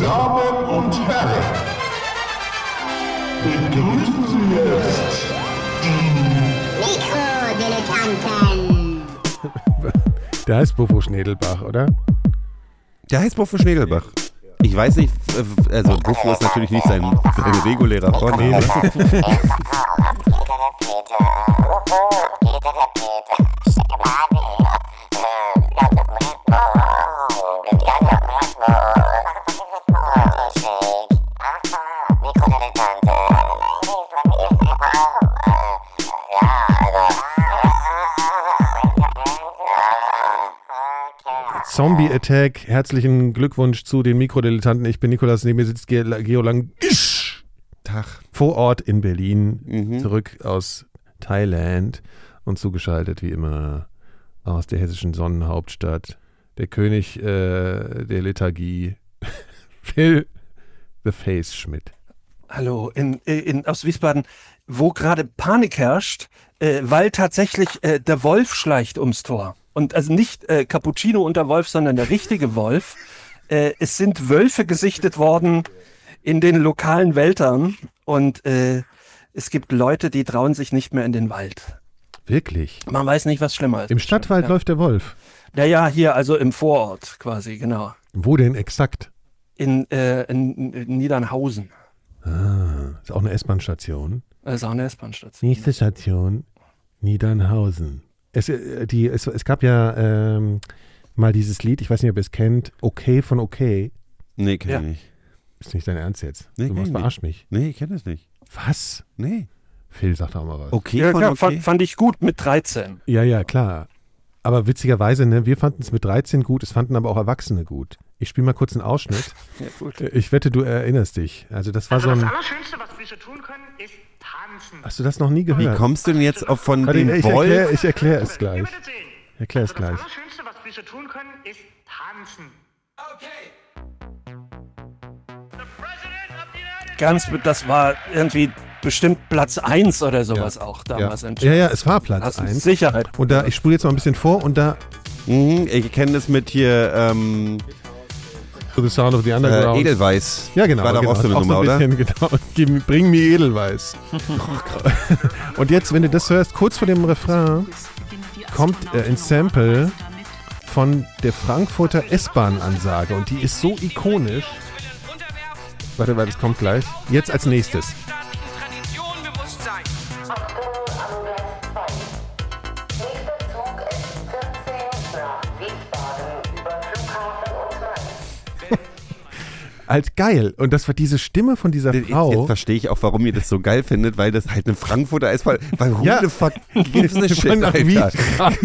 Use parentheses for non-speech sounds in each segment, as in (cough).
Damen und Herren, begrüßen Sie jetzt Mikrodilettanten. Der heißt Bufo Schnedelbach, oder? Der heißt Buffo Schnegelbach. Ich weiß nicht, äh, also Buffo ist natürlich nicht sein, sein regulärer Vorname. Zombie Attack. Herzlichen Glückwunsch zu den Mikrodilettanten. Ich bin Nikolas, neben mir sitzt Ge Geolang Tag. vor Ort in Berlin, Mhm. zurück aus Thailand und zugeschaltet wie immer aus der hessischen Sonnenhauptstadt. Der König äh, der Lethargie, (laughs) Phil The Face Schmidt. Hallo, in, in, aus Wiesbaden, wo gerade Panik herrscht, äh, weil tatsächlich äh, der Wolf schleicht ums Tor. Und also nicht äh, Cappuccino und der Wolf, sondern der richtige Wolf. Äh, es sind Wölfe gesichtet worden in den lokalen Wäldern und äh, es gibt Leute, die trauen sich nicht mehr in den Wald. Wirklich? Man weiß nicht, was schlimmer ist. Im Stadtwald ja. läuft der Wolf. Ja, ja, hier, also im Vorort quasi, genau. Wo denn exakt? In, äh, in, in Niedernhausen. Ah, ist auch eine S-Bahn-Station. Das ist auch eine S-Bahn-Station. Nächste Station, Niedernhausen. Es, äh, die, es, es gab ja ähm, mal dieses Lied, ich weiß nicht, ob ihr es kennt, Okay von Okay. Nee, kenn Ja. ich nicht. Ist nicht dein Ernst jetzt? Nee, du machst verarsch mich. Nee, ich kenne das nicht. Was? Nee. Phil sagt auch mal was. Okay, Ja, von klar, okay. Fand, fand ich gut mit 13. Ja, ja, klar. Aber witzigerweise, ne, wir fanden es mit 13 gut, es fanden aber auch Erwachsene gut. Ich spiele mal kurz einen Ausschnitt. (laughs) Ja, gut. Ich wette, du erinnerst dich. Also das war Also so das ein... Allerschönste, was wir so tun können, ist. Hast du das noch nie Wie gehört? kommst du denn jetzt auf von Warte, dem ich Wolf? erkläre ich erklär es gleich. Ich erkläre es Also das gleich. Allerschönste, was wir so tun können, ist tanzen. Ganz, das war irgendwie bestimmt Platz 1 oder sowas auch Ja. damals. in ja, ja, es war Platz Hast du 1. Sicherheit. Und da, ich spule jetzt mal ein bisschen vor und da Mhm, ich kenne das mit hier ähm, To the Sound of the äh, Underground. Edelweiß. Ja, genau. War doch genau. auch so eine Auch Nummer, ein oder? bisschen, (laughs) Genau. Gib, bring mir Edelweiß. (laughs) Und jetzt, wenn du das hörst, kurz vor dem Refrain kommt äh, ein Sample von der Frankfurter S-Bahn-Ansage und die ist so ikonisch. Warte, warte, das kommt gleich. Jetzt als nächstes. Halt geil. Und das war diese Stimme von dieser Jetzt, Frau. jetzt verstehe ich auch, warum ihr das so geil findet, weil das halt eine Frankfurter ist, weil, weil who Ja. the fuck gives a (laughs) shit, nach Alter. (laughs)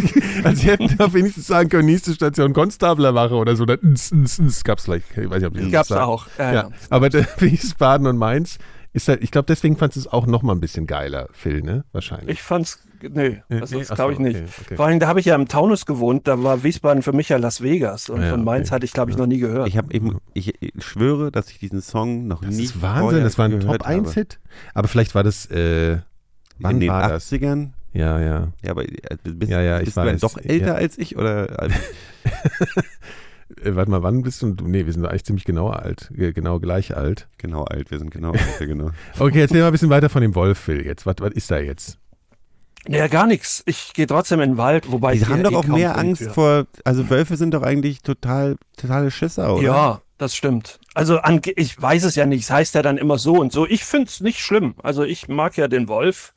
Also sie hätten da wenigstens sagen können, nächste Station Konstablerwache oder so. Ns, ns, gab's gleich. Ich weiß nicht, ob die das Gab's sagen. auch. Ja, Ja, aber der (laughs) Wiesbaden und Mainz ist halt, ich glaube, deswegen fandst du es auch noch mal ein bisschen geiler, Phil, ne? Wahrscheinlich. Ich fand's, nee, Nee, das nee, glaube ich nicht. okay, okay. Vor allem, da habe ich ja im Taunus gewohnt, da war Wiesbaden für mich ja Las Vegas und Ja, von Mainz okay. hatte ich glaube ich noch nie gehört. Ich habe eben, ich, ich schwöre, dass ich diesen Song noch das nie ist Wahnsinn, das war ein gehört Top 1 Hit. Aber vielleicht war das, äh, wann In den war das? 80ern? Ja, ja. Ja, aber äh, bist, Ja, ja, ich bist du dann doch älter Ja. als ich? Oder (laughs) Äh, warte mal, wann bist du? Nee, wir sind eigentlich ziemlich genau alt, äh, genau gleich alt. genau alt, wir sind genau (laughs) alt, ja, genau. Okay, jetzt nehmen wir ein bisschen weiter von dem Wolf, Phil. Jetzt, was, was ist da jetzt? Ja, gar nichts. Ich gehe trotzdem in den Wald, wobei Die ich haben doch eh auch mehr. Angst vor, also Wölfe sind doch eigentlich total, totale Schisser, oder? Ja, das stimmt. Also ange ich weiß es ja nicht. Es heißt ja dann immer so und so. Ich finde es nicht schlimm. Also ich mag ja den Wolf.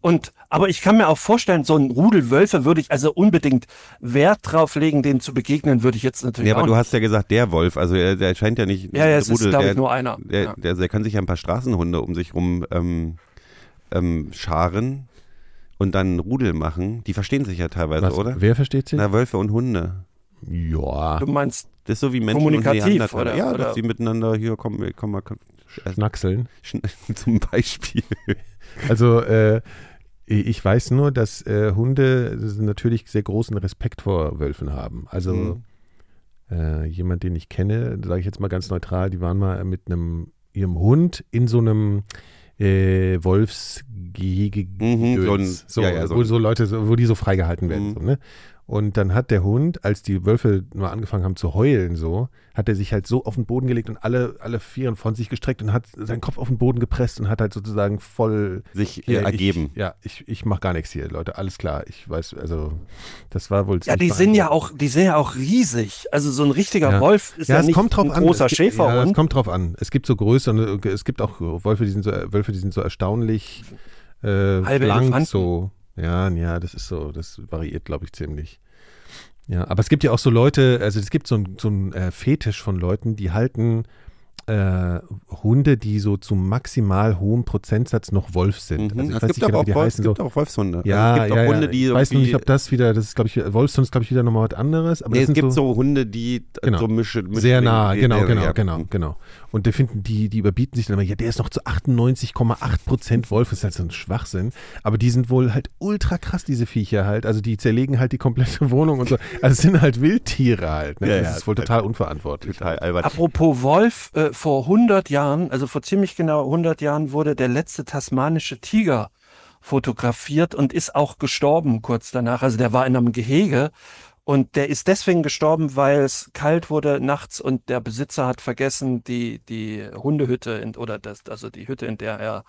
Und aber ich kann mir auch vorstellen, so ein Rudel Wölfe würde ich also unbedingt Wert drauf legen, denen zu begegnen, würde ich jetzt natürlich Ja, aber du nicht. hast ja gesagt, der Wolf, also er, der scheint ja nicht. Ja, ja, es ist, Rudel, glaube ich, der, nur einer. Der, Ja. der, der kann sich ja ein paar Straßenhunde um sich rum ähm, ähm, scharen und dann einen Rudel machen. Die verstehen sich ja teilweise, Was, oder? Wer versteht sich? Na, Wölfe und Hunde. ja, Du meinst, Das ist so wie Menschen Kommunikativ, oder- Ja, oder- dass die miteinander hier kommen, komm mal, komm, Schnackseln. schn- (laughs) zum Beispiel. Also, äh, ich weiß nur, dass äh, Hunde natürlich sehr großen Respekt vor Wölfen haben. Also, Mhm. äh, jemand, den ich kenne, sage ich jetzt mal ganz neutral, die waren mal mit einem, ihrem Hund in so einem äh, Wolfsgehege, Mhm, so so, ja, ja, so wo so Leute, so, wo die so freigehalten werden. Mhm. So, ne? Und dann hat der Hund, als die Wölfe mal angefangen haben zu heulen, so, hat er sich halt so auf den Boden gelegt und alle, alle Vieren von sich gestreckt und hat seinen Kopf auf den Boden gepresst und hat halt sozusagen voll Sich hier, ergeben. Ich, ja, ich, ich mach gar nichts hier, Leute. Alles klar. Ich weiß, also, das war wohl Ja, die sind ja auch, die sind ja auch riesig. Also so ein richtiger Ja. Wolf ist ja, es nicht kommt drauf ein an. großer es gibt, Ja, Schäferhund. es kommt drauf an. Es gibt so größere, es gibt auch Wölfe, die sind so, Wölfe, die sind so erstaunlich äh, Halbe blank, Elefanten. so. Ja, ja, das ist so, das variiert, glaube ich, ziemlich. Ja, aber es gibt ja auch so Leute, also es gibt so ein, so ein äh, Fetisch von Leuten, die halten äh, Hunde, die so zum maximal hohen Prozentsatz noch Wolf sind. Mhm. Also ich es weiß gibt nicht aber genau, auch, wie Wolf, heißen. es gibt So. auch Wolfshunde. Ja, also es gibt ja, auch Hunde, ja. die ich weiß nur nicht, ob das wieder, das ist, glaube ich, Wolfshund ist, glaube ich, wieder nochmal was anderes. Aber Nee, es gibt so, so Hunde, die äh, Genau. so mische, mische sehr nah, genau, ja, genau, ja. genau, genau. Und die finden, die, die überbieten sich dann immer, ja, der ist noch zu 98,8 Prozent Wolf, ist halt so ein Schwachsinn. Aber die sind wohl halt ultra krass, diese Viecher halt. Also die zerlegen halt die komplette (laughs) Wohnung und so. Also es sind halt Wildtiere halt. Ne? Ja, das ja, ist wohl total unverantwortlich. Total albern. Apropos Wolf, äh, vor 100 Jahren, also vor ziemlich genau 100 Jahren wurde der letzte tasmanische Tiger fotografiert und ist auch gestorben kurz danach. Also der war in einem Gehege und der ist deswegen gestorben, weil es kalt wurde nachts und der Besitzer hat vergessen, die, die Hundehütte in, oder das, also die Hütte, in der er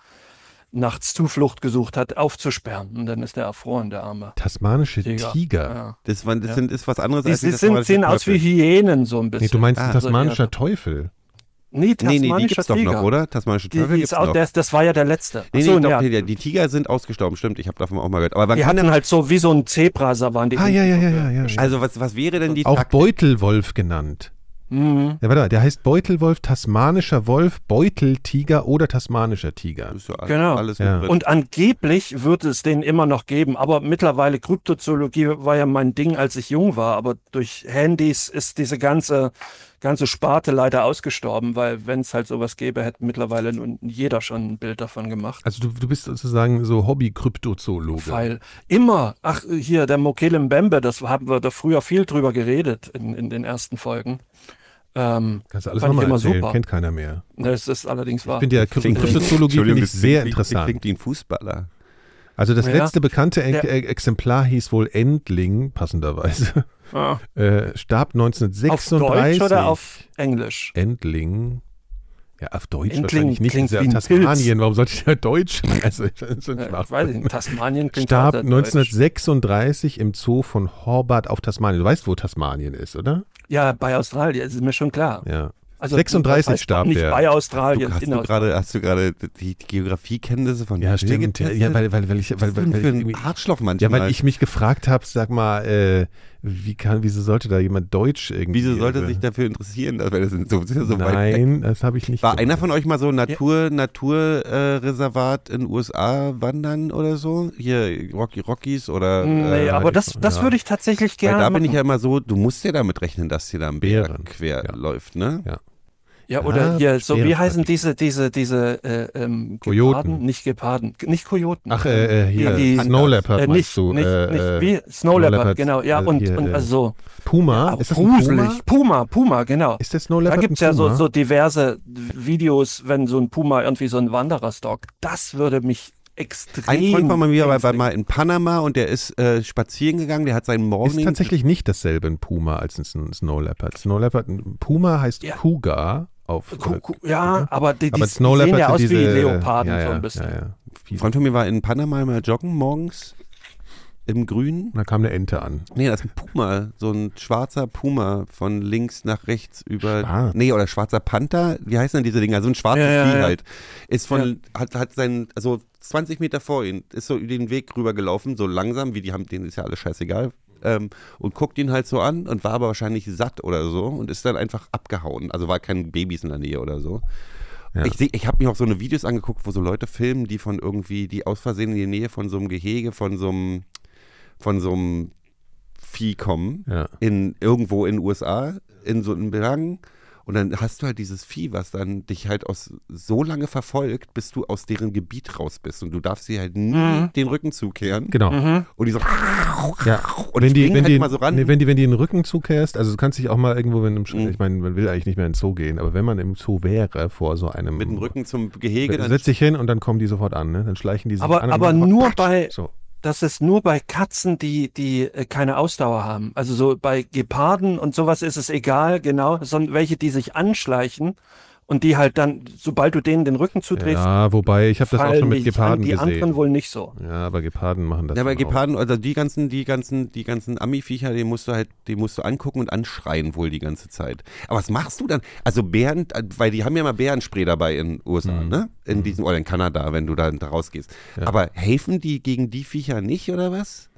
nachts Zuflucht gesucht hat, aufzusperren. Und dann ist er erfroren, der arme Tasmanische Tiger. Tiger. Ja. Das, war, das Ja. sind, ist was anderes Die, als die sind, sehen aus wie. Hyänen so ein bisschen. Nee, du meinst ein Ah, tasmanischer ja. Teufel. Nee, Nee, nee, die gibt's doch Tiger. noch, oder? Tasmanische Teufel die auch, noch. das, das war ja der letzte. Nee, Ach so, nee, doch, ja. nee, die Tiger sind ausgestorben, stimmt. Ich habe davon auch mal gehört. Aber Die hatten halt so wie so ein Zebra, so waren die. Ah, ja, ja, ja, ja, ja. also was, was wäre denn die Auch Taktik? Beutelwolf genannt. Mhm. Ja, warte mal, der heißt Beutelwolf, tasmanischer Wolf, Beuteltiger oder tasmanischer Tiger. Ja alles, Genau. alles Ja. Und angeblich wird es den immer noch geben, aber mittlerweile Kryptozoologie war ja mein Ding, als ich jung war, aber durch Handys ist diese ganze ganze Sparte leider ausgestorben, weil wenn es halt sowas gäbe, hätte mittlerweile nun jeder schon ein Bild davon gemacht. Also du, du bist sozusagen so Hobby-Kryptozoologe. Weil immer, ach hier, der Mokele Mbembe, das haben wir da früher viel drüber geredet in, in den ersten Folgen. Ähm, Kannst du alles nochmal immer erzählen, super. kennt keiner mehr. das ist allerdings wahr. Ich finde ja Kryptozoologie finde ich sehr klingt interessant. Klingt wie ein Fußballer. Also das Ja. letzte bekannte Exemplar hieß wohl Endling, passenderweise. Ah. Äh, starb Auf 1936. Deutsch oder auf Englisch? Endling. Ja, auf Deutsch Endling wahrscheinlich nicht. klingt Das ist ja wie Tasmanien. Warum sollte ich ja Deutsch? Also, das Ja, Schwachsinn. ich weiß nicht, Tasmanien klingt Starb auch sehr deutsch. 1936 im Zoo von Horbart auf Tasmanien. Du weißt, wo Tasmanien ist, oder? Ja, bei Australien, ist mir schon klar. Ja. Also, 36 das heißt starb nicht der. bei Du, Australien. hast, in du gerade, hast du gerade die, die Geografiekenntnisse von Ja, stimmt. Ja, getestet? ja, weil, weil, weil ich, weil, weil, weil, für ich ein Arschloch ja, manchmal. weil ich mich gefragt habe, sag mal, äh, wie kann, wieso sollte da jemand Deutsch irgendwie? Wieso sollte sich dafür interessieren, dass wir das sind so, so weit weg? Nein, das habe ich nicht. War gemacht. einer von euch mal so Natur, Naturreservat äh, Reservat in USA wandern oder so? Hier Rocky Rockies oder Nee, äh, aber das, das ja. würde ich tatsächlich weil gerne da bin machen. ich ja immer so, du musst ja damit rechnen, dass hier da ein Bär Bären, quer ja. läuft, ne? Ja. Ja, oder Ah, hier, so wie heißen diese, diese, diese äh, ähm, Kojoten. Geparden? Nicht Geparden, nicht Kojoten. Ach, äh, äh, hier, Ja, die- Snow Leopard äh, meinst nicht, du? nicht, äh, nicht wie Snow Leopard, Leopard, genau, ja, äh, und, hier, und äh, also so. Puma? Aber ist das ein Puma? gruselig. Puma, Puma, genau. Ist der Snow Da Leopard gibt es ein ja so, so diverse Videos, wenn so ein Puma irgendwie so einen Wanderer stalkt. Das würde mich extrem. Ein Freund von mir war, war mal in Panama und der ist äh, spazieren gegangen, der hat seinen ist Morning... tatsächlich nicht dasselbe ein Puma als ein Sn- Snow Leopard. Snow Leopard, ein Puma heißt Ja. Cougar auf. Ku- äh, ku- Ja, aber die, die, aber die Snow sehen Leopard ja aus diese, wie Leoparden ja, ja, so ein bisschen. Ja, ja. Freund von mir war in Panama mal joggen morgens im Grün. Und da kam eine Ente an. Nee, das ist ein Puma, so ein schwarzer Puma von links nach rechts über. Schwarz. Nee, oder schwarzer Panther, wie heißen denn diese Dinger? So ein schwarzes Ja, ja, Vieh ja. halt. Ist von, hat, hat seinen, also 20 Meter vor ihn, ist so über den Weg rübergelaufen, so langsam, wie die haben, denen ist ja alles scheißegal. Ähm, und guckt ihn halt so an und war aber wahrscheinlich satt oder so und ist dann einfach abgehauen. Also war kein Babys in der Nähe oder so. Ja. Ich, ich habe mir auch so eine Videos angeguckt, wo so Leute filmen, die von irgendwie, die aus Versehen in die Nähe von so einem Gehege, von so einem, von so einem Vieh kommen Ja. in irgendwo in den USA, in so einem Bergen. Und dann hast du halt dieses Vieh, was dann dich halt aus so lange verfolgt, bis du aus deren Gebiet raus bist. Und du darfst sie halt nie Mhm. den Rücken zukehren. Genau. Und die so, Ja. (laughs) und wenn die, wenn halt die, mal so ran. nee, wenn die, wenn die den Rücken zukehrst, also du kannst dich auch mal irgendwo, wenn im, Mhm. ich meine, man will eigentlich nicht mehr in den Zoo gehen, aber wenn man im Zoo wäre vor so einem, mit dem Rücken zum Gehege, dann setz dich hin und dann kommen die sofort an, ne? Dann schleichen die sich Aber- an. aber nur bei- so. Das ist nur bei Katzen, die, die äh, keine Ausdauer haben. Also so bei Geparden und sowas ist es egal, genau, sondern welche, die sich anschleichen und die halt dann, sobald du denen den Rücken zudrehst, Ja, wobei, ich habe das auch schon mit die Geparden die gesehen. anderen wohl nicht so. Ja, aber Geparden machen das Ja, auch. Geparden, also die ganzen, die ganzen, die ganzen Ami-Viecher, die musst du halt, die musst du angucken und anschreien wohl die ganze Zeit. Aber was machst du dann? Also Bären, weil die haben ja mal Bärenspray dabei in USA, Mhm. ne? In diesen, oder in Kanada, wenn du da, da rausgehst. Aber helfen die gegen die Viecher nicht, oder was?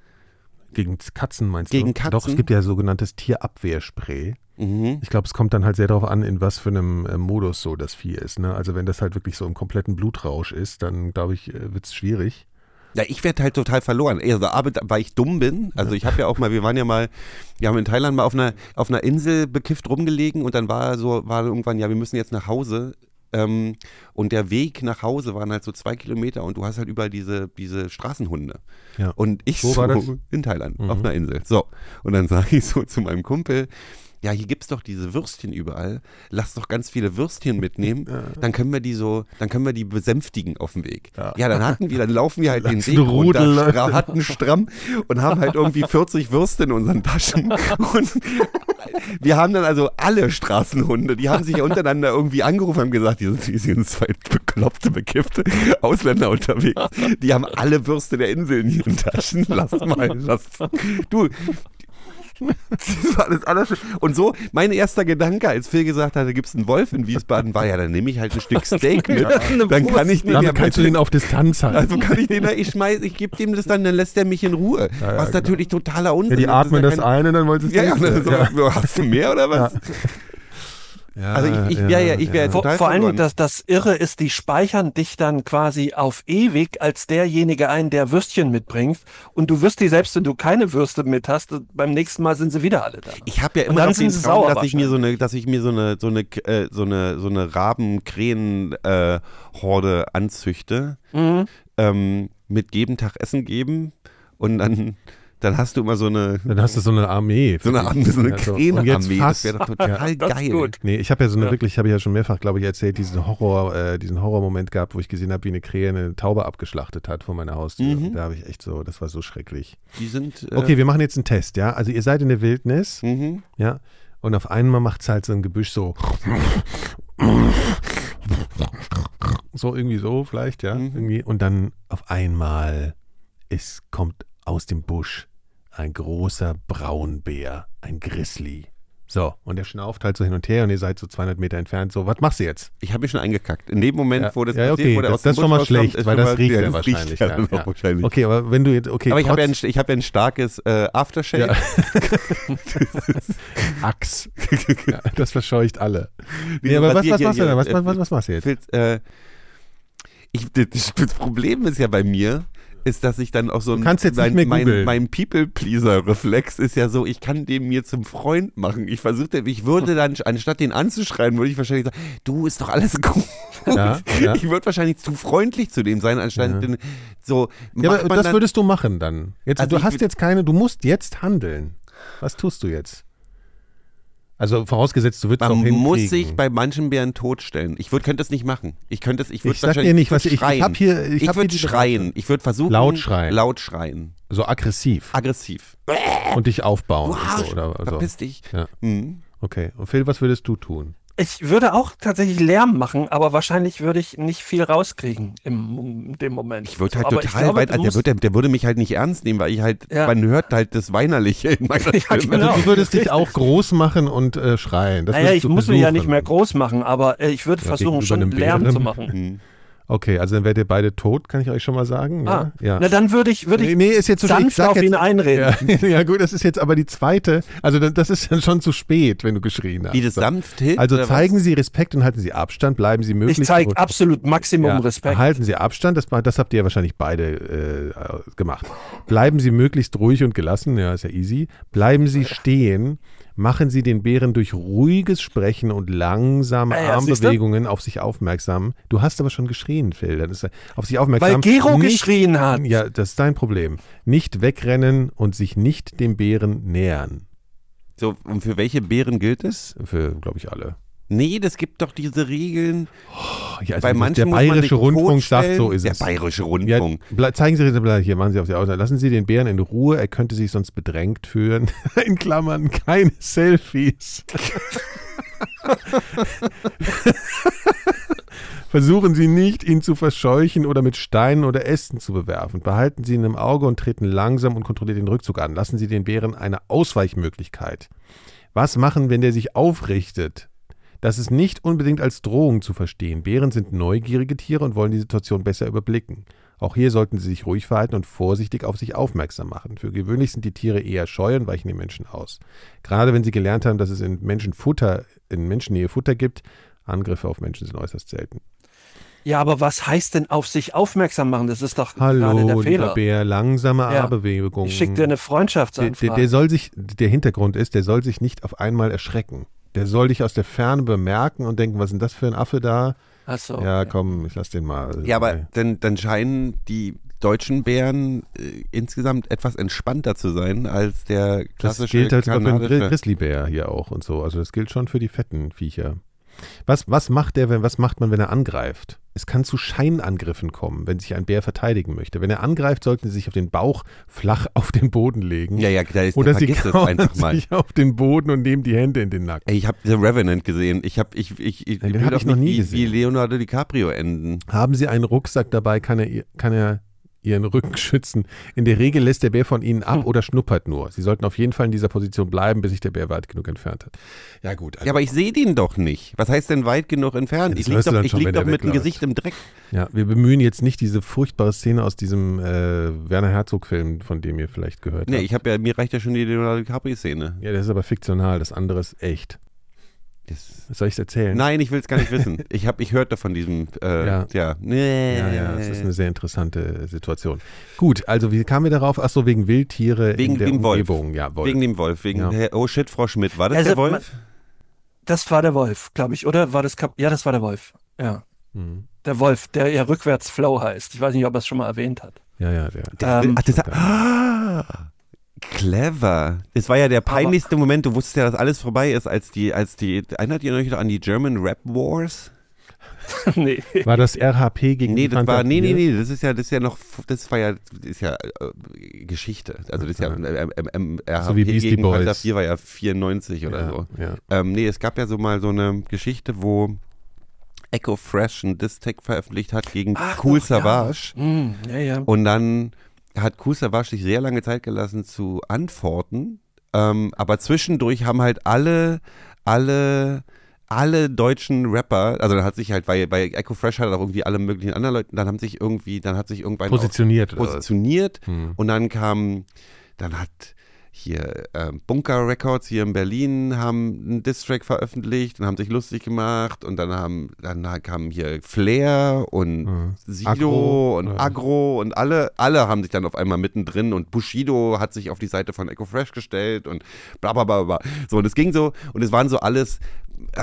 Gegen Katzen meinst Gegen du? Doch, es Katzen? gibt ja sogenanntes Tierabwehrspray. Mhm. Ich glaube, es kommt dann halt sehr darauf an, in was für einem äh, Modus so das Vieh ist. Ne? Also wenn das halt wirklich so im kompletten Blutrausch ist, dann glaube ich, äh, wird es schwierig. Ja, ich werde halt total verloren. Also, aber weil ich dumm bin, also ich habe ja auch mal, wir waren ja mal, wir haben in Thailand mal auf einer, auf einer Insel bekifft rumgelegen und dann war so, war irgendwann, ja, wir müssen jetzt nach Hause. Ähm, und der Weg nach Hause waren halt so zwei Kilometer und du hast halt überall diese, diese Straßenhunde. Ja. Und ich Wo so in Thailand, auf einer Insel. So. Und dann (laughs) sage ich so zu meinem Kumpel, ja, hier gibt's doch diese Würstchen überall. Lass doch ganz viele Würstchen mitnehmen. Dann können wir die so, dann können wir die besänftigen auf dem Weg. Ja, dann hatten wir, dann laufen wir halt den Weg runter, Leute. hatten stramm und haben halt irgendwie 40 Würste in unseren Taschen. Und wir haben dann also alle Straßenhunde, die haben sich untereinander irgendwie angerufen, haben gesagt, hier sind, hier sind zwei bekloppte, bekiffte Ausländer unterwegs. Die haben alle Würste der Insel in ihren Taschen. Lass mal, lass. Du, das war das alles. Und so, mein erster Gedanke, als Phil gesagt hatte, gibt es einen Wolf in Wiesbaden, war ja, dann nehme ich halt ein Stück (laughs) Steak mit. Dann kann ich den ja kannst du den auf Distanz halten. also kann ich den da, ich schmeiß, ich gebe dem das dann, dann lässt er mich in Ruhe. ja, was natürlich totaler Unsinn ja, die ist. atmen ist das ja kein- ein und dann wollen sie es Ja, ja, dann so, hast du mehr oder was? Ja, Also ich- ich wär ja- ich wär Vor, Total vor allen Dingen, verloren. das, das Irre ist, die speichern dich dann quasi auf ewig als derjenige ein, der Würstchen mitbringt. Und du wirst die selbst, wenn du keine Würste mit hast, beim nächsten Mal sind sie wieder alle da. Ich habe ja immer noch den Traum, dass ich mir so eine, dass ich mir so eine, so eine, äh, so eine, so eine Raben-Krähen-Horde anzüchte, Mhm. ähm, mit jedem Tag Essen geben und dann, dann hast du immer so eine, Dann hast du so eine Armee. so eine, Arme, so eine Ja, Krähenarmee. Das wäre doch total ist geil. gut. Nee, ich habe ja so eine wirklich, habe ich ja schon mehrfach, glaube ich, erzählt, diesen Horror, äh, diesen Horrormoment gehabt, wo ich gesehen habe, wie eine Krähe eine Taube abgeschlachtet hat vor meiner Haustür. Mhm. Da habe ich echt so, das war so schrecklich. Die sind. Äh, Okay, wir machen jetzt einen Test, ja. Also ihr seid in der Wildnis, Mhm. ja, und auf einmal macht es halt so ein Gebüsch so. So irgendwie so vielleicht, ja. Mhm. Irgendwie. Und dann auf einmal es kommt aus dem Busch ein großer Braunbär, ein Grizzly. So, und der schnauft halt so hin und her und ihr seid so 200 Meter entfernt. So, was machst du jetzt? Ich habe mich schon eingekackt. In dem Moment, Ja, wo das ja, passiert, okay, wo der das, aus das ist schon mal schlecht, ist weil das riecht ja, das wahrscheinlich. riecht ja ja, wahrscheinlich. Okay, aber wenn du jetzt, okay, Aber ich habe ja, ein, trotz- ich hab ja ein starkes äh, Aftershave. Ja. (laughs) Axt. (laughs) das verscheucht alle. Nee, aber was, was hier, machst du denn? Was, was, was, was machst du jetzt? Willst, äh, ich, das, das Problem ist ja bei mir, ist, dass ich dann auch so ein, mein, mein, mein People-Pleaser-Reflex ist ja so, ich kann den mir zum Freund machen. Ich versuchte, ich würde dann, anstatt den anzuschreien, würde ich wahrscheinlich sagen, du, ist doch alles gut. Ja, ja. Ich würde wahrscheinlich zu freundlich zu dem sein, anstatt Ja. den, so. Ja, aber das dann- würdest du machen dann. Jetzt, Also du hast jetzt keine, du musst jetzt handeln. Was tust du jetzt? Also vorausgesetzt, du würdest Man auch hinkriegen. muss sich bei manchen Bären totstellen. Ich würd, könnte es nicht machen. Ich könnte es, ich würde Ich sag dir nicht, was ich- ich schreien. hab hier- ich hab hier würde schreien. Ich würde versuchen Laut schreien. Laut schreien. so aggressiv Aggressiv. und dich aufbauen. Du und so, oder, also. verpiss dich. Ja. Mhm. Okay. Und Phil, was würdest du tun? Ich würde auch tatsächlich Lärm machen, aber wahrscheinlich würde ich nicht viel rauskriegen im, in dem Moment. Ich würde halt Aber ich total glaube, weit, also der, würde, der würde mich halt nicht ernst nehmen, weil ich halt, Ja. man hört halt das Weinerliche in meiner (laughs) Ja, Stimme. genau. Also du würdest dich auch (laughs) groß machen und äh, schreien. Das Naja, ich muss mich ja nicht mehr groß machen, aber äh, ich würde Ja, versuchen, schon Lärm Bären. zu machen. Mhm. Okay, also dann werdet ihr beide tot, kann ich euch schon mal sagen. Ah, Ja. ja. Na, dann würde ich, würde ich Nee, nee, ist jetzt so. Ich sanft sag auf jetzt- ihn einreden. (laughs) Ja, ja, gut, das ist jetzt aber die zweite. Also das- ist dann schon zu spät, wenn du geschrien hast. Wie das sanft hilft. Also zeigen Sie Respekt und halten Sie Abstand, bleiben Sie möglichst Ich zeige absolut Maximum Ja, Respekt. Halten Sie Abstand, das, das habt ihr ja wahrscheinlich beide äh, gemacht. Bleiben Sie möglichst ruhig und gelassen, ja, ist ja easy. Bleiben Sie stehen, machen Sie den Bären durch ruhiges Sprechen und langsame siehste? Armbewegungen auf sich aufmerksam. Du hast aber schon geschrien, Phil. Das ist, auf sich aufmerksam. Weil Gero Nicht- geschrien hat. Ja, das ist dein Problem. Nicht wegrennen und sich nicht dem Bären nähern. So, und für welche Bären gilt es? Für, glaube ich, alle. Nee, das gibt doch diese Regeln. Ja, also Bei manchen der bayerische Rundfunk sagt, so ist Der es. bayerische Ja, Rundfunk. ble- zeigen Sie bitte hier, machen Sie auf die Aussage. Lassen Sie den Bären in Ruhe, er könnte sich sonst bedrängt fühlen. (laughs) In Klammern, keine Selfies. (laughs) Versuchen Sie nicht, ihn zu verscheuchen oder mit Steinen oder Ästen zu bewerfen. Behalten Sie ihn im Auge und treten langsam und kontrolliert den Rückzug an. Lassen Sie den Bären eine Ausweichmöglichkeit. Was machen, wenn der sich aufrichtet? Das ist nicht unbedingt als Drohung zu verstehen. Bären sind neugierige Tiere und wollen die Situation besser überblicken. Auch hier sollten sie sich ruhig verhalten und vorsichtig auf sich aufmerksam machen. Für gewöhnlich sind die Tiere eher scheu und weichen den Menschen aus. Gerade wenn sie gelernt haben, dass es in Menschen Futter, in Menschennähe Futter gibt, Angriffe auf Menschen sind äußerst selten. Ja, aber was heißt denn auf sich aufmerksam machen? Das ist doch gerade der Hallo, Fehler. Bär, langsame Ja. Armbewegungen. Ich schicke dir eine der, Freundschaftsanfrage. der, der soll sich, der Hintergrund ist, der soll sich nicht auf einmal erschrecken. Der soll dich aus der Ferne bemerken und denken, was ist denn das für ein Affe da? Ach so. Ja, komm, ich lass den mal. Ja, aber dann, dann scheinen die deutschen Bären äh, insgesamt etwas entspannter zu sein als der das klassische gilt halt für den. Grizzlybär hier auch und so. Also das gilt schon für die fetten Viecher. Was, was macht der, wenn, was macht man, wenn er angreift? Es kann zu Scheinangriffen kommen, wenn sich ein Bär verteidigen möchte. Wenn er angreift, sollten sie sich auf den Bauch flach (laughs) auf den Boden legen. Ja, ja, da ist, Oder sie mal. sich auf den Boden und nehmen die Hände in den Nacken. Ey, ich habe The Revenant gesehen. Ich habe ich ich ich, Den will hab doch ich noch nie wie, gesehen. wie Leonardo DiCaprio enden. Haben sie einen Rucksack dabei, kann er, kann er ihren Rücken schützen. In der Regel lässt der Bär von ihnen ab oder schnuppert nur. Sie sollten auf jeden Fall in dieser Position bleiben, bis sich der Bär weit genug entfernt hat. Ja gut, also, Ja, aber ich sehe den doch nicht. Was heißt denn weit genug entfernt? Ja, ich lieg hörst du doch, ich schon, lieg doch mit dem. Gesicht im Dreck. ja, wir bemühen jetzt nicht diese furchtbare Szene aus diesem äh, Werner Herzog-Film, von dem ihr vielleicht gehört Nee, habt. ich habe ja, mir reicht ja schon die Leonardo DiCaprio-Szene. Ja, das ist aber fiktional, das andere ist echt. Das- Soll ich es erzählen? Nein, ich will es gar nicht wissen. (laughs) Ich habe, ich hörte von diesem, äh, Ja. ja. Nee. Ja, ja, das ist eine sehr interessante Situation. Gut, also wie kamen wir darauf? Achso, wegen Wildtiere Wegen in der dem Wolf. Umgebung. Ja, Wolf. Wegen dem Wolf, wegen, Ja. Herr- oh shit, Frau Schmidt, war das Also, der Wolf? Das war der Wolf, glaube ich, oder? War das Kap Ja, das war der Wolf. Ja. Mhm. Der Wolf, der ja rückwärts Flow heißt. Ich weiß nicht, ob er es schon mal erwähnt hat. Ja, ja, der. Ähm, Ach, das, ah, clever. Das war ja der peinlichste Moment. Du wusstest ja, dass alles vorbei ist, als die, als die, erinnert ihr euch noch an die German Rap Wars? (laughs) nee. War das RHP gegen Nee, die das war, nee, nee, 4? nee, das ist ja, das ist ja noch, das war ja, das ist ja äh, Geschichte. Also das ist ja, ähm, ähm, ähm, RHP So wie Beastie gegen Panther Boys. 4 war ja 94 oder ja, so. Ja. Ähm, nee, es gab ja so mal so eine Geschichte, wo Echo Fresh ein Diss-Tag veröffentlicht hat gegen Ach, Cool doch, ja. Savage. Hm, ja, ja. Und dann hat Savage sich sehr lange Zeit gelassen zu antworten. Ähm, aber zwischendurch haben halt alle, alle, alle deutschen Rapper, also dann hat sich halt, bei, bei Echo Fresh hat auch irgendwie alle möglichen anderen Leute, dann haben sich irgendwie, dann hat sich irgendwann Positioniert. positioniert Hm. und dann kam, dann hat hier ähm, Bunker Records hier in Berlin haben einen Distrack veröffentlicht und haben sich lustig gemacht und dann haben dann kam hier Flair und Mhm. Sido Agro, und ja. Agro und alle alle haben sich dann auf einmal mittendrin und Bushido hat sich auf die Seite von Echo Fresh gestellt und bla bla bla bla. So und es ging so und es waren so alles äh,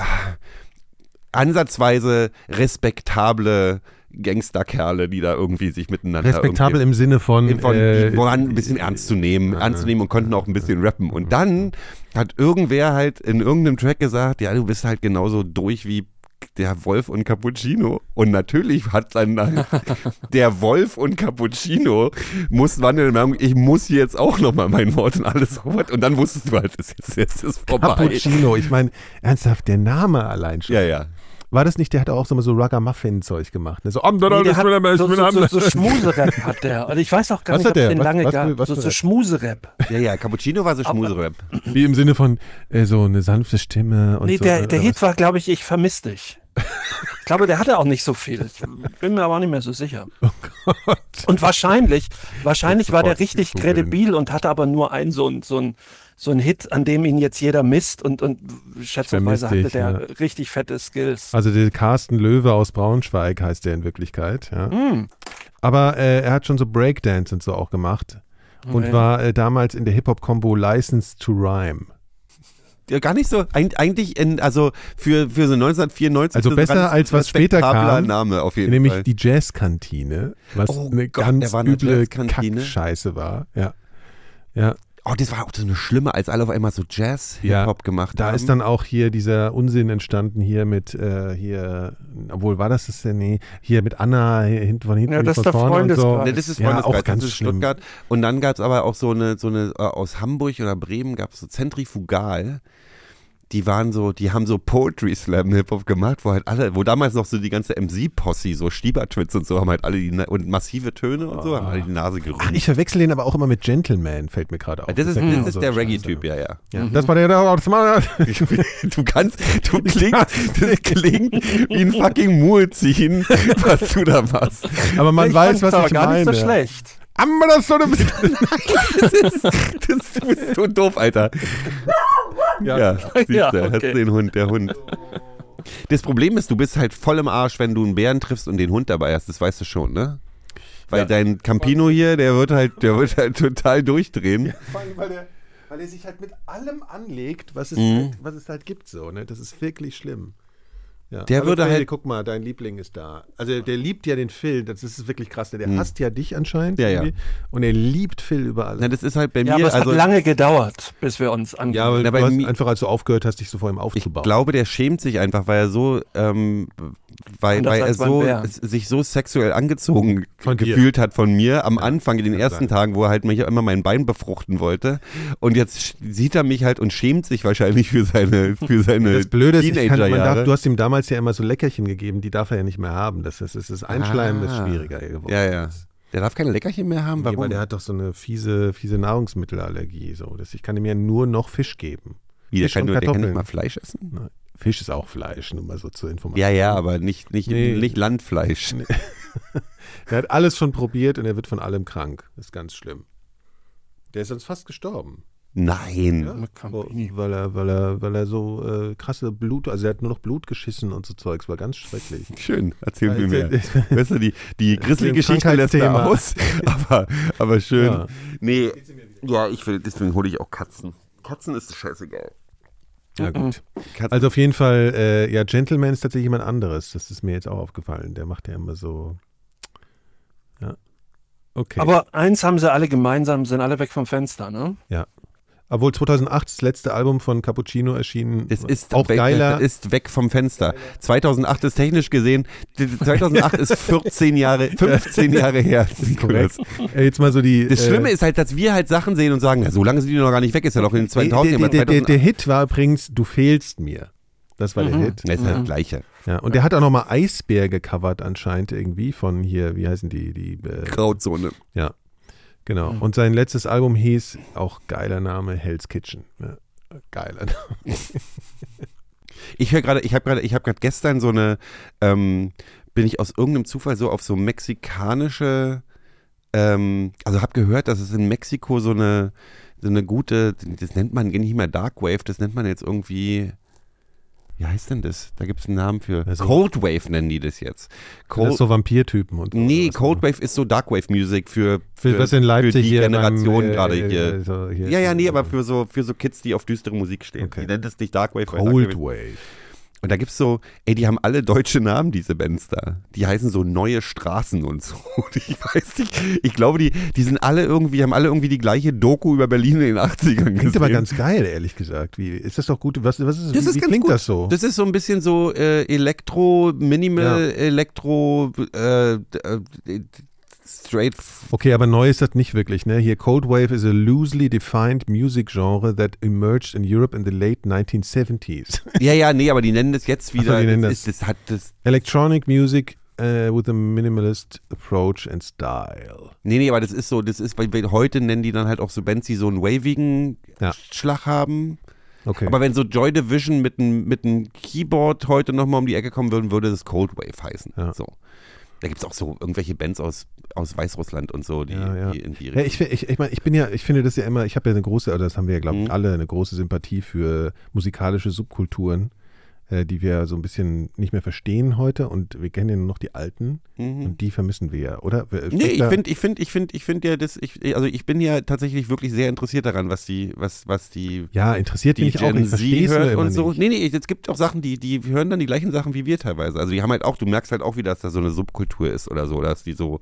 ansatzweise respektable Gangsterkerle, die da irgendwie sich miteinander Respektabel im Sinne von. von, äh, ein bisschen ernst zu nehmen, ernst zu nehmen und konnten auch ein bisschen rappen. Und dann hat irgendwer halt in irgendeinem Track gesagt, ja, du bist halt genauso durch wie der Wolf und Cappuccino. Und natürlich hat dann halt (laughs) der Wolf und Cappuccino muss wann in der Meinung, ich muss hier jetzt auch nochmal mein Wort und alles Robert. Und dann wusstest du halt, es ist jetzt, jetzt ist vorbei. Cappuccino, ich meine, ernsthaft, der Name allein schon. Ja, ja. War das nicht, der hat auch so, so Rugger-Muffin-Zeug gemacht? Ne? So, am Nee, der hat so, so, so, so Schmuserap hat der. Und ich weiß auch gar Was nicht, ob der? den Was- lange was gab. für- was so, so Rap? Schmuserap. Ja, ja, Cappuccino war so Schmuserap. (laughs) Wie im Sinne von äh, so eine sanfte Stimme und Nee, so. der, der was- Hit war, glaube ich, ich vermiss dich. Ich glaube, der hatte auch nicht so viel. Ich bin mir aber auch nicht mehr so sicher. (laughs) Und wahrscheinlich, wahrscheinlich war der richtig kredibil und hatte aber nur einen so ein, so ein, so ein Hit, an dem ihn jetzt jeder misst und, und schätzungsweise hatte dich, der richtig fette Skills. Also der Carsten Löwe aus Braunschweig heißt der in Wirklichkeit, ja. Hm. Aber äh, er hat schon so Breakdance und so auch gemacht. Und Okay. war äh, damals in der Hip-Hop-Combo Licensed to Rhyme. Ja, gar nicht so. Eig eigentlich, in, also für, für so 1994. Also besser als was später kam, Name auf jeden Nämlich Fall. die Jazzkantine, was Oh eine Gott, ganz üble Jazzkantine? Kackscheiße war. Ja. Ja. Oh, das war auch so eine schlimme, als alle auf einmal so Jazz-Hip-Hop gemacht da haben. ist dann auch hier dieser Unsinn entstanden hier mit äh, hier, obwohl war das das denn? Nee, hier mit Anna hinten von hinten Ja, das von ist der vorne und so. Freundeskreis. Ne, das ist Ja, Freundeskreis, auch ganz das ist schlimm. Stuttgart. Und dann gab es aber auch so eine, so eine äh, aus Hamburg oder Bremen gab es so Zentrifugal. Die waren so, die haben so Poetry Slam Hip-Hop gemacht, wo halt alle, wo damals noch so die ganze MC-Posse, so Stiebertwitz und so, haben halt alle die, Na- und massive Töne und so, haben alle die Nase gerührt. Ach, ich verwechsel den aber auch immer mit Gentleman, fällt mir gerade auf. Ja, das ist, ja das genau ist so der ein Reggae-Typ, ja, ja. Ja, Das war der, der das mal. (laughs) Du kannst, du (laughs) klingst, das klingt wie ein fucking Muezzin, (laughs) was du da machst. Aber man ich weiß, was aber ich gar meine. nicht so schlecht. Aber das so (laughs) eine Das ist, das, du bist so doof, Alter. Ja, siehst Ja, (laughs) du, hast okay. den Hund, der Hund. Das Problem ist, du bist halt voll im Arsch, wenn du einen Bären triffst und den Hund dabei hast. Das weißt du schon, ne? Weil dein Campino hier, der wird halt, der wird halt total durchdrehen. Vor allem, weil der, weil er sich halt mit allem anlegt, was es, Mhm. halt, was es halt gibt. So, ne? Das ist wirklich schlimm. Ja. Der würde Phil, halt- Guck mal, dein Liebling ist da. Also der liebt ja den Phil, das ist wirklich krass. Der hasst ja dich anscheinend. Ja, ja. Und er liebt Phil über alles. Na, das ist halt bei Ja, mir, aber es also hat lange gedauert, bis wir uns an. ja, weil Na, du bei hast mir- einfach, als du aufgehört hast, dich so vor ihm ich aufzubauen. glaube, der schämt sich einfach, weil er so, ähm, weil, weil er so, sich so sexuell angezogen Von dir. gefühlt hat von mir am Anfang, in den ersten sein. Tagen, wo er halt mich immer mein Bein befruchten wollte. Und jetzt sieht er mich halt und schämt sich wahrscheinlich für seine, für seine das Blöde ist, ich kann, man Teenagerjahre. darf, du hast ihm damals ja immer so Leckerchen gegeben, die darf er ja nicht mehr haben. Das ist, das ist Einschleimen ist Ah. schwieriger geworden. Ja, ja. Der darf keine Leckerchen mehr haben? Nee, Warum? weil der hat doch so eine fiese, fiese Nahrungsmittelallergie. So. Das, ich kann ihm ja nur noch Fisch geben. Wie, der Fisch kann, und nur, der kann nicht mal Fleisch essen? Nein. Fisch ist auch Fleisch, nur mal so zur Information. Ja, ja, aber nicht, nicht, Nee. nicht Landfleisch. (laughs) Der hat alles schon probiert und er wird von allem krank. Das ist ganz schlimm. Der ist sonst fast gestorben. Nein. Campini. Weil er, weil er, weil er so äh, krasse Blut, also er hat nur noch Blut geschissen und so Zeugs, war ganz schrecklich. Schön, erzähl mir Ja, mehr. Weißt du, die, die Erzähl grizzly ein Geschichte lässt er aus, (laughs) aber, aber schön. Ja. Nee, ja, ich will, deswegen hole ich auch Katzen. Katzen ist scheißegal. Ja, gut. Katzen, Also auf jeden Fall, äh, ja, Gentleman ist tatsächlich jemand anderes. Das ist mir jetzt auch aufgefallen. Der macht ja immer so. Ja. Okay. Aber eins haben sie alle gemeinsam, sind alle weg vom Fenster, ne? Obwohl 2008 das letzte Album von Cappuccino erschienen. es ist, auch weg, geiler. es ist weg vom Fenster. 2008 ist technisch gesehen, 2008 (laughs) ist 14 Jahre, 15 Jahre her. (laughs) korrekt. Äh, jetzt mal so die. Das äh, Schlimme ist halt, dass wir halt Sachen sehen und sagen, ja, so lange sind die noch gar nicht weg, ist ja noch in den 2000 der, der, der, 2008 der Hit war übrigens Du fehlst mir. Das war der Hit. Das ist halt das Gleiche. Ja, und der hat auch nochmal Eisbär gecovert anscheinend irgendwie von hier, wie heißen die? die äh, Grauzone. ja, genau. Und sein letztes Album hieß, auch geiler Name, Hell's Kitchen. Ja, geiler Name. (laughs) Ich höre gerade, ich habe gerade, ich habe gerade gestern so eine, ähm, bin ich aus irgendeinem Zufall so auf so mexikanische, ähm, also habe gehört, dass es in Mexiko so eine, so eine gute, das nennt man nicht mehr Dark Wave, das nennt man jetzt irgendwie, wie heißt denn das? Da gibt es einen Namen für. Also- Cold Wave nennen die das jetzt. Das Cold, ist so Vampirtypen und so. nee, Cold. Wave ist so Dark Wave Music für, Für, für, was in Leipzig für die hier Generation beim, äh, gerade äh, hier. so hier. Ja, ja, nee, aber für so, für so Kids, die auf düstere Musik stehen. Okay. Die nennt es nicht Dark Wave. weil Dark Cold Wave- Wave. Und da gibt's so, ey, die haben alle deutsche Namen, diese Bands da. Die heißen so neue Straßen und so. (laughs) Ich weiß nicht, ich glaube, die, die sind alle irgendwie, haben alle irgendwie die gleiche Doku über Berlin in den 80ern gesehen. Klingt aber ganz geil, ehrlich gesagt. Wie, ist das doch gut? Was, was ist, das wie, ist wie klingt gut. das so? Das ist so ein bisschen so äh, Elektro, Minimal, Ja. Elektro, äh, äh, straight. Okay, aber neu ist das nicht wirklich, ne? Hier Cold Wave is a loosely defined music genre that emerged in Europe in the late 1970s. (laughs) Ja, ja, nee, aber die nennen das jetzt Ach so, wieder. die nennen das, das- ist, das hat das. Electronic music uh, with a minimalist approach and style. Nee, nee, aber das ist so, das ist, weil heute nennen die dann halt auch so Bands, die so einen wavigen Ja. Schlag haben. Okay. Aber wenn so Joy Division mit einem mit Keyboard heute nochmal um die Ecke kommen würden, würde das Cold Wave heißen. Ja. So. Da gibt es auch so irgendwelche Bands aus, aus Weißrussland und so, die, Ja, ja. die in die Ja, ich, ich, ich, mein, ich bin ja, ich finde das ja immer, ich habe ja eine große, oder das haben wir ja, glaube ich, Mhm. alle, eine große Sympathie für musikalische Subkulturen, äh, die wir so ein bisschen nicht mehr verstehen heute und wir kennen ja nur noch die alten und die vermissen wir ja, oder? Mhm. Nee, ich finde, ich finde, ich finde, ich finde ja, das, ich, also ich bin ja tatsächlich wirklich sehr interessiert daran, was die, was, was die, Ja, interessiert die mich auch, Gen ich Z verstehe hört und so. nicht. Nee, nee, es gibt auch Sachen, die, die hören dann die gleichen Sachen wie wir teilweise. Also die haben halt auch, du merkst halt auch wieder, dass da so eine Subkultur ist oder so, dass die so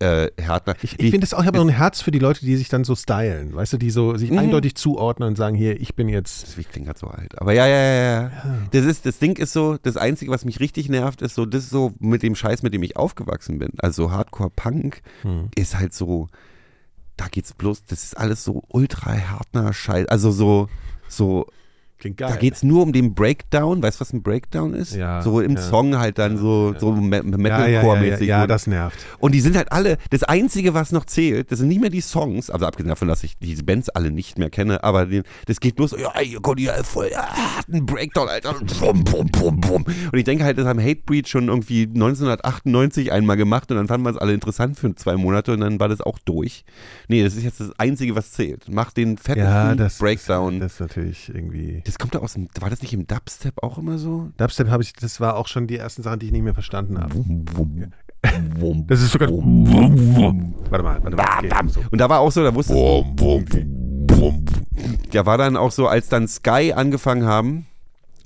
äh, Härtner. Ich, ich finde es auch, ich habe auch ein Herz für die Leute, die sich dann so stylen, weißt du, die so sich eindeutig zuordnen und sagen, hier, ich bin jetzt. Das klingt gerade so alt. Aber ja, ja, ja, ja. Das, ist, das Ding ist so, das Einzige, was mich richtig nervt, ist so, das ist so mit dem Scheiß, mit dem ich aufgewachsen bin. Also Hardcore-Punk ist halt so, da geht's bloß, das ist alles so ultra härtner Scheiß. Also so, so, Klingt da geht's nur um den Breakdown. Weißt du, was ein Breakdown ist? Ja, So im ja. Song halt dann so, so Me- ja, ja, ja, ja, Metalcore-mäßig. ja, das nervt. und die sind halt alle, das Einzige, was noch zählt, das sind nicht mehr die Songs, also abgesehen davon, dass ich diese Bands alle nicht mehr kenne, aber die, das geht bloß, ja, ihr kommt ja voll, ja, hat einen Breakdown, Alter, bum, bum, bum, bum. Und ich denke halt, das haben Hatebreed schon irgendwie 1998 einmal gemacht und dann fanden wir es alle interessant für zwei Monate und dann war das auch durch. Nee, das ist jetzt das Einzige, was zählt. Mach den fetten Ja, das Breakdown. Das ist natürlich irgendwie. Das kommt ja aus dem, war das nicht im Dubstep auch immer so? Dubstep habe ich, das war auch schon die ersten Sachen, die ich nicht mehr verstanden habe. Wum, (laughs) Das ist sogar. Warte mal, warte mal. Okay. Und da war auch so, da wusste Ja, war dann auch so, als dann Sky angefangen haben,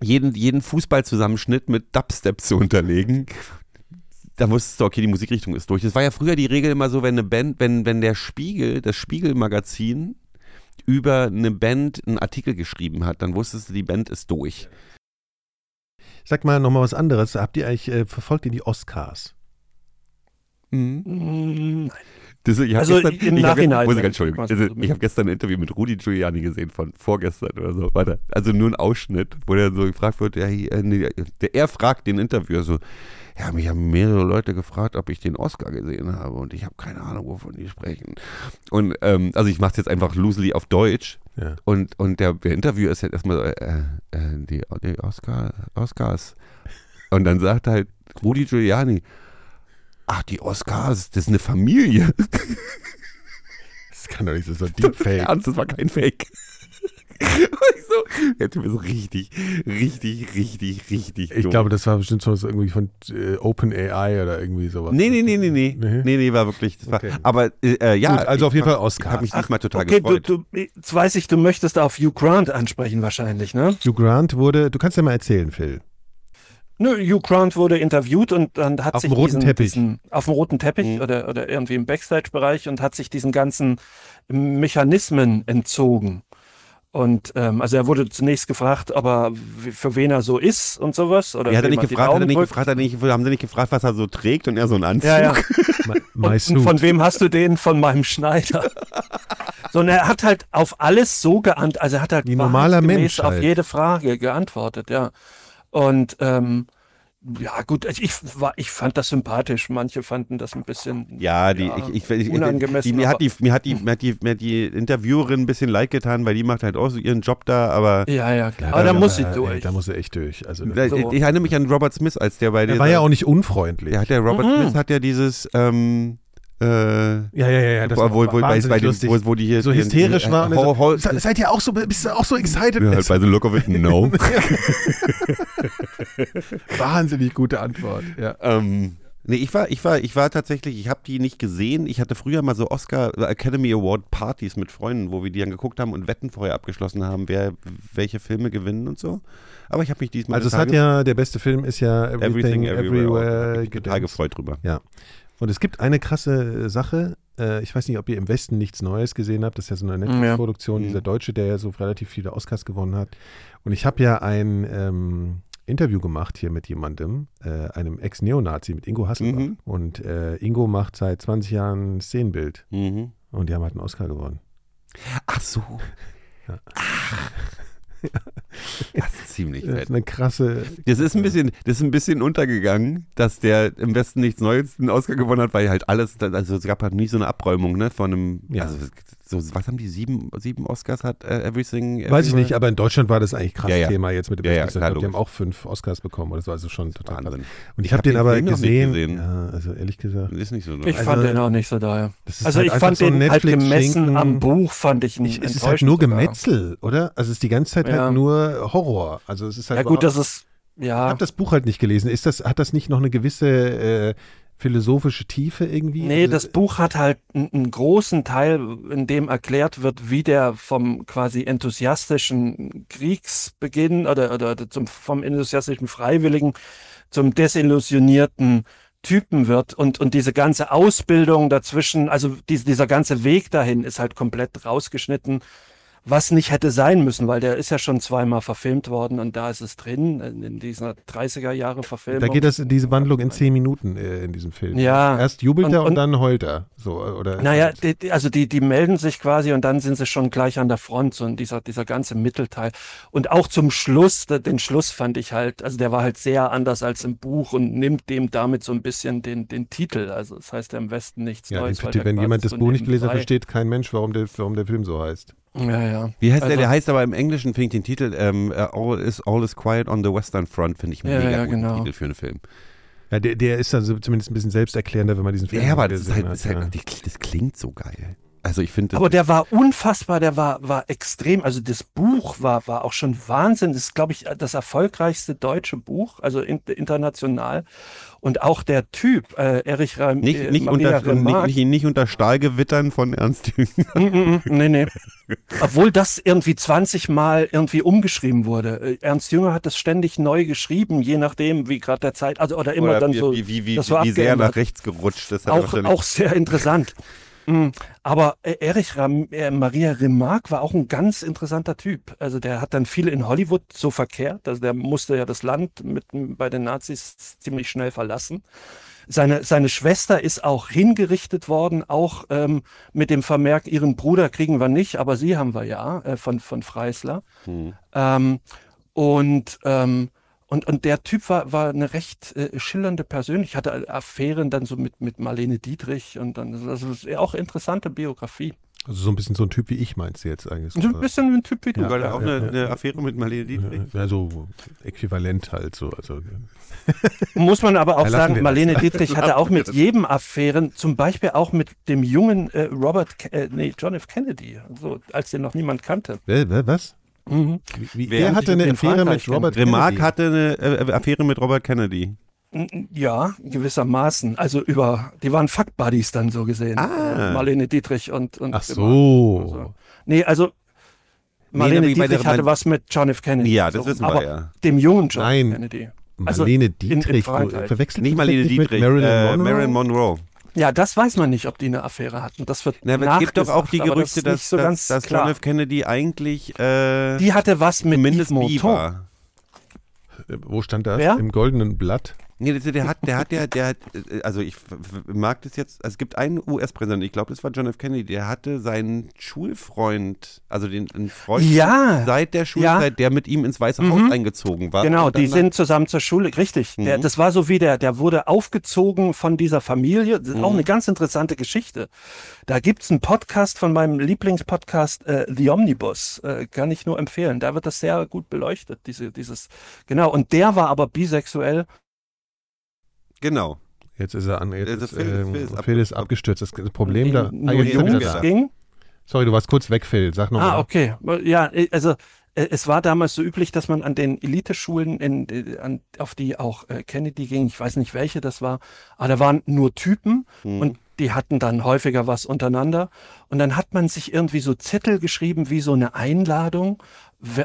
jeden, jeden Fußballzusammenschnitt mit Dubstep zu unterlegen, da wusstest du, okay, die Musikrichtung ist durch. Das war ja früher die Regel immer so, wenn eine Band, wenn, wenn der Spiegel, das Spiegelmagazin über eine Band einen Artikel geschrieben hat, dann wusstest du, die Band ist durch. Sag mal nochmal was anderes. Habt ihr eigentlich, äh, verfolgt ihr die Oscars? Mm, Das, ich hab Also gestern, im ich Nachhinein, Gestern, muss ich, wenn- Entschuldigung, also, ich habe gestern ein Interview mit Rudi Giuliani gesehen von vorgestern oder so. Warte, also nur ein Ausschnitt, wo der so gefragt wird, ja, hier, äh, nee, der, er fragt den Interviewer so, ja, mich haben mehrere Leute gefragt, ob ich den Oscar gesehen habe und ich habe keine Ahnung, wovon die sprechen. Und ähm, also ich mache es jetzt einfach loosely auf Deutsch. Ja. Und, und der, der Interviewer ist halt erstmal so, äh, äh, die, die Oscar, Oscars. Und dann sagt halt Rudi Giuliani, ach, die Oscars, das ist eine Familie. Das kann doch nicht so, so (laughs) Das ist Deepfake. ernst, das war kein Fake. So, der Typ ist so richtig, richtig, richtig, richtig Ich dumm. glaube, das war bestimmt so irgendwie von äh, OpenAI oder irgendwie sowas. Nee, nee, nee, nee, nee. Nee? Nee, nee, war wirklich. Das war, Okay. Aber äh, ja. Gut, also auf jeden Fall. Ich habe mich diesmal total okay, du, gefreut. du, jetzt weiß ich, du möchtest auf Hugh Grant ansprechen wahrscheinlich, ne? Hugh Grant wurde, du kannst ja mal erzählen, Phil. Nö, Hugh Grant wurde interviewt und dann hat Auf sich dem roten diesen, Teppich. Diesen, auf dem roten Teppich Mhm. oder, oder irgendwie im Backstage-Bereich und hat sich diesen ganzen Mechanismen entzogen. Und ähm, also er wurde zunächst gefragt, ob er w- für wen er so ist und sowas. Oder Ja, hat er nicht gefragt, hat er nicht gefragt, hat er nicht, haben sie nicht gefragt, was er so trägt und er so einen Anzug? Ja, ja. (laughs) My, my Und suit. von wem hast du den? Von meinem Schneider. (laughs) so, und er hat halt auf alles so geantwortet, also er hat halt normaler Mensch auf halt. jede Frage geantwortet, ja. Und ähm, ja, gut, also ich, war, ich fand das sympathisch. Manche fanden das ein bisschen. Ja, die, Ja, ich, ich, ich, unangemessen, die, mir, hat die, mir, hat die, mir, hat die, mir hat die Interviewerin ein bisschen leid getan, weil die macht halt auch so ihren Job da, aber Ja, ja, klar. Ja, aber da ja, muss sie ey, durch. Da muss er echt durch. Also, Da- So. ich erinnere mich an Robert Smith, als der bei er der war ja auch nicht unfreundlich. der hat der Robert Mhm. Smith hat ja dieses ähm, äh, ja, ja, ja, ja. Das wo, war wo, bei, bei den, wo, wo die hier so hysterisch die- war. Und er Ho- so, ho- "Se- seid ihr auch so, bist du auch so excited? ja, halt bei The Look of It, no. (laughs) Wahnsinnig gute Antwort. Ja. ähm, nee, ich war, ich war, ich war tatsächlich, ich habe die nicht gesehen. Ich hatte früher mal so Oscar Academy Award Partys mit Freunden, wo wir die dann geguckt haben und Wetten vorher abgeschlossen haben, wer welche Filme gewinnen und so. Aber ich habe mich diesmal Also es hat ja, der beste Film ist ja Everything Everything, Everywhere. Everywhere. Hab mich total gefreut drüber. Ja. Und es gibt eine krasse Sache. Äh, ich weiß nicht, ob ihr im Westen nichts Neues gesehen habt. Das ist ja so eine Netflix-Produktion, Mhm. dieser Deutsche, der ja so relativ viele Oscars gewonnen hat. Und ich habe ja ein ähm, Interview gemacht hier mit jemandem, äh, einem Ex-Neonazi, mit Ingo Hasselbach. Mhm. Und äh, Ingo macht seit 20 Jahren Szenenbild. Mhm. Und die haben halt einen Oscar gewonnen. Ach so. (laughs) Ja. Ach. Das ist ziemlich (laughs) Das fett. ist eine krasse. Das ist ein bisschen, das ist ein bisschen untergegangen, dass der im Westen nichts Neues einen Oscar gewonnen hat, weil halt alles, also es gab halt nie so eine Abräumung, ne, von einem, Ja. also so, was haben die, sieben, sieben Oscars hat äh, Everything? Weiß ich Everywhere? nicht, aber in Deutschland war das eigentlich krass Ja, ja. Thema jetzt mit dem Ja, ja, klar, ich glaub, die haben auch fünf Oscars bekommen. oder so, also schon total krass. Wahnsinn. Und ich Ich habe hab den den aber Film nicht gesehen. gesehen. Ja, also ehrlich gesagt. Ist nicht so. Ich Also, fand den auch nicht so da. Das ist Also halt ich fand so den halt gemessen Netflix-Schinken. am Buch, fand ich ihn Ich, es ist halt nur sogar. Gemetzel, oder? Also es ist die ganze Zeit Ja. halt nur Horror. Also es ist halt Ja gut, das ist, Ich ja, habe das Buch halt nicht gelesen. Ist das, hat das nicht noch eine gewisse äh, philosophische Tiefe irgendwie? nee, Also, das Buch hat halt einen, großen Teil, in dem erklärt wird, wie der vom quasi enthusiastischen Kriegsbeginn oder, oder, zum, vom enthusiastischen Freiwilligen zum desillusionierten Typen wird und, und diese ganze Ausbildung dazwischen, also dies, dieser ganze Weg dahin ist halt komplett rausgeschnitten, was nicht hätte sein müssen, weil der ist ja schon zweimal verfilmt worden und da ist es drin, in, in dieser 30er Jahre Verfilmung. Da geht das, diese Wandlung in zehn Minuten äh, in diesem Film. Ja. Erst jubelt Und- er und, und- dann heult er. So, oder Naja, die, also die, die melden sich quasi und dann sind sie schon gleich an der Front, so in dieser, dieser ganze Mittelteil. Und auch zum Schluss, den Schluss fand ich halt, also der war halt sehr anders als im Buch und nimmt dem damit so ein bisschen den, den Titel. Also das heißt ja im Westen nichts ja, Neues. der wenn jemand das Buch nicht gelesen hat, versteht kein Mensch, warum der, warum der Film so heißt. Ja, ja. Wie heißt der? Also- Der heißt aber im Englischen, finde ich den Titel, ähm, äh, all, is, all is Quiet on the Western Front, finde ich einen Ja, mega ja, genau. Titel für einen Film. Ja, der, der ist also zumindest ein bisschen selbsterklärender, wenn man diesen Film Ja, aber das, ist halt, das, ist hat. halt, das klingt so geil. Also ich finde. Aber der war unfassbar, der war, war extrem, also das Buch war, war auch schon Wahnsinn. Das ist, glaube ich, das erfolgreichste deutsche Buch, also in, international. Und auch der Typ, äh, Erich Reim, nicht, äh, nicht, unter, nicht, nicht, nicht unter Stahlgewittern von Ernst Jünger. Mm, mm, mm, nee, nee. Obwohl das irgendwie 20 Mal irgendwie umgeschrieben wurde. Äh, Ernst Jünger hat das ständig neu geschrieben, je nachdem, wie gerade der Zeit, also oder immer Oder dann wie, so. wie, wie, wie, wie sehr nach rechts gerutscht. Das hat er auch, auch sehr interessant. Mm, Aber äh, Erich Ram, äh, Maria Remarque war auch ein ganz interessanter Typ. Also der hat dann viel in Hollywood so verkehrt. Also der musste ja das Land mit, bei den Nazis ziemlich schnell verlassen. Seine, seine Schwester ist auch hingerichtet worden, auch ähm, mit dem Vermerk, ihren Bruder kriegen wir nicht, aber sie haben wir ja, äh, von, von Freisler. Ähm, und, ähm, und, und der Typ war, war eine recht äh, schillernde Persönlichkeit, hatte Affären dann so mit, mit Marlene Dietrich und dann, also das ist auch interessante Biografie. Also so ein bisschen so ein Typ wie ich meinst du jetzt eigentlich. So ein bisschen ein Typ wie du. Weil er auch ja, eine, ja, eine Affäre mit Marlene Dietrich. Ja, so äquivalent halt so. Also, Muss man aber auch Ja, sagen, das. Marlene Dietrich (laughs) hatte auch mit jedem Affären, zum Beispiel auch mit dem jungen äh, Robert, äh, nee, John F. Kennedy, so, als den noch niemand kannte. wer, wer, was? Mhm. Wie, wie, Wer der hat hatte eine in Affäre Frankreich mit Robert Remarque Kennedy. hatte eine äh, Affäre mit Robert Kennedy. Ja, gewissermaßen. Also über, die waren Fuck Buddies dann so gesehen. Ah. Äh, Marlene Dietrich und, und Ach so. Also, nee, also Marlene Nee, Dietrich hatte was mit John F. Kennedy. Ja, das wissen wir aber ja. Dem jungen John Nein. F. Kennedy. Also Marlene in- in Dietrich, du Frankreich. verwechselst Nicht Marlene Dietrich, mit Marilyn äh, Monroe? Marilyn Monroe. Ja, das weiß man nicht, ob die eine Affäre hatten. Das wird Na, aber es gibt doch auch die Gerüchte, das dass, so dass, ganz dass. John F. Kennedy eigentlich äh, Die hatte was mit zumindest Yves bi Montand. war. Äh, Wo stand das? Wer? Im goldenen Blatt. Nee, das- der hat, der hat ja, der hat, äh, also ich mag das jetzt, also es gibt einen US-Präsidenten, ich glaube, das war John F. Kennedy, der hatte seinen Schulfreund, also den einen Freund Ja. seit der Schulzeit, Ja. der mit ihm ins Weiße Haus eingezogen war. Genau, die sind zusammen zur Schule, richtig. Der, Mhm. das war so wie der, der wurde aufgezogen von dieser Familie. Das ist auch Mhm. eine ganz interessante Geschichte. Da gibt's einen Podcast von meinem Lieblingspodcast, äh, The Omnibus. Äh, kann ich nur empfehlen. Da wird das sehr gut beleuchtet, diese, dieses, genau. Und der war aber bisexuell. Genau. Jetzt ist er an. Jetzt Äh, ist, Phil- ähm, Phil ist ab- Phil ist abgestürzt. Das Problem da. nur Ah, jetzt ist wieder Jungs da. ging. Sorry, du warst kurz weg, Phil. Sag nochmal. Ah, okay. Ja, äh, also äh, es war damals so üblich, dass man an den Eliteschulen, in, äh, an, auf die auch äh, Kennedy ging, ich weiß nicht welche das war, aber da waren nur Typen Mhm. und die hatten dann häufiger was untereinander. Und dann hat man sich irgendwie so Zettel geschrieben, wie so eine Einladung,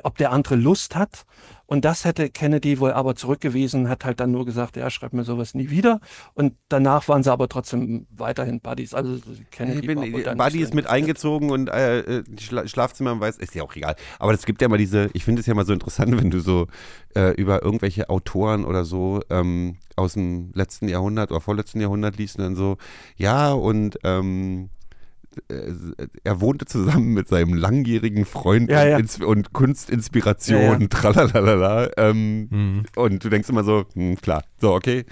ob der andere Lust hat. Und das hätte Kennedy wohl aber zurückgewiesen, hat halt dann nur gesagt, ja, schreib mir sowas nie wieder. Und danach waren sie aber trotzdem weiterhin Buddies. Also Kennedy Ich bin, Buddy ist mit eingezogen und äh, Schla Schlafzimmer weiß, ist ja auch egal. Aber es gibt ja mal diese, ich finde es ja mal so interessant, (laughs) wenn du so äh, über irgendwelche Autoren oder so ähm, aus dem letzten Jahrhundert oder vorletzten Jahrhundert liest und dann so, ja, und ähm, äh, er wohnte zusammen mit seinem langjährigen Freund Ja, ja. und, Ins und Kunstinspiration, Ja, ja. tralalala. Ähm, Mhm. Und du denkst immer so, hm, klar, so, okay.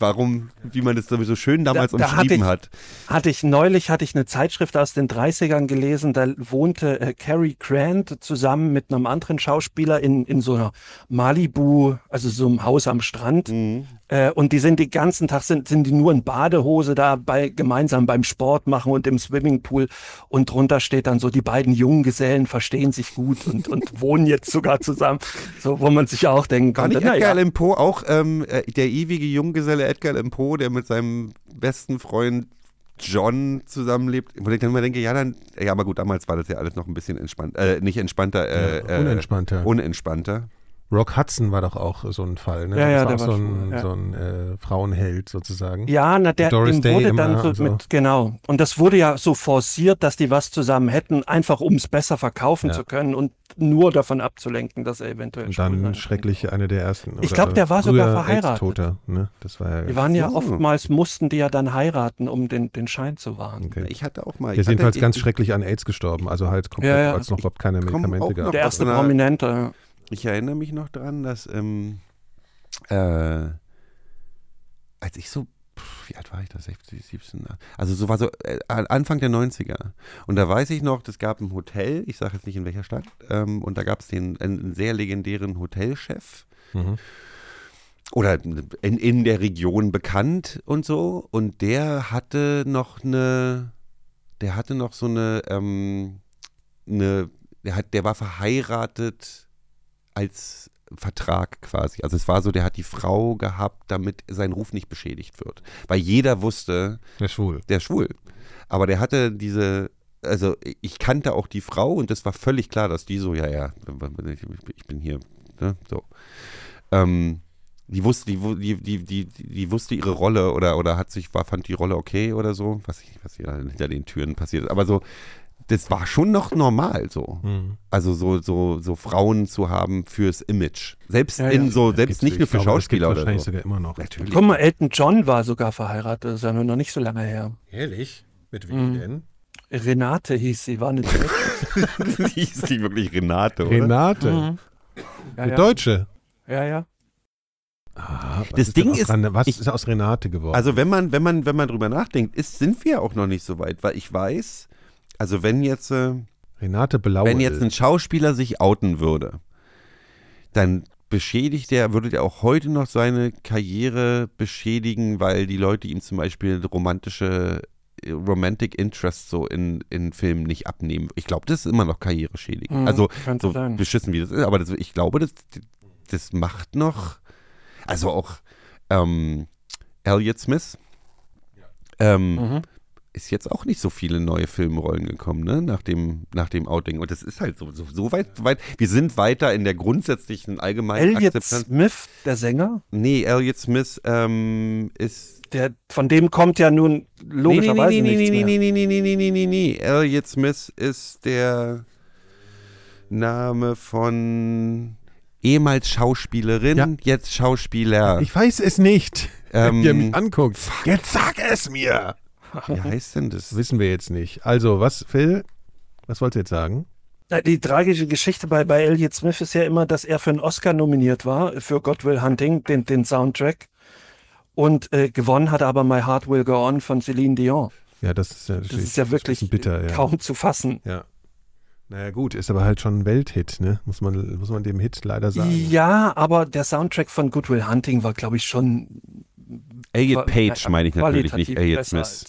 Warum, wie man das sowieso schön damals Da- da hatte umschrieben ich- hat. Hatte ich neulich hatte ich eine Zeitschrift aus den 30ern gelesen, da wohnte äh, Cary Grant zusammen mit einem anderen Schauspieler in, in so einer Malibu, also so einem Haus am Strand. Mhm. Äh, und die sind den ganzen Tag sind, sind die nur in Badehose da bei, gemeinsam beim Sport machen und im Swimmingpool. Und drunter steht dann so, die beiden jungen Gesellen verstehen sich gut und, und (laughs) wohnen jetzt sogar zusammen. So, wo man sich auch denken War kann. nicht Edgar Allan Poe auch ähm, äh, der ewige Junggeselle Edgar Allan Poe, der mit seinem besten Freund John zusammenlebt? Wo ich dann immer denke, ja, dann, ja, aber gut, damals war das ja alles noch ein bisschen entspannt, äh, nicht entspannter, äh, Ja, unentspannter. Äh, unentspannter. Rock Hudson war doch auch so ein Fall, ne? Ja, ja, das der war auch war so ein, schwul, ja. so ein äh, Frauenheld sozusagen. Ja, na, der Doris Day wurde dann so und so. mit, genau. Und das wurde ja so forciert, dass die was zusammen hätten, einfach um es besser verkaufen Ja. zu können und nur davon abzulenken, dass er eventuell Und dann schrecklich eine der ersten. Ich oder glaub, der war sogar verheiratet. AIDS-Toter, ne? Das war ja. Die waren ja So. oftmals, mussten die ja dann heiraten, um den, den Schein zu wahren. okay. Ich hatte auch mal. Der ist jedenfalls ganz ich, schrecklich an AIDS gestorben, also halt komplett, Ja, ja. als noch überhaupt keine Medikamente gab. Der erste Prominente. Ich erinnere mich noch dran, dass ähm, äh, als ich so, wie alt war ich da, 60, 17, also so war so äh, Anfang der 90er. Und da weiß ich noch, es gab ein Hotel, ich sage jetzt nicht in welcher Stadt, ähm, und da gab es den einen sehr legendären Hotelchef. Mhm. Oder in, in der Region bekannt und so. Und der hatte noch eine, der hatte noch so eine, ähm, eine der, hat, der war verheiratet als Vertrag quasi. Also es war so, der hat die Frau gehabt, damit sein Ruf nicht beschädigt wird. Weil jeder wusste, Der schwul. der schwul. Aber der hatte diese, also ich kannte auch die Frau und das war völlig klar, dass die so, ja, ja, ich bin hier, ne, so. Ähm, die wusste, die, wu- die, die, die, die wusste ihre Rolle oder, oder hat sich, war, fand die Rolle okay oder so. Weiß ich nicht, was hier hinter den Türen passiert ist. Aber so, das war schon noch normal so. Mhm. Also so, so, so Frauen zu haben fürs Image. Selbst Ja, in ja. so, Ja, selbst gibt's- nicht nur für glaube, das Schauspieler oder wahrscheinlich so. sogar immer noch. Natürlich. Guck mal, Elton John war sogar verheiratet, das ist ja nur noch nicht so lange her. Ehrlich? Mit wem Mhm. denn? Renate hieß sie, war eine (laughs) Deutsche. Hieß die wirklich Renate, oder? Renate. Mhm. ja, Eine ja. Deutsche. ja, ja. Ah, was Das ist Ding aus ist, was ich- ist aus Renate geworden? Also wenn man, wenn man, wenn man drüber nachdenkt, ist, sind wir auch noch nicht so weit, weil ich weiß, also wenn jetzt, äh, Renate Blau. wenn jetzt ein Schauspieler sich outen würde, dann beschädigt er, würde er auch heute noch seine Karriere beschädigen, weil die Leute ihm zum Beispiel romantische äh, Romantic Interest so in, in Filmen nicht abnehmen. Ich glaube, das ist immer noch karriereschädigend. Mhm, also so sein. beschissen wie das ist, aber das, ich glaube, das, das macht noch, also auch ähm, Elliot Smith ähm, Mhm. Ist jetzt auch nicht so viele neue Filmrollen gekommen, ne, nach dem, nach dem Outing. Und das ist halt so, so, so weit, weit, wir sind weiter in der grundsätzlichen allgemeinen Elliot Akzeptanz. Smith, der Sänger, Nee, Elliot Smith ähm, ist der, von dem kommt ja nun logischerweise nee, nee, nee, nichts nee, nee, nee, nee, nee, nee, nee, nee, nee. Elliot Smith ist der Name von ehemals Schauspielerin, Ja. jetzt Schauspieler. ich weiß es nicht. (laughs) Ähm, Wie er mich anguckt. Jetzt sag es mir. Wie (laughs) heißt denn Das das? wissen wir jetzt nicht. Also, was, Phil? Was wolltest du jetzt sagen? Die tragische Geschichte bei, bei Elliot Smith ist ja immer, dass er für einen Oscar nominiert war, für God Will Hunting, den, den Soundtrack. Und äh, gewonnen hat aber My Heart Will Go On von Celine Dion. Ja, das ist ja, Das ist ja wirklich bitter, ja. kaum zu fassen. Ja. Naja, gut, ist aber halt schon ein Welthit, ne? Muss man, muss man dem Hit leider sagen. Ja, aber der Soundtrack von Good Will Hunting war, glaube ich, schon Elliot Page meine ich natürlich nicht, Elliot Smith.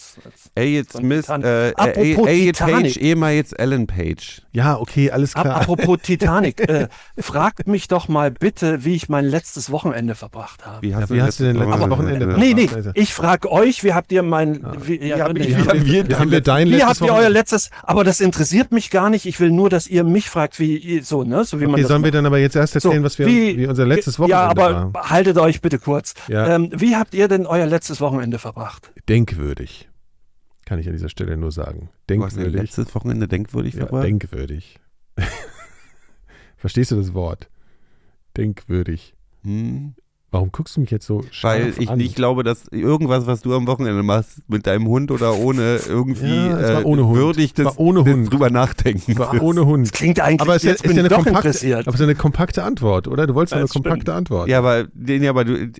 Elliot Smith, äh, Elliot. Page, ehemals Ellen Page. Ja, okay, alles klar. apropos (laughs) Titanic, äh, fragt mich doch mal bitte, wie ich mein letztes Wochenende verbracht habe. Wie hast, Ja, wie hast du denn letztes Wochenende Nee, nee, Also- ich frage euch, wie habt ihr mein, wie, ja, nee, wie, wie haben wir Wie dein wie letztes habt ihr euer letztes, aber das interessiert mich gar nicht, ich will nur, dass ihr mich fragt, wie, so, ne, so wie man das sollen wir dann aber jetzt erst erzählen, was wir, wie, unser letztes Wochenende Ja, aber war? haltet euch bitte kurz. Ähm, wie habt ihr denn euer letztes Wochenende verbracht? Denkwürdig. Kann ich an dieser Stelle nur sagen. Du hast Denkwürdig. letztes Wochenende denkwürdig Ja, verbracht? denkwürdig. (laughs) Verstehst du das Wort? Denkwürdig. Hm? Warum guckst du mich jetzt so Weil scharf ich an? nicht glaube, dass irgendwas, was du am Wochenende machst, mit deinem Hund oder ohne (laughs) irgendwie Ja, äh, ohne Hund. würdig das, ohne das Hund. drüber nachdenken. war ohne Hund. Klingt eigentlich, Aber es jetzt ist bin ja eine kompakte, interessiert. aber es ist ja eine kompakte Antwort, oder? Du wolltest ja eine das stimmt. kompakte Antwort. Ja, aber, den, ja, aber du,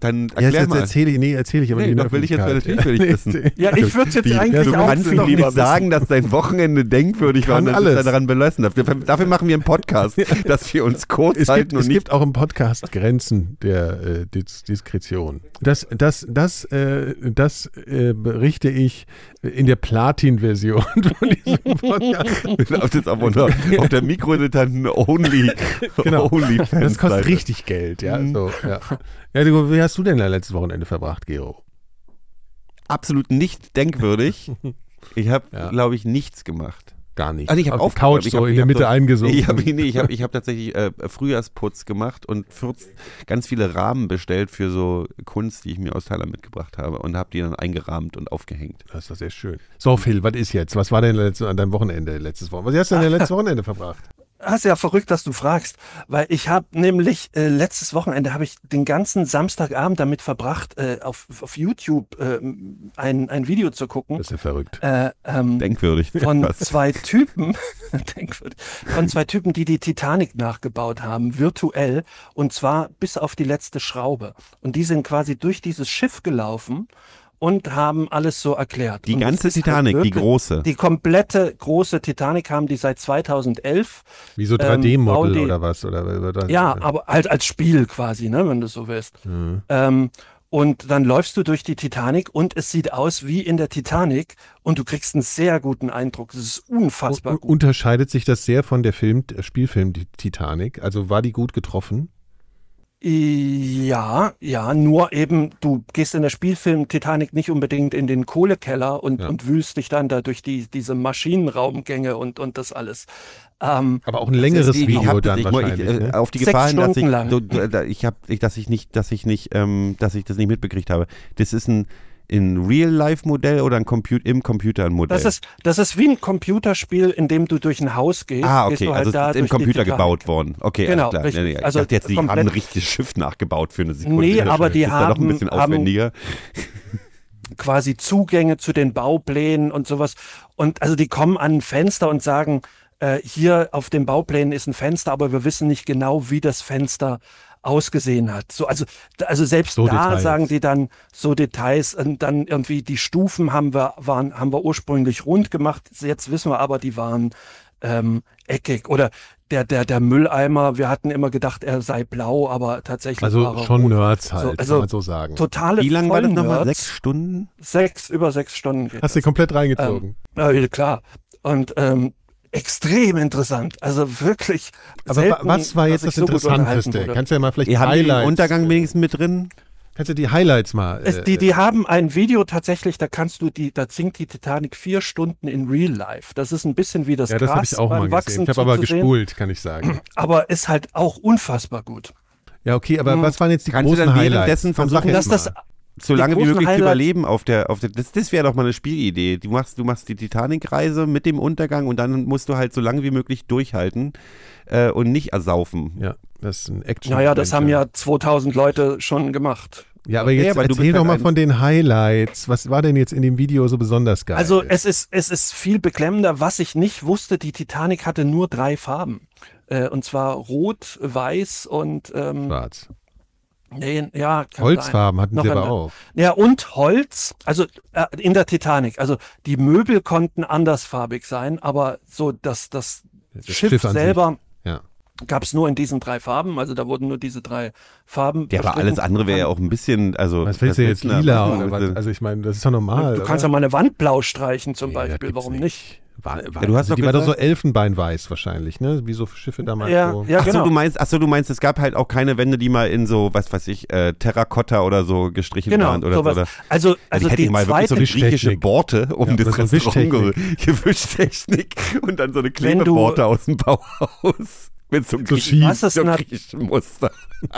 dann Ja, erklär jetzt mal. erzähle ich, nee, erzähle ich aber Nee, nicht doch will ich jetzt natürlich will ich Ja, wissen. Ja, ich würde es jetzt Wie? eigentlich Du auch kannst nicht sagen, dass dein Wochenende denkwürdig war und dann alles. daran belassen. Dafür, dafür machen wir einen Podcast, (laughs) dass wir uns kurz Es, halten gibt, und es nicht gibt auch im Podcast Grenzen der äh, Dis Diskretion. Das, das, das, äh, das äh, berichte ich in der Platin-Version (laughs) von diesem Podcast. (laughs) auf, das, auf, unter, auf der mikrodilettanten Only, Genau. Only Das kostet richtig Geld, ja. Mhm. So, ja. ja du, wie hast du denn dein letztes Wochenende verbracht, Gero? Absolut nicht denkwürdig. (laughs) Ich habe, Ja. glaube ich, nichts gemacht. gar nicht. Also ich habe auf der Couch so in der Mitte eingesunken. (laughs) Ich habe nee, ich hab, ich hab tatsächlich äh, Frühjahrsputz gemacht und 14, ganz viele Rahmen bestellt für so Kunst, die ich mir aus Thailand mitgebracht habe und habe die dann eingerahmt und aufgehängt. Das ist doch sehr schön. So, Phil, was ist jetzt? Was war denn letzte, an deinem Wochenende letztes Wochenende? Was hast du denn (laughs) letztes Wochenende verbracht? Das ist ja verrückt, dass du fragst, weil ich habe nämlich äh, letztes Wochenende habe ich den ganzen Samstagabend damit verbracht, äh, auf, auf YouTube äh, ein, ein Video zu gucken. Das ist ja verrückt. Äh, ähm, Denkwürdig. (laughs) von Was? zwei Typen, (laughs) denkwürdig, von zwei Typen, die die Titanic nachgebaut haben, virtuell, und zwar bis auf die letzte Schraube. Und die sind quasi durch dieses Schiff gelaufen und haben alles so erklärt. Die und ganze es ist Titanic, die wirklich- große. Die komplette große Titanic haben die seit 2011. Wie so ähm, 3D-Model bauen die- oder was? Oder, oder, Ja, aber halt als Spiel quasi, ne, wenn du so willst. Ähm, und dann läufst du durch die Titanic und es sieht aus wie in der Titanic und du kriegst einen sehr guten Eindruck. Das ist unfassbar U- gut. Unterscheidet sich das sehr von der Film, Spielfilm die Titanic? Also war die gut getroffen? Ja, ja, nur eben, du gehst in der Spielfilm Titanic nicht unbedingt in den Kohlekeller und, Ja. und wühlst dich dann da durch die, diese Maschinenraumgänge und, und das alles. Ähm, Aber auch ein längeres Video dann ich, wahrscheinlich. Ich, äh, ne? Auf die Gefahr hin, dass ich, so, da- ich hab, ich, dass ich nicht, dass ich nicht, ähm, dass ich das nicht mitbekriegt habe. Das ist ein in Real-Life-Modell oder ein Compu im Computer ein Modell? das, ist, das ist wie ein Computerspiel, in dem du durch ein Haus gehst. ah, gehst okay, du halt also da ist im Computer gebaut worden. Okay, Genau, alles klar. richtig. Nee, nee, Also jetzt, die haben ein richtiges Schiff nachgebaut für eine Sekunde. Nee, aber die ist dann noch ein haben- bisschen haben- aufwendiger. (laughs) quasi Zugänge zu den Bauplänen und sowas. Und also die kommen an ein Fenster und sagen, äh, hier auf den Bauplänen ist ein Fenster, aber wir wissen nicht genau, wie das Fenster ausgesehen hat. So, also, also selbst So da Details. sagen die dann so Details und dann irgendwie die Stufen haben wir, waren, haben wir ursprünglich rund gemacht. Jetzt wissen wir aber, die waren ähm, eckig oder der, der, der Mülleimer, wir hatten immer gedacht, er sei blau, aber tatsächlich war Also er schon rot. Nerds halt, So, kann also man so sagen. Totale Wie lange war das nochmal? Sechs Stunden? Sechs, über sechs Stunden geht Hast du komplett reingezogen. Ähm, ja, klar. Und ähm, extrem interessant. Also wirklich. Aber selten, was war jetzt das so Interessanteste? Kannst du ja mal vielleicht Ihr habt den Highlights. Untergang wenigstens mit drin? Kannst du die Highlights mal. Es, äh, die, die haben ein Video tatsächlich, da kannst du die, da singt die Titanic vier Stunden in Real Life. Das ist ein bisschen wie das ja, das habe Gras ich auch beim mal Wachsen gesehen. Ich habe aber gespult, kann ich sagen. Aber ist halt auch unfassbar gut. Ja, okay, aber was waren jetzt die Kannst du großen dann Highlights? sag versuchen, Dass das. So lange wie möglich Highlights- überleben auf der, auf der das, das wäre doch mal eine Spielidee. Du machst, du machst die Titanic-Reise mit dem Untergang und dann musst du halt so lange wie möglich durchhalten äh, und nicht ersaufen. Ja, das ist ein Action. Naja, das haben ja 2000 Leute schon gemacht. Ja, aber jetzt aber du erzähl doch halt mal von den Highlights. Was war denn jetzt in dem Video so besonders geil? Also es ist, es ist viel beklemmender. Was ich nicht wusste, die Titanic hatte nur drei Farben. Äh, und zwar rot, weiß und ähm, Schwarz. Nee, ja, kann Holzfarben sein. hatten Noch sie aber eine. auch. Ja, und Holz, also äh, in der Titanic. Also die Möbel konnten andersfarbig sein, aber so das, das, Das Schiff, Schiff selber Ja. gab es nur in diesen drei Farben. Also da wurden nur diese drei Farben. Ja, aber alles andere wäre ja auch ein bisschen, also. Was willst du jetzt lila (laughs) oder was? Also, ich meine, das ist doch normal. Du kannst ja oder? mal eine Wand blau streichen zum Nee, Beispiel. Warum nicht? War, war, Ja, du hast also doch die war doch so Elfenbeinweiß wahrscheinlich, ne? Wie so Schiffe damals Ja, so. ja, Achso, genau. du meinst, achso, du meinst, es gab halt auch keine Wände, die mal in so, was weiß ich, äh, Terrakotta oder so gestrichen Genau, waren oder sowas. so. Oder, Also, also ich hätte die mal wirklich so eine griechische. Borte um Ja, das Restaurant Wischtechnik. ge- (laughs) Gewischtechnik und dann so eine Klebeborte aus dem Bauhaus (laughs) mit so einem So ist so griechischen Muster. (laughs)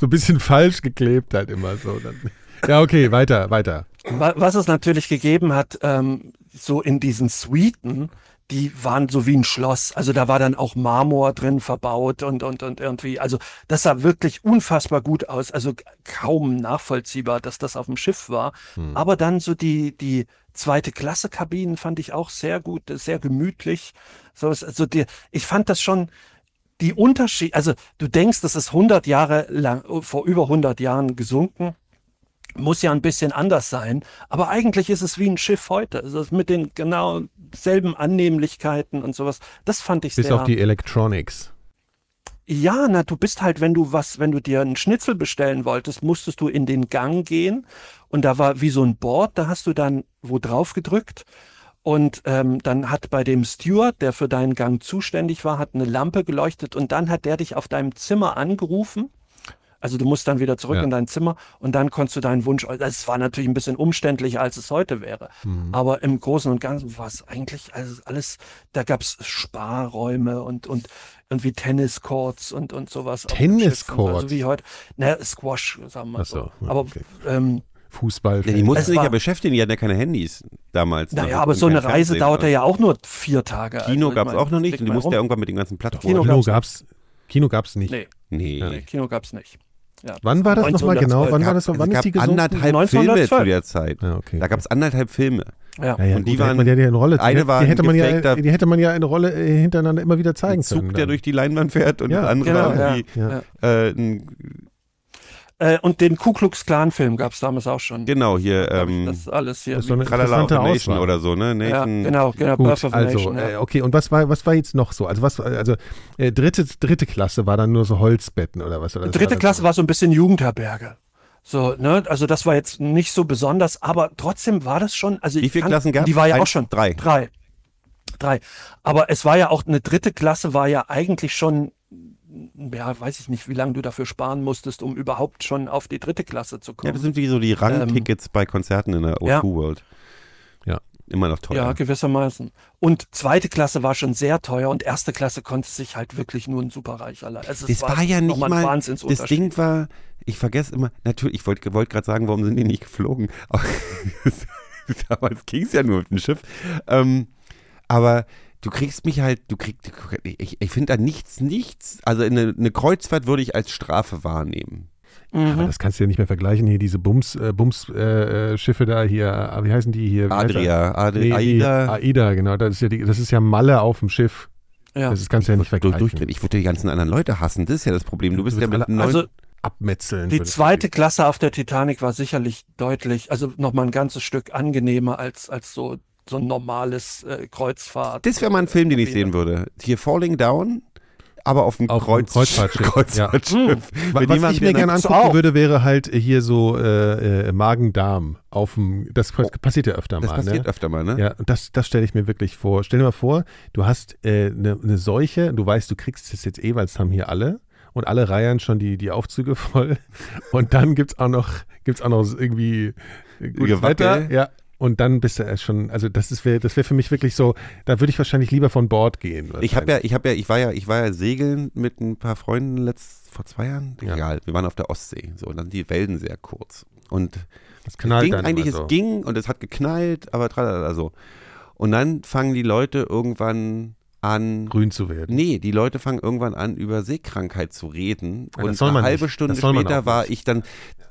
So ein bisschen falsch geklebt halt immer so. Dann. Ja, okay, weiter, weiter. Wa- Was es natürlich gegeben hat, ähm, so in diesen Suiten, die waren so wie ein Schloss. Also da war dann auch Marmor drin verbaut und, und, und irgendwie, also das sah wirklich unfassbar gut aus. Also kaum nachvollziehbar, dass das auf dem Schiff war. Aber dann so die, die zweite Klasse Kabinen fand ich auch sehr gut, sehr gemütlich. So, also die, ich fand das schon, die Unterschied, also du denkst, das ist 100 Jahre lang, vor über 100 Jahren gesunken muss ja ein bisschen anders sein, aber eigentlich ist es wie ein Schiff heute. Also mit den genau selben Annehmlichkeiten und sowas. Das fand ich Bis sehr. auf die Electronics. ja, na, du bist halt, wenn du was, wenn du dir einen Schnitzel bestellen wolltest, musstest du in den Gang gehen und da war wie so ein Board, da hast du dann wo drauf gedrückt und ähm, dann hat bei dem Steward, der für deinen Gang zuständig war, hat eine Lampe geleuchtet und dann hat der dich auf deinem Zimmer angerufen Also du musst dann wieder zurück Ja. in dein Zimmer und dann konntest du deinen Wunsch. Das war natürlich ein bisschen umständlicher, als es heute wäre. Mhm. Aber im Großen und Ganzen war es eigentlich also alles, da gab es Sparräume und, und irgendwie Tenniscourts und, und sowas. Tenniscourts? Also wie heute, naja, Squash, sagen wir mal Ach so, so. Aber okay. ähm, Fußball. Ja, die mussten Es sich ja beschäftigen, die hatten ja keine Handys damals. naja, noch aber so eine Reise Fernsehen. dauerte ja auch nur vier Tage. Kino Also, gab es auch noch nicht und die mussten ja irgendwann mit den ganzen Plattformen. Kino Kino gab's gab's, Kino gab's nicht. Nee, Nee. nee, Kino gab es nicht. Ja. Wann war das nochmal 1912. genau? Wann war das? es Wann ist die gab anderthalb Filme 1912. zu der Zeit. Ja, okay. Da gab es anderthalb Filme. Ja. Ja, ja, Und die gut, waren- man ja die eine Rolle, eine die, war die hätte man ja, die hätte man ja eine Rolle äh, hintereinander immer wieder zeigen Ein Zug, können. der dann. durch die Leinwand fährt und Ja, das andere genau, irgendwie, äh, ein, Äh, und den Ku Klux Klan Film gab es damals auch schon. genau hier ähm, das ist alles hier. das ist so eine Tralala of Nation oder so, ne? ja, Nation, genau, genau. Gut, Birth of also, Nation. äh, Ja. okay, und was war, was war jetzt noch so? Also, was, also äh, dritte, dritte Klasse war dann nur so Holzbetten oder was? Oder Dritte war Klasse das war so ein bisschen Jugendherberge. So, ne, also das war jetzt nicht so besonders, aber trotzdem war das schon. Also Wie viele Klassen gab's? Die war ja auch Eins, schon drei. Drei. Drei. Aber es war ja auch eine dritte Klasse, war ja eigentlich schon, ja, weiß ich nicht, wie lange du dafür sparen musstest, um überhaupt schon auf die dritte Klasse zu Ja, kommen. das sind wie so die Rangtickets bei Konzerten in der O2 ja. World. Ja. Immer noch teuer. Ja, gewissermaßen. Und zweite Klasse war schon sehr teuer und erste Klasse konnte sich halt wirklich nur ein Superreicher leisten. Also es Das war ja nicht ein mal, das. Ding war, ich vergesse immer, natürlich, ich wollte wollt gerade sagen, warum sind die nicht geflogen? (laughs) Damals ging es ja nur mit dem Schiff. Ähm, aber du kriegst mich halt, du kriegst, ich, ich finde da nichts, nichts, also eine, eine Kreuzfahrt würde ich als Strafe wahrnehmen. Mhm. Aber das kannst du ja nicht mehr vergleichen. Hier diese Bums, äh, Bums äh, äh, Schiffe da hier, äh, wie heißen die hier? Adria, er? Ad Nee, Aida. Aida, genau. Das ist ja, die, das ist ja Malle auf dem Schiff. ja. Das ist, kannst du ja nicht durch, vergleichen. durchdrehen. Ich würde die ganzen anderen Leute hassen, das ist ja das Problem. Du bist Du ja mit alle- neun, Also Abmetzeln. Die zweite. Klasse auf der Titanic war sicherlich deutlich, also nochmal ein ganzes Stück angenehmer als, als so, so ein normales äh, Kreuzfahrt. Das wäre mal ein Film, den ich sehen würde. Hier Falling Down, aber auf dem Auf Kreuz dem Kreuzfahrtschiff, Kreuzfahrtschiff. Wa- Mit Was jemandem, ich mir gerne angucken auch. würde, wäre halt hier so äh, äh, Magen-Darm auf dem. Das passiert ja öfter Das mal. passiert ne? öfter mal, ne? Ja, und das, das stelle ich mir wirklich vor. Stell dir mal vor, du hast eine äh, ne ne Seuche, du weißt, du kriegst es jetzt eh, weil es haben hier alle. Und alle reihen schon die, die Aufzüge voll. (laughs) Und dann gibt es auch noch, gibt's auch noch irgendwie gutes Gewackel. Wetter. Ja. Und dann bist du erst schon, also das ist das wäre für mich wirklich so, da würde ich wahrscheinlich lieber von Bord gehen. Ich habe ja, ich habe ja, ich war ja, ich war ja segeln mit ein paar Freunden letzt vor zwei Jahren. Ja. Egal, wir waren auf der Ostsee. So, und dann die Wellen sehr kurz. Und knallt ging dann eigentlich, so. es ging und es hat geknallt, aber tralala so. Und dann fangen die Leute irgendwann an. grün zu werden. Nee, die Leute fangen irgendwann an, über Seekrankheit zu reden. Ja, und eine halbe nicht. Stunde später war ich dann.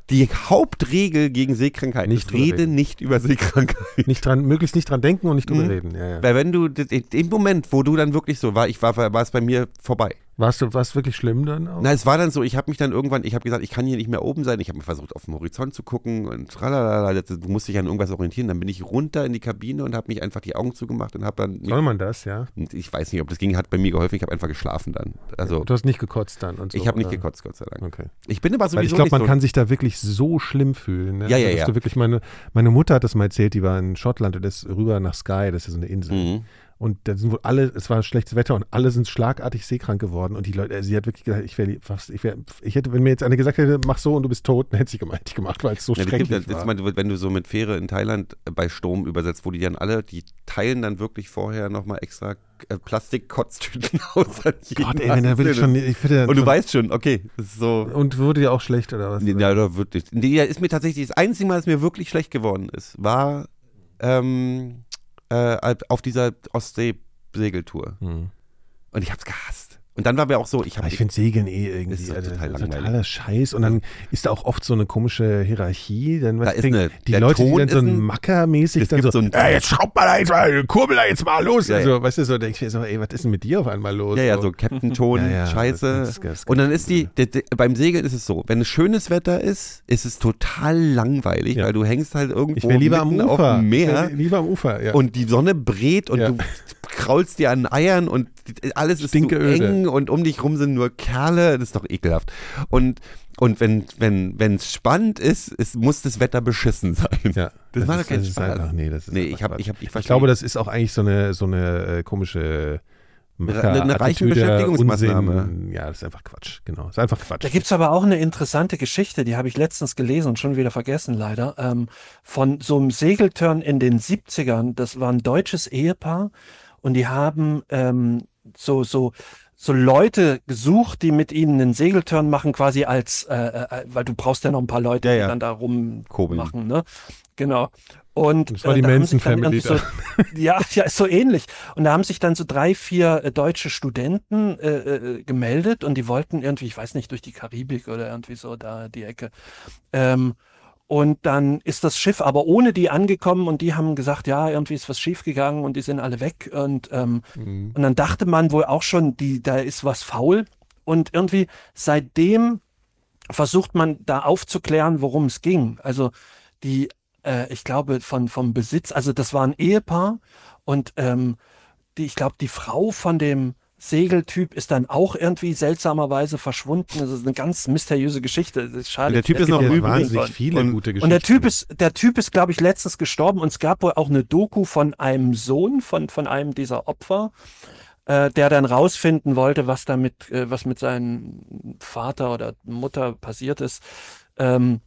Die Hauptregel gegen Seekrankheit Nicht ist rede reden. nicht über Seekrankheit. Nicht dran, möglichst nicht dran denken und nicht drüber Mhm. reden. Ja, ja. Weil wenn du, im Moment, wo du dann wirklich so war, ich war, war es bei mir vorbei. Warst du, war es wirklich schlimm dann auch? Na, es war dann so, ich habe mich dann irgendwann, ich habe gesagt, ich kann hier nicht mehr oben sein. Ich habe versucht, auf den Horizont zu gucken und tralalala, das- du musst dich an irgendwas orientieren. Dann bin ich runter in die Kabine und habe mich einfach die Augen zugemacht und habe dann, mich, Soll man das, ja? ich weiß nicht, ob das ging, hat bei mir geholfen. Ich habe einfach geschlafen dann. Also, Du hast nicht gekotzt dann und so. ich habe nicht gekotzt, Gott sei Dank. Okay. Ich bin aber sowieso Weil ich glaube, man so, kann sich da wirklich so schlimm fühlen. Ne? Ja, ja, Dass ja. Du wirklich meine, meine Mutter hat das mal erzählt, die war in Schottland und ist rüber nach Skye, das ist so eine Insel. Mhm. Und da sind wohl alle, es war schlechtes Wetter und alle sind schlagartig seekrank geworden. Und die Leute, also sie hat wirklich gedacht, ich wäre fast, ich wäre, ich hätte, wenn mir jetzt eine gesagt hätte, mach so und du bist tot, dann hätte sie hätte ich gemacht, weil es so Ja, schrecklich gibt, war. mal, wenn du so mit Fähre in Thailand äh, bei Sturm übersetzt, wo die dann alle, die teilen dann wirklich vorher nochmal extra äh, Plastikkotztüten (laughs) aus. an jeden Gott, ey, da wirklich schon, Einzelnen. ich finde, Und du schon, weißt schon, okay, so. und wurde dir auch schlecht oder was? Nee, Ja, da wirklich. Nee, ist mir tatsächlich das einzige Mal, dass mir wirklich schlecht geworden ist, war ähm, äh, auf dieser Ostsee-Segeltour. Hm. Und ich hab's gehasst. Und dann war mir auch so, ich habe ich finde Segeln eh irgendwie Ist Alter, total totaler langweilig. Scheiß. Und dann ist da auch oft so eine komische Hierarchie. Dann Da was ist kriegen eine- die Leute, die Ton dann so ist ein Mackermäßig dann so, so ein- "Ey, jetzt schraubt mal da jetzt mal, kurbel da jetzt mal los. Ja, also, ja. weißt du, so denke ich mir so, ey, was ist denn mit dir auf einmal los? Ja, ja, so Captain-Ton, Ja, ja, Scheiße. das- das- das- und dann ist die, der, der, beim Segeln ist es so, wenn es schönes Wetter ist, ist es total langweilig, Ja. weil du hängst halt irgendwo Ich lieber am Ufer. auf dem Meer lieber am Ufer, ja. und die Sonne brät und Ja. du kraulst dir an Eiern und alles ist so eng und um dich rum sind nur Kerle, das ist doch ekelhaft. Und, und wenn wenn wenn, es spannend ist, es muss das Wetter beschissen (laughs) sein. ja, Das, war doch ist- kein das ist Spaß. einfach, nee, das ist nee, ich habe ich hab, ich, Ich glaube, das ist auch eigentlich so eine, so eine äh, komische Macher, Eine- eine reiche Beschäftigungsmaßnahme. Unsinn. Ja, das ist einfach Quatsch. Genau, ist einfach Quatsch. Da gibt's aber auch eine interessante Geschichte, die habe ich letztens gelesen und schon wieder vergessen leider, ähm, von so einem Segeltörn in den 70ern. Das war ein deutsches Ehepaar und die haben ähm, so, so, so Leute gesucht, die mit ihnen einen Segeltörn machen, quasi als, äh, äh, weil du brauchst ja noch ein paar Leute, Ja, die ja. dann da rum Kurbeln. machen, ne? Genau. Und Das war die da haben Manson sich dann Family So, (laughs) ja, ja, ist so ähnlich. Und da haben sich dann so drei, vier äh, deutsche Studenten äh, äh, gemeldet und die wollten irgendwie, ich weiß nicht, durch die Karibik oder irgendwie so da die Ecke. Ähm, und dann ist das Schiff aber ohne die angekommen und die haben gesagt, ja, irgendwie ist was schiefgegangen und die sind alle weg. Und, ähm, und dann dachte man wohl auch schon, die, da ist was faul. Und irgendwie seitdem versucht man da aufzuklären, worum es ging. Also die, äh, ich glaube, von, vom Besitz, also das war ein Ehepaar und ähm, die, ich glaube, die Frau von dem Segeltyp ist dann auch irgendwie seltsamerweise verschwunden. Das ist eine ganz mysteriöse Geschichte. Das ist schade. Und der Typ ist noch übrig. wahnsinnig viele Und- gute Geschichten. Und der Typ ist, der Typ ist, glaube ich, letztens gestorben und es gab wohl auch eine Doku von einem Sohn von, von einem dieser Opfer, äh, der dann rausfinden wollte, was damit, äh, was mit seinem Vater oder Mutter passiert ist. Ähm,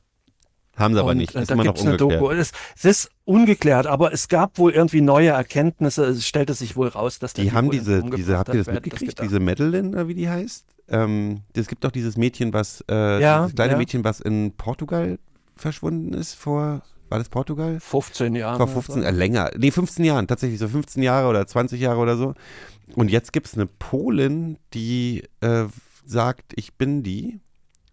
Haben sie aber und, nicht. äh, Ist da noch gibt's eine. Doku. Es, es ist ungeklärt, aber es gab wohl irgendwie neue Erkenntnisse. Es stellte sich wohl raus, dass der Die haben diese, diese, habt ihr das mitgekriegt? gedacht? diese Madeline, oder wie die heißt? Ähm, es gibt doch dieses Mädchen, was, äh, Ja, dieses kleine ja. Mädchen, was in Portugal verschwunden ist vor, war das Portugal? 15 Jahre. Vor oder 15, so. äh, länger, nee, 15 Jahren, tatsächlich so 15 Jahre oder 20 Jahre oder so. Und jetzt gibt es eine Polin, die äh, sagt, ich bin die.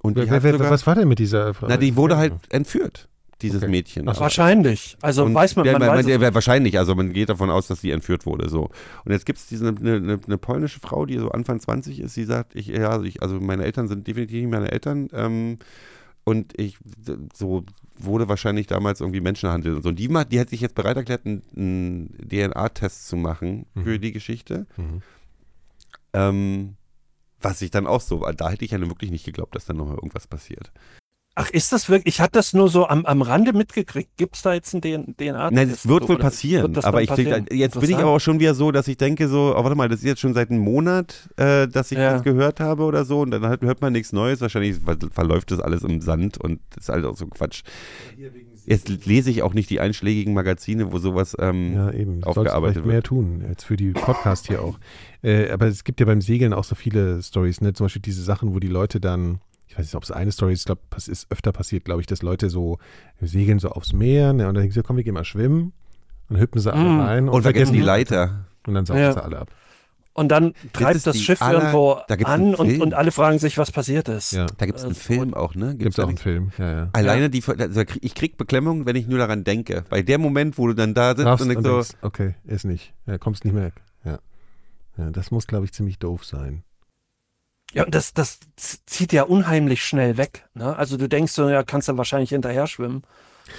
Und die Wer, hat wer, sogar, was war denn mit dieser Frau? na, die wurde halt entführt, dieses Okay. Mädchen. Ach so. Wahrscheinlich. Also Und weiß man, ja, man, weiß es ja, wahrscheinlich, also man geht davon aus, dass sie entführt wurde. So. Und jetzt gibt es diese eine, eine, eine polnische Frau, die so Anfang 20 ist, die sagt, ich, ja, also, ich, also meine Eltern sind definitiv nicht meine Eltern. Ähm, und ich so wurde wahrscheinlich damals irgendwie Menschenhandel und so. Und die, macht- die hat sich jetzt bereit erklärt, einen, einen DNA-Test zu machen für die Geschichte. Mhm. Ähm, was ich dann auch so, da hätte ich ja nun wirklich nicht geglaubt, dass dann nochmal irgendwas passiert. Ach, ist das wirklich? Ich hatte das nur so am, am Rande mitgekriegt. Gibt es da jetzt ein DNA? Nein, das wird wohl passieren. wird das aber ich krieg, passieren? jetzt bin ich aber auch schon wieder so, dass ich denke so, oh, warte mal, das ist jetzt schon seit einem Monat, äh, dass ich Ja. das gehört habe oder so und dann halt, hört man nichts Neues. Wahrscheinlich ver- verläuft das alles im Sand und ist halt auch so Quatsch. Jetzt lese ich auch nicht die einschlägigen Magazine, wo sowas ähm, Ja, eben. Du sollst aufgearbeitet vielleicht mehr wird. tun, jetzt für die Podcast hier auch. Äh, aber es gibt ja beim Segeln auch so viele Stories, ne? Zum Beispiel diese Sachen, wo die Leute dann, ich weiß nicht, ob es eine Story ist, ich glaube, es ist öfter passiert, glaube ich, dass Leute so segeln so aufs Meer, ne? Und dann denken sie, komm, wir gehen mal schwimmen. Dann hüpfen sie alle Mm. rein Und vergessen die Leiter. Und dann saugen Ja. sie alle ab. Und dann treibt das Schiff aller- irgendwo da an und, und alle fragen sich, was passiert ist. Ja. Da gibt es einen Also, Film auch, ne? Gibt es auch einen? Film, ja, ja. Alleine die, also ich krieg Beklemmung, wenn ich nur daran denke. Bei der Moment, wo du dann da sitzt Darfst und und denkst so, denkst, okay, ist nicht. Ja, kommst nicht mehr weg. Ja. Ja das muss, glaube ich, ziemlich doof sein. Ja, und das, das zieht ja unheimlich schnell weg. Ne? Also du denkst so, ja, kannst dann wahrscheinlich hinterher schwimmen.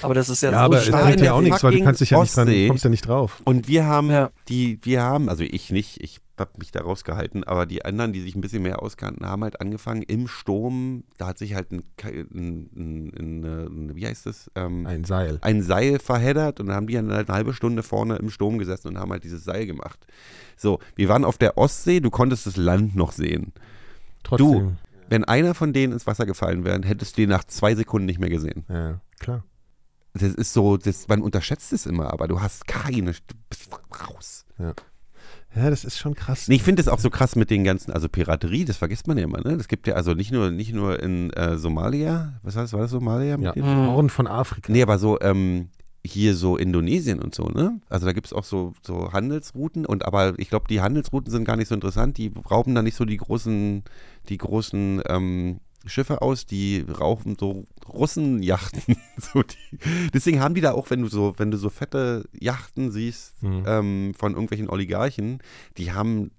Aber das ist ja, Ja, so aber es bringt in ja auch nichts, weil du kannst dich ja nicht dran, kommst ja nicht drauf. Und wir haben Ja. die, wir haben, also ich nicht, ich habe mich da rausgehalten, aber die anderen, die sich ein bisschen mehr auskannten, haben halt angefangen im Sturm, da hat sich halt ein, ein, ein, ein, ein wie heißt das? Ähm, Ein Seil. ein Seil verheddert und dann haben die dann halt eine halbe Stunde vorne im Sturm gesessen und haben halt dieses Seil gemacht. So, wir waren auf der Ostsee, du konntest das Land noch sehen. Trotzdem. Wenn einer von denen ins Wasser gefallen wäre, hättest du den nach zwei Sekunden nicht mehr gesehen. Ja, klar. Das ist so, das, man unterschätzt es immer, aber du hast keine, du bist raus. Ja, das ist schon krass. Nee, ich finde es auch so krass mit den ganzen, also Piraterie, das vergisst man ja immer, ne? Das gibt ja also nicht nur, nicht nur in äh, Somalia, was heißt, war das Somalia? Ja. dem? Horn von Afrika. Nee, aber so, ähm, hier so Indonesien und so, ne? Also da gibt es auch so, so Handelsrouten und aber ich glaube, die Handelsrouten sind gar nicht so interessant, die rauben da nicht so die großen, die großen ähm, Schiffe aus, die rauchen so Russenjachten. (laughs) so die, deswegen haben die da auch, wenn du so, wenn du so fette Yachten siehst Mhm. ähm, von irgendwelchen Oligarchen, die haben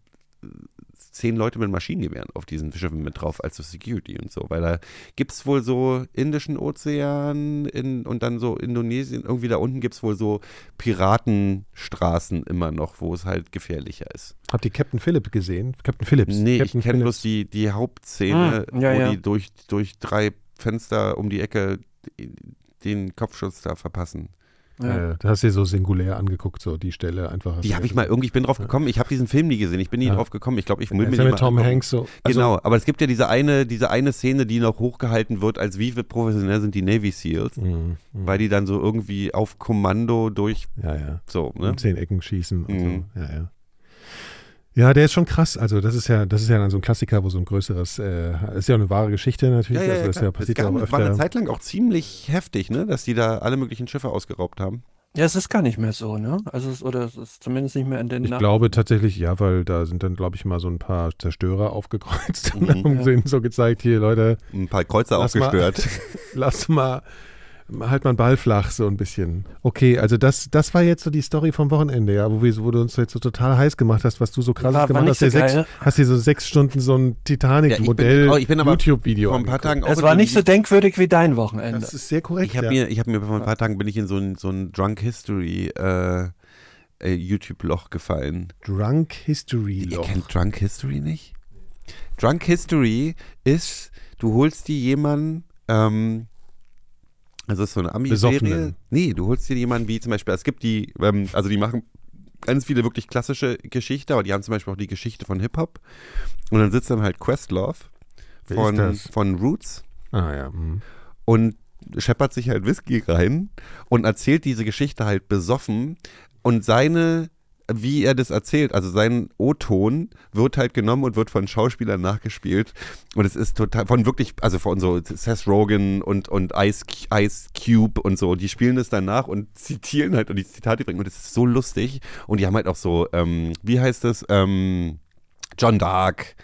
zehn Leute mit Maschinengewehren auf diesen Schiffen mit drauf als so Security und so, weil da gibt es wohl so Indischen Ozean in, und dann so Indonesien, irgendwie da unten gibt es wohl so Piratenstraßen immer noch, wo es halt gefährlicher ist. Habt ihr Captain Phillip gesehen? Captain Phillips. Nee, Captain ich kenne bloß die, die Hauptszene, Hm, ja, wo ja. die durch, durch drei Fenster um die Ecke den Kopfschuss da verpassen. Ja. Äh, da hast du dir so singulär angeguckt, so die Stelle einfach. Die habe ich mal irgendwie, ich bin drauf gekommen, ich habe diesen Film nie gesehen, ich bin nie Ja. drauf gekommen. Ich glaube, ich will mir ja den mit Tom angucken. Hanks so. Also, Genau, aber es gibt ja diese eine, diese eine Szene, die noch hochgehalten wird, als wie professionell sind die Navy Seals, Mhm, mhm. weil die dann so irgendwie auf Kommando durch Ja, ja. so, ne? Um zehn Ecken schießen und Mhm. so. Ja, ja. Ja, der ist schon krass. Also das ist ja, das ist ja dann so ein Klassiker, wo so ein größeres, äh, ist ja eine wahre Geschichte natürlich. Ja, ja, also das ja, passiert es ja gab, auch war eine öfter. Zeit lang auch ziemlich heftig, ne, dass die da alle möglichen Schiffe ausgeraubt haben. Ja, es ist gar nicht mehr so, ne? Also, es, oder es ist zumindest nicht mehr in den Ich Nach- glaube tatsächlich, ja, weil da sind dann, glaube ich, mal so ein paar Zerstörer (laughs) aufgekreuzt und Mhm. haben Ja. so gezeigt, hier Leute, Ein paar Kreuzer Lass mal- aufgestört. (laughs) lasst mal, halt mal einen Ball flach, so ein bisschen. Okay, also das, das war jetzt so die Story vom Wochenende, ja, wo, wir, wo du uns jetzt so total heiß gemacht hast, was du so krass War- war gemacht nicht hast. so sechs, geil. hast dir so sechs Stunden so ein Ja, ich bin- Titanic-Modell oh, ich bin aber YouTube-Video Vor ein paar. Tagen Es war nicht so denkwürdig wie dein Wochenende. Das ist sehr korrekt. Ich habe ja. mir, ich habe mir vor ein paar Tagen bin ich in so ein, so ein Drunk History äh, äh, YouTube-Loch gefallen. Drunk History Ihr Loch. kennt Drunk History nicht? Drunk History ist, du holst dir jemanden, ähm, also das ist so eine Ami-Serie. Nee, du holst dir jemanden wie zum Beispiel, es gibt die, ähm, also die machen ganz viele wirklich klassische Geschichten, aber die haben zum Beispiel auch die Geschichte von Hip-Hop. Und dann sitzt dann halt Questlove von, von Roots Ah ja. mhm. und scheppert sich halt Whisky rein und erzählt diese Geschichte halt besoffen und seine wie er das erzählt, also sein O-Ton wird halt genommen und wird von Schauspielern nachgespielt. Und es ist total von wirklich, also von so Seth Rogen und, und Ice, Ice Cube und so, die spielen es dann nach und zitieren halt und die Zitate bringen. Und es ist so lustig. Und die haben halt auch so, ähm, wie heißt es, ähm, John Dark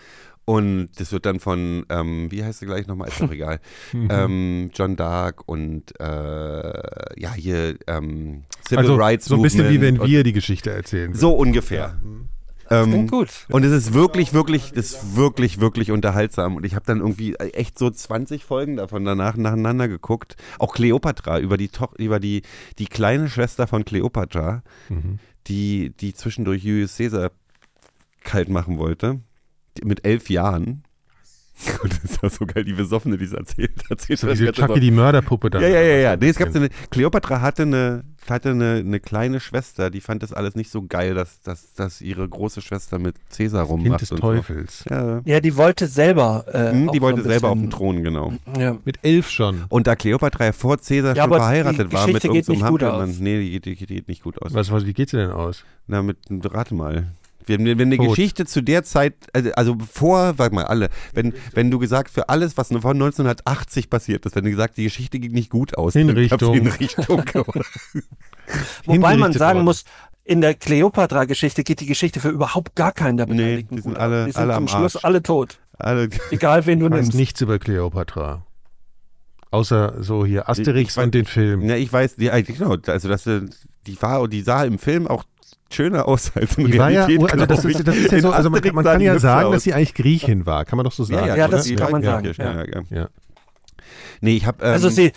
und das wird dann von, ähm, wie heißt sie gleich nochmal, ist doch egal, (laughs) ähm, John Dark und äh, ja, hier ähm, Civil Also Rights so ein bisschen wie wenn wir die Geschichte erzählen. so ungefähr. Ähm, Klingt gut. und es ist wirklich, wirklich, das ist wirklich, wirklich unterhaltsam. Und ich habe dann irgendwie echt so 20 Folgen davon danach nacheinander geguckt. Auch Cleopatra, über die, Toch über die, die kleine Schwester von Cleopatra, Mhm. die, die zwischendurch Julius Caesar kalt machen wollte. Mit elf Jahren. (laughs) Und das ist auch so geil, die Besoffene, die es erzählt. (laughs) erzählt So das diese Chucky so. die Mörderpuppe dann. Ja, ja, ja, ja. Nee, es gab so eine, Cleopatra hatte eine, hatte eine, eine kleine Schwester, die fand das alles nicht so geil, dass, dass, dass ihre große Schwester mit Cäsar rummacht. Kind des und Teufels. So. Ja. Ja, die wollte selber. Äh, Hm, auch die so wollte ein selber auf den Thron, genau. Ja. Mit elf schon. Und da Cleopatra ja vor Cäsar Ja, schon aber die verheiratet war mit geht irgendeinem nicht gut Hampelmann. aus. Nee, die geht, die, geht, die geht nicht gut aus. Was, was, wie geht's dir denn aus? Na, mit, rate mal. Wenn, wenn eine Tot. Geschichte zu der Zeit, also, also vor, sag mal alle, wenn, wenn du gesagt, für alles, was vor 1980 passiert ist, wenn du gesagt, die Geschichte ging nicht gut aus, Hinrichtung. Hinrichtung. (laughs) (laughs) Wobei man sagen muss, in der Cleopatra-Geschichte geht die Geschichte für überhaupt gar keinen der Nee, Beteiligten die sind gut alle-. Die sind alle zum am Schluss Arsch. alle tot. Alle, Egal, wen du weißt nimmst. nichts über Kleopatra. Außer so hier Asterix Ich weiß- und den Film. Ja, ich weiß, ja, genau, also dass äh, die war die sah im Film auch schöner aus als in Die war ja, Realität. also das ist, das ist ja so, also man, man kann ja sagen, aus. dass sie eigentlich Griechin war. Kann man doch so sagen. ja, das oder? kann man ja, sagen. Ja, ja, ja. Ja. Nee, ich habe ähm, Also sie,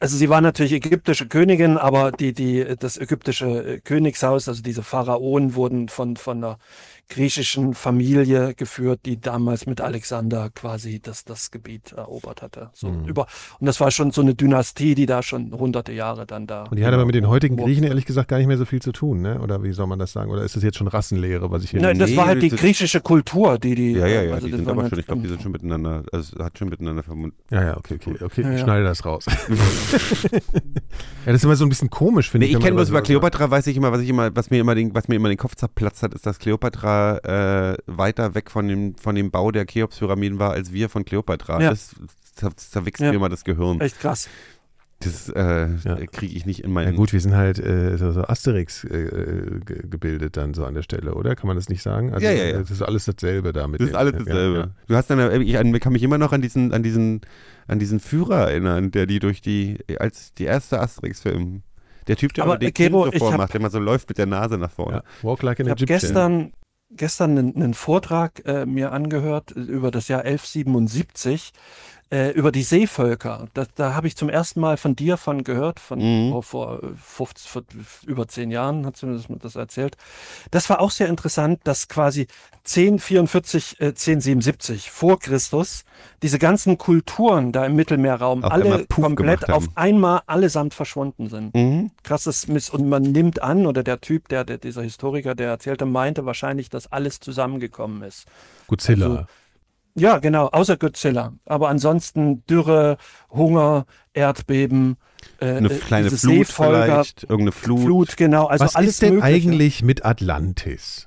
also sie war natürlich ägyptische Königin, aber die, die, das ägyptische Königshaus, also diese Pharaonen wurden von, von einer griechischen Familie geführt, die damals mit Alexander quasi das, das Gebiet erobert hatte. So Mhm. über, und das war schon so eine Dynastie, die da schon hunderte Jahre dann da. Und die hat aber mit den heutigen Griechen ehrlich gesagt gar nicht mehr so viel zu tun, ne? Oder wie soll man das sagen? Oder ist das jetzt schon Rassenlehre, was ich hier Nein, das Nee, war halt die griechische Kultur, die die. ja, ja, ja, also die sind aber schon, ich glaube, die sind schon miteinander, also hat schon miteinander verbunden. Ja, ja, okay, okay, okay. Ja, ich ja. schneide das raus. (laughs) ja, das ist immer so ein bisschen komisch, finde Nee, ich. ich kenne bloß über Kleopatra, weiß ich immer, was ich immer, was mir immer den, was mir immer den Kopf zerplatzt hat, ist, dass Kleopatra äh, weiter weg von dem, von dem Bau der Cheops-Pyramiden war, als wir von Kleopatra. Ja. Das zer- zerwichst Ja. mir immer das Gehirn. Echt krass. Das äh, Ja. kriege ich nicht in Ja meinen. gut, wir sind halt äh, so, so Asterix äh, äh, ge- gebildet dann so an der Stelle, oder? Kann man das nicht sagen? Also, Ja, ja, ja. Das ist alles dasselbe da mit Das ist alles ja, dasselbe. Ja, Du hast dann, äh, ich an- kann mich immer noch an diesen, an diesen, an diesen Führer erinnern, der die durch die, als die erste Asterix-Film, der Typ, der Aber, immer den ich so hab- vormacht, der immer so läuft mit der Nase nach vorne. Ja. Walk like an Ich habe gestern, gestern einen, einen Vortrag äh, mir angehört über das Jahr 1177. äh, über die Seevölker. Da, da habe ich zum ersten Mal von dir von gehört, von Mhm. vor, vor, äh, 50, vor über zehn Jahren hat sie mir das, das erzählt. Das war auch sehr interessant, dass quasi 1044, äh, 1077 vor Christus diese ganzen Kulturen da im Mittelmeerraum einmal alle komplett auf einmal allesamt verschwunden sind. Mhm. Krasses Miss. Und man nimmt an, oder der Typ, der, der dieser Historiker, der erzählte, meinte wahrscheinlich, dass alles zusammengekommen ist. Godzilla. Also, Ja, genau, außer Godzilla. Aber ansonsten Dürre, Hunger, Erdbeben, äh, Eine äh, kleine Flut Seefolger, vielleicht, irgendeine Flut. Flut, genau. Also Was alles ist denn Mögliche. eigentlich mit Atlantis?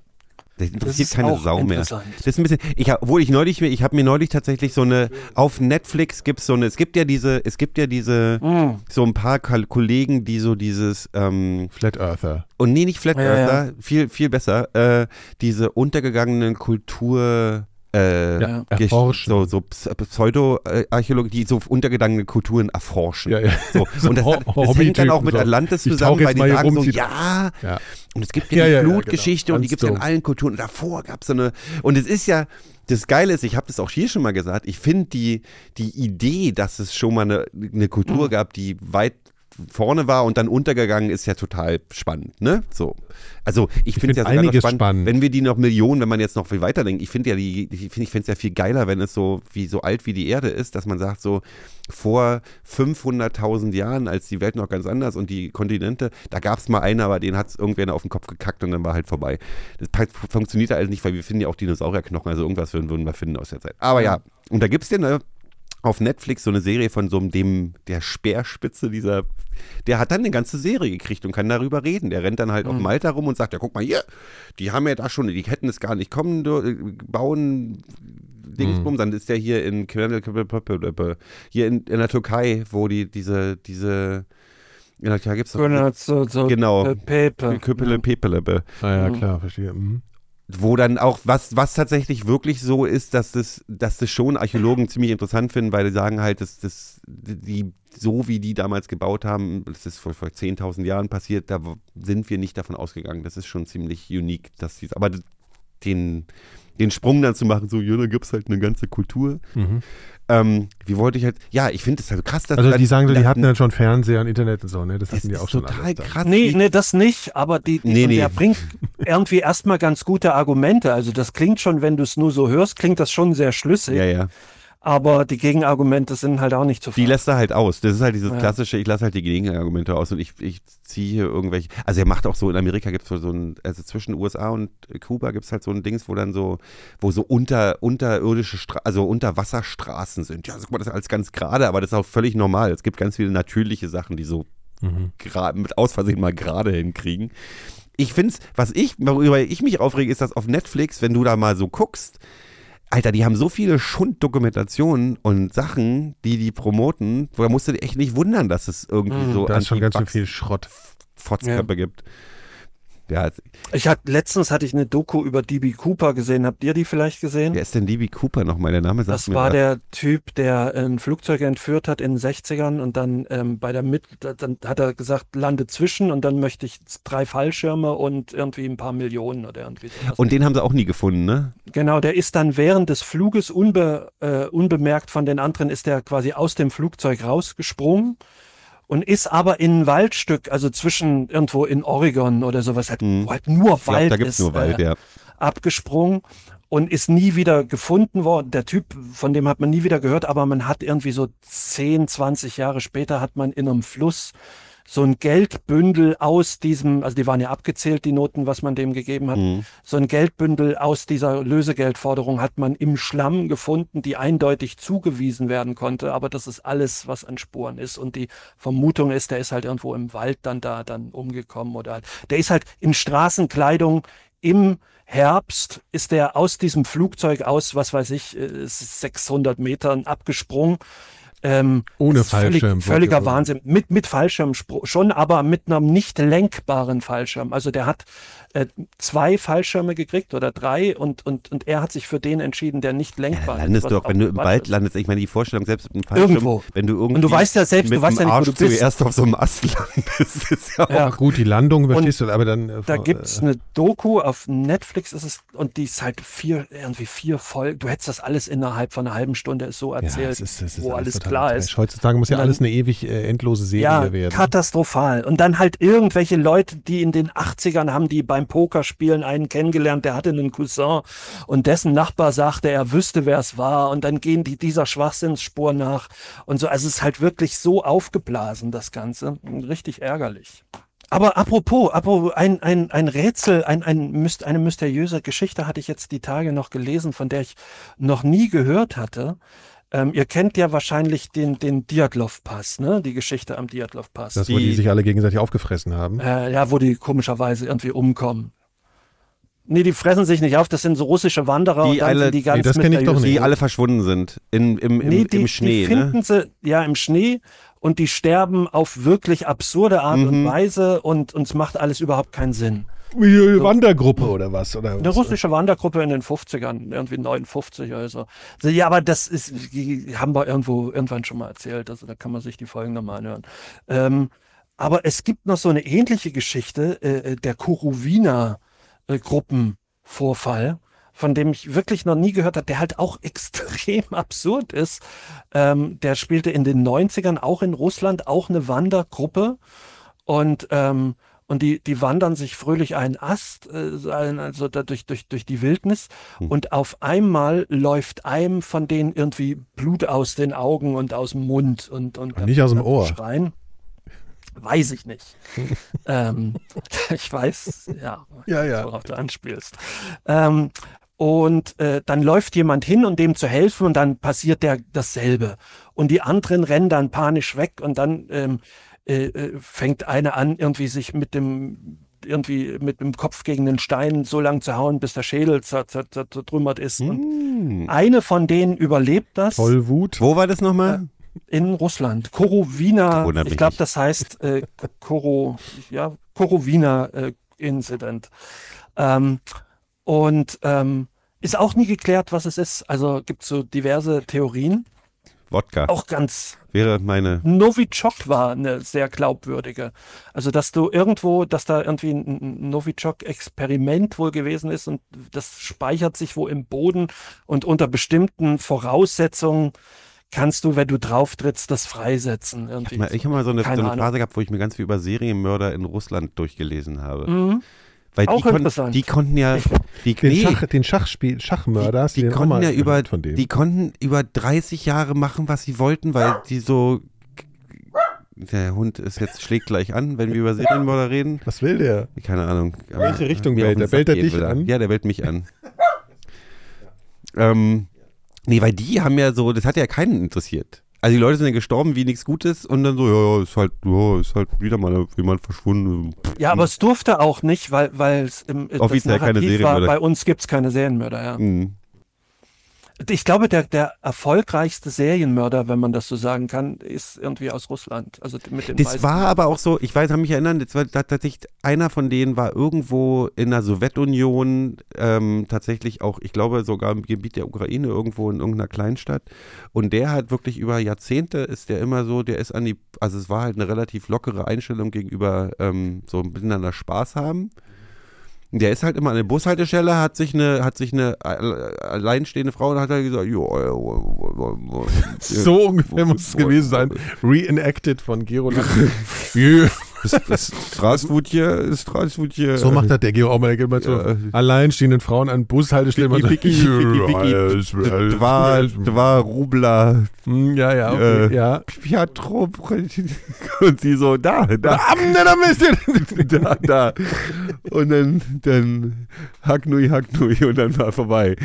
Das interessiert ist keine auch Sau mehr. Das ist ein bisschen, ich, obwohl ich neulich, mir- ich habe mir neulich tatsächlich so eine, auf Netflix gibt es so eine, es gibt ja diese, es gibt ja diese, Mm. so ein paar Kal- Kollegen, die so dieses, ähm, Flat Earther. und nee, nicht Flat Ja, Earther, viel, viel besser, äh, diese untergegangenen Kultur, äh, Ja. Erforschen. so, so Ps- Pseudo-Archäologie, die so untergegangene Kulturen erforschen. Ja, ja. So, (laughs) und das, hat, das hängt dann auch mit. Atlantis zusammen, weil die sagen so, ja, und es gibt ja, die ja, Flutgeschichte genau. und die gibt es in allen Kulturen. Und davor gab es so eine. Und es ist ja, das Geile ist, ich habe das auch hier schon mal gesagt, ich finde die, die Idee, dass es schon mal eine, eine Kultur Mhm. gab, die weit vorne war und dann untergegangen ist, ja total spannend, ne? So. Also ich finde find es ja sogar noch spannend, spannend. wenn wir die noch Millionen, wenn man jetzt noch viel weiterdenkt, ich finde ja die, ich finde ich finde es ja viel geiler, wenn es so wie so alt wie die Erde ist, dass man sagt so vor 500.000 Jahren, als die Welt noch ganz anders und die Kontinente, da gab es mal einen, aber den hat es irgendwer auf den Kopf gekackt und dann war halt vorbei. Das funktioniert ja alles nicht, weil wir finden ja auch Dinosaurierknochen, also irgendwas würden, würden wir finden aus der Zeit. Aber ja, und da gibt es den ne, auf Netflix so eine Serie von so einem, dem, der Speerspitze dieser, der hat dann eine ganze Serie gekriegt und kann darüber reden. Der rennt dann halt auf Malta rum und sagt, ja guck mal hier, die haben ja da schon, die hätten es gar nicht kommen, äh, bauen, Dingsbum, dann ist der hier in hier in, in der Türkei, wo die diese, diese, in der Türkei gibt es Genau, so Genau. äh, Pepe. Köpele, Pepele, Ah ja, klar, verstehe. Mhm. Wo dann auch, was, was tatsächlich wirklich so ist, dass das, dass das schon Archäologen ziemlich interessant finden, weil die sagen halt, dass das, die, so wie die damals gebaut haben, das ist vor, vor 10.000 Jahren passiert, da sind wir nicht davon ausgegangen. Das ist schon ziemlich unique, dass die, aber den, den Sprung dann zu machen, so, ja, da gibt es halt eine ganze Kultur. Ähm, wie wollte ich halt, ja, ich finde es halt krass, dass Also die sagen so, die hatten dann schon Fernseher und Internet und so, ne? Das das hatten die ist auch schon total krass. Nee, nee, das nicht, aber die, die Nee, nee. der bringt irgendwie erstmal ganz gute Argumente. Also das klingt schon, wenn du es nur so hörst, klingt das schon sehr schlüssig. Ja, ja. Aber die Gegenargumente sind halt auch nicht zu Die lässt er halt aus. Das ist halt dieses Ja. klassische, ich lasse halt die Gegenargumente aus und ich, ich ziehe hier irgendwelche. Also er macht auch so, in Amerika gibt es so, so ein, also zwischen USA und Kuba gibt es halt so ein Dings, wo dann so, wo so unter, unterirdische, Stra also Unterwasserstraßen sind. Ja, guck mal, das ist alles ganz gerade, aber das ist auch völlig normal. Es gibt ganz viele natürliche Sachen, die so gra- mit aus Versehen mal gerade hinkriegen. Ich finde es, was ich, worüber ich mich aufrege, ist, dass auf Netflix, wenn du da mal so guckst, Alter, die haben so viele Schunddokumentationen und Sachen, die die promoten, da musst du dich echt nicht wundern, dass es irgendwie so Da ist schon ganz schön viel Schrott. Fotzköpfe gibt. Ja, Ich hatte letztens hatte ich eine Doku über DB Cooper gesehen. Habt ihr die vielleicht gesehen? wer ist denn DB Cooper nochmal? Der Name sagt Das mir war der Typ, der ein Flugzeug entführt hat in den 60ern und dann ähm, bei der Mit dann hat er gesagt, lande zwischen und dann möchte ich drei Fallschirme und irgendwie ein paar Millionen oder irgendwie sowas. Und den haben sie auch nie gefunden, ne? Genau, der ist dann während des Fluges unbe, äh, unbemerkt von den anderen, ist der quasi aus dem Flugzeug rausgesprungen und ist aber in ein Waldstück, also zwischen irgendwo in Oregon oder sowas, halt, wo halt nur Ich glaub, Wald da ist, nur Wald, äh, ja. abgesprungen und ist nie wieder gefunden worden. Der Typ, von dem hat man nie wieder gehört, aber man hat irgendwie so 10, 20 Jahre später hat man in einem Fluss so ein Geldbündel aus diesem, also die waren ja abgezählt, die Noten, was man dem gegeben hat. So ein Geldbündel aus dieser Lösegeldforderung hat man im Schlamm gefunden, die eindeutig zugewiesen werden konnte. Aber das ist alles, was an Spuren ist. Und die Vermutung ist, der ist halt irgendwo im Wald dann da dann umgekommen oder halt, der ist halt in Straßenkleidung im Herbst ist der aus diesem Flugzeug aus, was weiß ich, äh, 600 Metern abgesprungen Ähm, Ohne ist völlig- Fallschirm. Völliger Wahnsinn. Mit, mit Fallschirm schon, aber mit einem nicht lenkbaren Fallschirm. Also der hat äh, zwei Fallschirme gekriegt oder drei und, und, und er hat sich für den entschieden, der nicht lenkbar ist. Landest was du auch, wenn du im Wald ist. landest, ich meine, die Vorstellung, selbst mit einem Fallschirm, Irgendwo. wenn du irgendwie Und du weißt ja selbst, mit du weißt dem ja nicht, wo Arsch du bist. zuerst auf so einem Ast landest, (laughs) ist ja auch Ja. Ach gut, die Landung verstehst du, aber dann. äh, Da äh, gibt's eine Doku auf Netflix ist es und die ist halt vier irgendwie vier Folgen. Du hättest das alles innerhalb von einer halben Stunde ist so ja, erzählt, es ist, es ist wo alles total klar ist. Heutzutage muss ja dann- alles eine ewig äh, endlose Serie Ja, werden. katastrophal. Und dann halt irgendwelche Leute, die in den 80ern haben, die beim Pokerspielen einen kennengelernt, der hatte einen Cousin und dessen Nachbar sagte, er wüsste, wer es war. Und dann gehen die dieser Schwachsinnsspur nach und so. Also es ist halt wirklich so aufgeblasen, das Ganze. Richtig ärgerlich. Aber apropos, apropos ein, ein, ein Rätsel, ein, ein, eine mysteriöse Geschichte hatte ich jetzt die Tage noch gelesen, von der ich noch nie gehört hatte. Ähm, ihr kennt ja wahrscheinlich den, den Diatlov-Pass, ne? Die Geschichte am Diatlov-Pass. Das, wo die Die- sich alle gegenseitig aufgefressen haben. Äh, ja, wo die komischerweise irgendwie umkommen. Nee, die fressen sich nicht auf, das sind so russische Wanderer Die und dann alle- sind die ganz nee, das kenn ich doch nicht. die alle verschwunden sind in, im, im, Nee, die, im Schnee. die finden ne? sie ja im Schnee und die sterben auf wirklich absurde Art Mhm. und Weise und uns macht alles überhaupt keinen Sinn. Eine Wandergruppe oder was? Oder Eine was? russische Wandergruppe in den 50ern, irgendwie 59 oder so. Also, ja, aber das ist, die haben wir irgendwo irgendwann schon mal erzählt, also da kann man sich die Folgen nochmal anhören. Ähm, aber es gibt noch so eine ähnliche Geschichte, äh, der Kurowina-Gruppenvorfall, von dem ich wirklich noch nie gehört habe, der halt auch (laughs) extrem absurd ist. Ähm, der spielte in den 90ern auch in Russland, auch eine Wandergruppe und ähm, und die, die wandern sich fröhlich einen Ast, äh, also durch, durch, durch die Wildnis. Und auf einmal läuft einem von denen irgendwie Blut aus den Augen und aus dem Mund und, und Nicht aus dem Ohr. Schreien. Weiß ich nicht. (laughs) ähm, (laughs) ich weiß, ja, Ja, ja. worauf du anspielst. Ähm, und äh, dann läuft jemand hin, um dem zu helfen, und dann passiert der dasselbe. Und die anderen rennen dann panisch weg und dann ähm, äh, äh, fängt eine an, irgendwie sich mit dem irgendwie mit dem Kopf gegen den Stein so lang zu hauen, bis der Schädel zer- zer- zer- zertrümmert ist. Und eine von denen überlebt das Voll Wut. Wo war das nochmal? in Russland. Korowina, ich glaube, das heißt äh, Koro, ja, Korowina äh, Incident. Ähm, und ähm, ist auch nie geklärt, was es ist. Also gibt so diverse Theorien. Wodka. Auch ganz Wäre meine. Novichok war eine sehr glaubwürdige. Also, dass du irgendwo, dass da irgendwie ein Novichok-Experiment wohl gewesen ist und das speichert sich wo im Boden und unter bestimmten Voraussetzungen kannst du, wenn du drauf trittst, das freisetzen. Irgendwie. Ich habe mal so eine, so eine. Phase gehabt, wo ich mir ganz viel über Serienmörder in Russland durchgelesen habe. Mhm. Weil Auch die, kon interessant. die konnten ja. Die, Den, nee, Schach, den Schachspiel, Schachmörder, die den auch konnten ja über, gehört von dem? die konnten über 30 Jahre machen, was sie wollten, weil die so. Der Hund ist jetzt schlägt gleich an, wenn wir über Serienmörder reden. Was will der? Keine Ahnung. Welche Richtung bellt er? Bellt er dich will an? Ja, der bellt mich an. ähm, nee, weil die haben ja so, das hat ja keinen interessiert. Also die Leute sind ja gestorben wie nichts Gutes und dann so, ja, ja, ist halt, ja, ist halt wieder mal jemand verschwunden. Ja, aber es durfte auch nicht, weil weil es im Offiziell keine Narrativ war, Serienmörder. bei uns gibt's keine Serienmörder, ja. Mhm. Ich glaube, der, der erfolgreichste Serienmörder, wenn man das so sagen kann, ist irgendwie aus Russland. Also mit den Das war aber auch so, ich weiß, kann mich erinnern, das war tatsächlich, einer von denen war irgendwo in der Sowjetunion, ähm, tatsächlich auch, ich glaube sogar im Gebiet der Ukraine, irgendwo in irgendeiner Kleinstadt. Und der hat wirklich über Jahrzehnte, ist der immer so, der ist an die, also es war halt eine relativ lockere Einstellung gegenüber ähm, so miteinander Spaß haben. Der ist halt immer an der Bushaltestelle, hat sich eine, hat sich eine äh, alleinstehende Frau und hat halt gesagt, jo, äh, (laughs) So ungefähr muss es gewesen sein. Reenacted von Gero. (laughs) Das, Straßwutje, das Straßwutje. So macht das der Gero auch mal. Der mal zu Ja. alleinstehenden Frauen an Bushaltestellen. Das war Rubla. Hm, Ja, ja, okay, Äh, ja. Pietro. (laughs) Und sie so, da, da, (laughs) da, da. Und dann, dann, Hacknui, Hacknui und dann war vorbei.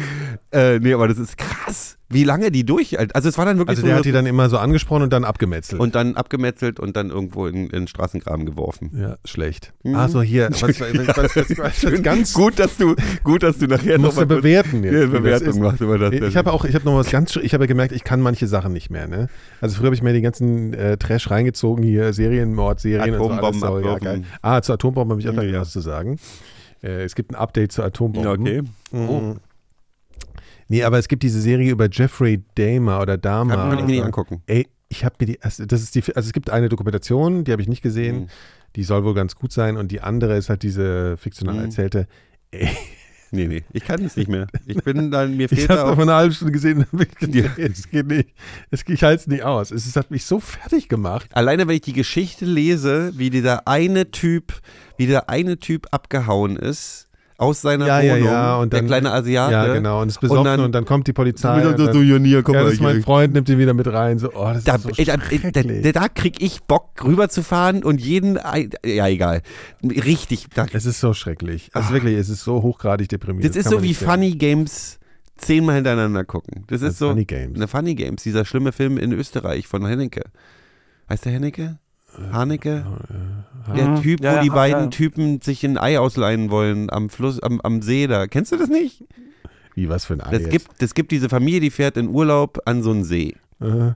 Äh, nee, aber das ist krass. Wie lange die durch. Also es war dann wirklich Also so der hat die dann immer so angesprochen und dann abgemetzelt. und dann abgemetzelt und dann irgendwo in, in den Straßengraben geworfen. ja, schlecht. Mhm. Also hier, (laughs) was, was, was, was, was, was ganz gut, dass du, gut, dass du nachher noch mal bewerten jetzt. Ja, Bewertung ist. macht über das. Ich habe auch, ich habe noch was ganz, ich habe ja gemerkt, ich kann manche Sachen nicht mehr. Ne? Also früher habe ich mir die ganzen äh, Trash reingezogen hier, Serienmord, Serien Atombomben und so. alles. Ah, zu Atombomben habe ich auch gleich Ja. was zu sagen. Äh, es gibt ein Update zu ja, Atombomben. okay. Mhm. Nee, aber es gibt diese Serie über Jeffrey Dahmer oder Dahmer. Kann ich mir nicht angucken. Ey, ich habe mir die, also das ist die, also es gibt eine Dokumentation, die habe ich nicht gesehen, Mhm. die soll wohl ganz gut sein und die andere ist halt diese fiktional Mhm. erzählte. Ey, Nee, nee, ich kann es nicht mehr. Ich bin dann, mir (laughs) ich fehlt habe da noch auch. mal eine halbe Stunde gesehen, und ich gedacht, (laughs) es geht nicht, es, ich halte es nicht aus. Es ist, hat mich so fertig gemacht. Alleine, wenn ich die Geschichte lese, wie dieser eine Typ, wie der eine Typ abgehauen ist aus seiner Ja, ja, Wohnung, ja, und der dann- kleine Asiate. Ja, genau. Und ist besoffen und dann- dann, kommt die Polizei. Und so, dann, so, Jonier, komm ja, mal das ist mein. Freund, nimmt ihn wieder mit rein. So, oh, das Da, ist so da, da, da, krieg ich Bock rüberzufahren und jeden, ja egal, richtig. Da, es ist so schrecklich. Also wirklich, es ist so hochgradig deprimierend. das ist so wie. Funny Games zehnmal hintereinander gucken. Das ist Also so Funny Games. eine Funny Games, dieser schlimme Film in Österreich von Hennecke. Heißt der Hennecke? Haneke? Der Mhm. Typ, Ja, wo ja, die beiden ja. Typen sich ein Ei ausleihen wollen am Fluss, am, am See da. Kennst du das nicht? Wie, was für ein Ei Das jetzt? gibt, das gibt diese Familie, die fährt in Urlaub an so einen See. Äh,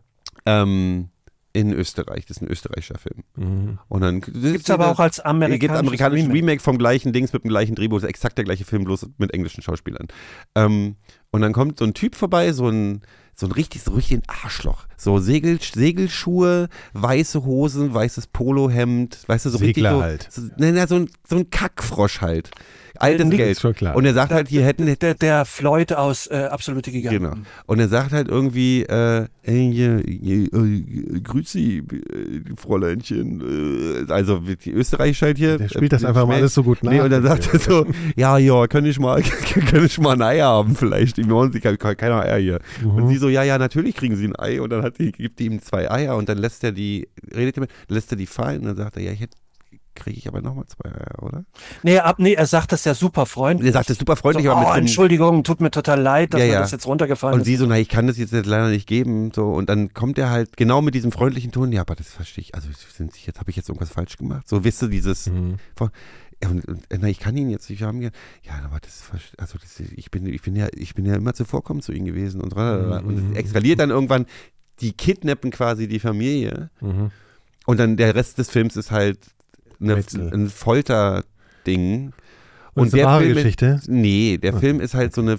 Ähm, in Österreich. Das ist ein österreichischer Film. mhm. Und dann Gibt es aber auch als amerikanisches, gibt amerikanisches amerikanisches Remake. Remake. vom gleichen Dings mit dem gleichen Drehbuch, das ist exakt der gleiche Film, bloß mit englischen Schauspielern. Ähm, und dann kommt so ein Typ vorbei, so ein, so ein richtig, so richtig ein Arschloch. So Segel, Segelschuhe, weiße Hosen, weißes Polohemd, weißt du, so Segler richtig so, halt. so, nein, nein, so, ein, so ein Kackfrosch halt. Altes Äh, Geld. schon klar. Und er sagt halt, hier hätten Der, der Floyd aus äh, Absolute Giganten. Genau. Und er sagt halt irgendwie, äh, äh, grüß Sie, äh, Fräuleinchen. Äh, also die Österreich halt hier. Der spielt das äh, einfach mal alles so gut nach. Nee, und dann sagt er so, (laughs) ja, ja, kann ich mal, (laughs) kann ich mal ein Ei haben vielleicht? Die sich halt keiner Eier hier. Mhm. Und sie so, ja, ja, natürlich kriegen sie ein Ei. Und dann hat die, gibt die ihm zwei Eier und dann lässt er die, redet er mit, lässt er die fallen und dann sagt er, ja, ich hätte kriege ich aber nochmal zwei Eier, oder? Nee, ab, nee, er sagt das ja super freundlich. Er sagt das super freundlich, so, aber oh, mit einem- Entschuldigung, tut mir total leid, dass Ja, mir ja. das jetzt runtergefallen Und ist. sie so, na, ich kann das jetzt leider nicht geben. So, und dann kommt er halt genau mit diesem freundlichen Ton, ja, aber das verstehe ich. Also sind Sie jetzt habe ich jetzt irgendwas falsch gemacht? So, wisst du, dieses Mhm. von- und, und, na, ich kann ihn jetzt nicht haben. Ja, ja, aber das also das, ich bin ich bin ja ich bin ja immer zuvorkommend zu ihm gewesen und tralala. und Mhm. es eskaliert dann irgendwann. Die kidnappen quasi die Familie Mhm. und dann der Rest des Films ist halt eine, ein Folterding. Und, ist eine wahre Film Geschichte. Nee, der Film ist halt so eine,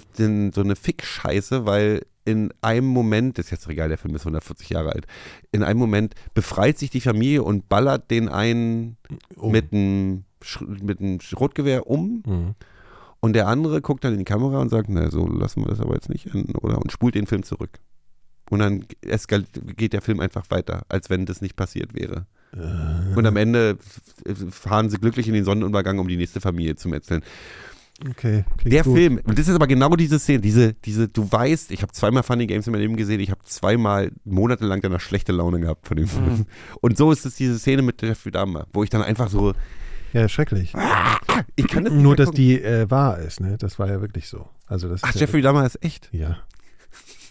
so eine Fick-Scheiße, weil in einem Moment, das ist jetzt egal, der Film ist 140 Jahre alt, in einem Moment befreit sich die Familie und ballert den einen Um. mit einem mit einem Schrotgewehr um Mhm. und der andere guckt dann in die Kamera und sagt, na, so lassen wir das aber jetzt nicht enden, oder? Und spult den Film zurück. Und dann geht der Film einfach weiter, als wenn das nicht passiert wäre. Äh. Und am Ende fahren sie glücklich in den Sonnenuntergang, um die nächste Familie zu metzeln. Okay, klingt Der gut. Film, und das ist aber genau diese Szene, diese, diese, du weißt, ich habe zweimal Funny Games in meinem Leben gesehen, ich habe zweimal monatelang danach schlechte Laune gehabt von dem Film. Und so ist es diese Szene mit Jeffrey Dahmer, wo ich dann einfach so, Ja, schrecklich. ich kann das Nur, dass die äh, wahr ist, ne? Das war ja wirklich so. Also das Ach, ist ja Jeffrey Dahmer ist echt. Ja.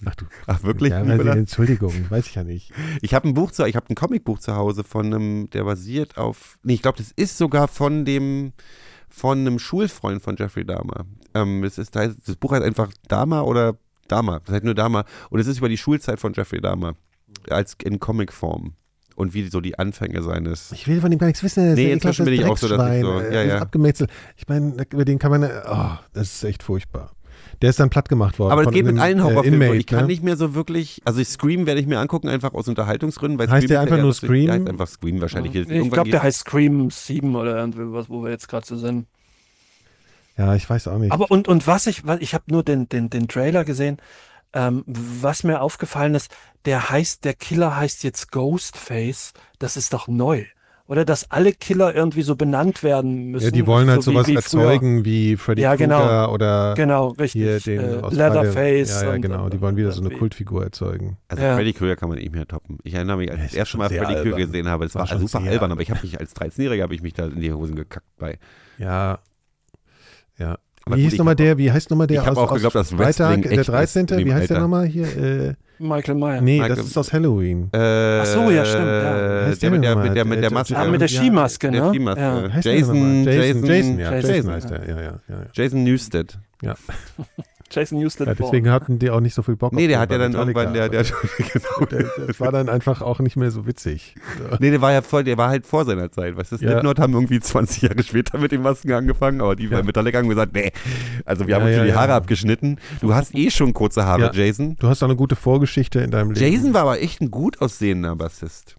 Ach du. (laughs) Ach, wirklich? Ja, Nicola? Entschuldigung, weiß ich ja nicht. Ich habe ein Buch zu, ich habe ein Comicbuch zu Hause von einem, der basiert auf, nee, ich glaube, das ist sogar von dem, von einem Schulfreund von Jeffrey Dahmer. Ähm, das, ist, das Buch heißt einfach Dahmer oder Dahmer, das heißt nur Dahmer. Und es ist über die Schulzeit von Jeffrey Dahmer, als in Comicform. Und wie so die Anfänge seines. Ich will von dem gar nichts wissen. Das Nee, inzwischen bin ich auch so, dass ich so- ja, äh, ja. Abgemetzelt. Ich meine, über den kann man, oh, das ist echt furchtbar. Der ist dann platt gemacht worden. Aber es von geht mit einem, allen äh, Horrorfilmen. Inmate, ich kann ne? nicht mehr so wirklich. Also Scream werde ich mir angucken, einfach aus Unterhaltungsgründen. Weil Heißt Scream der ist einfach ja nur Scream? Der heißt einfach Scream wahrscheinlich. ich Irgendwann glaube, der heißt Scream 7 oder irgendwie was, wo wir jetzt gerade so sind. Ja, ich weiß auch nicht. Aber und, und was ich, was, ich habe nur den, den, den Trailer gesehen, ähm, was mir aufgefallen ist, der heißt, der Killer heißt jetzt Ghostface, das ist doch neu. Oder dass alle Killer irgendwie so benannt werden müssen. ja, die wollen halt so wie- sowas wie früher. erzeugen wie Freddy Ja, genau. Krueger oder Genau, hier den äh, aus Leatherface. Ja, ja, und- genau. und- Die wollen wieder so eine Kultfigur erzeugen. Also Ja. Freddy Krueger kann man nicht mehr toppen. Ich erinnere mich, als ich das erste schon Mal Freddy Krueger gesehen habe, das War war, schon super albern, albern. aber ich habe mich als 13-Jähriger habe ich mich da in die Hosen gekackt bei. Ja. Ja. Aber Wie gut, hieß nochmal der, wie heißt nochmal der Ich aus, auch aus geglaubt, dass Freitag, Wrestling der echt ist 13. in dem Wie heißt der nochmal hier? Äh, Michael Meyer. nee, Michael- das ist aus Halloween. Äh, Ach so, ja, stimmt, ja. Heißt Der der mit der, mit der, mit der Maske. Ah, mit der. Skimaske, ne? Skimaske. Ja. Jason? Jason, Jason, Jason, ja, Jason, Jason ja. heißt der, ja, ja, ja. ja. Jason Newsted. ja. (laughs) Jason Newsted. ja deswegen hatten die auch nicht so viel Bock Nee, auf der hat ja dann Metallica. irgendwann, der, der, (laughs) genau. Der- das war dann einfach auch nicht mehr so witzig. So. Nee, der war ja voll, der war halt vor seiner Zeit. Weißt du, Ja. Slipknot haben irgendwie 20 Jahre später mit den Masken angefangen, aber die Ja. bei Metallica haben gesagt, nee. Also wir haben Ja, uns ja, schon die ja. Haare abgeschnitten. Du hast eh schon kurze Haare, Ja. Jason. Du hast auch eine gute Vorgeschichte in deinem Leben. Jason war aber echt ein gut aussehender Bassist.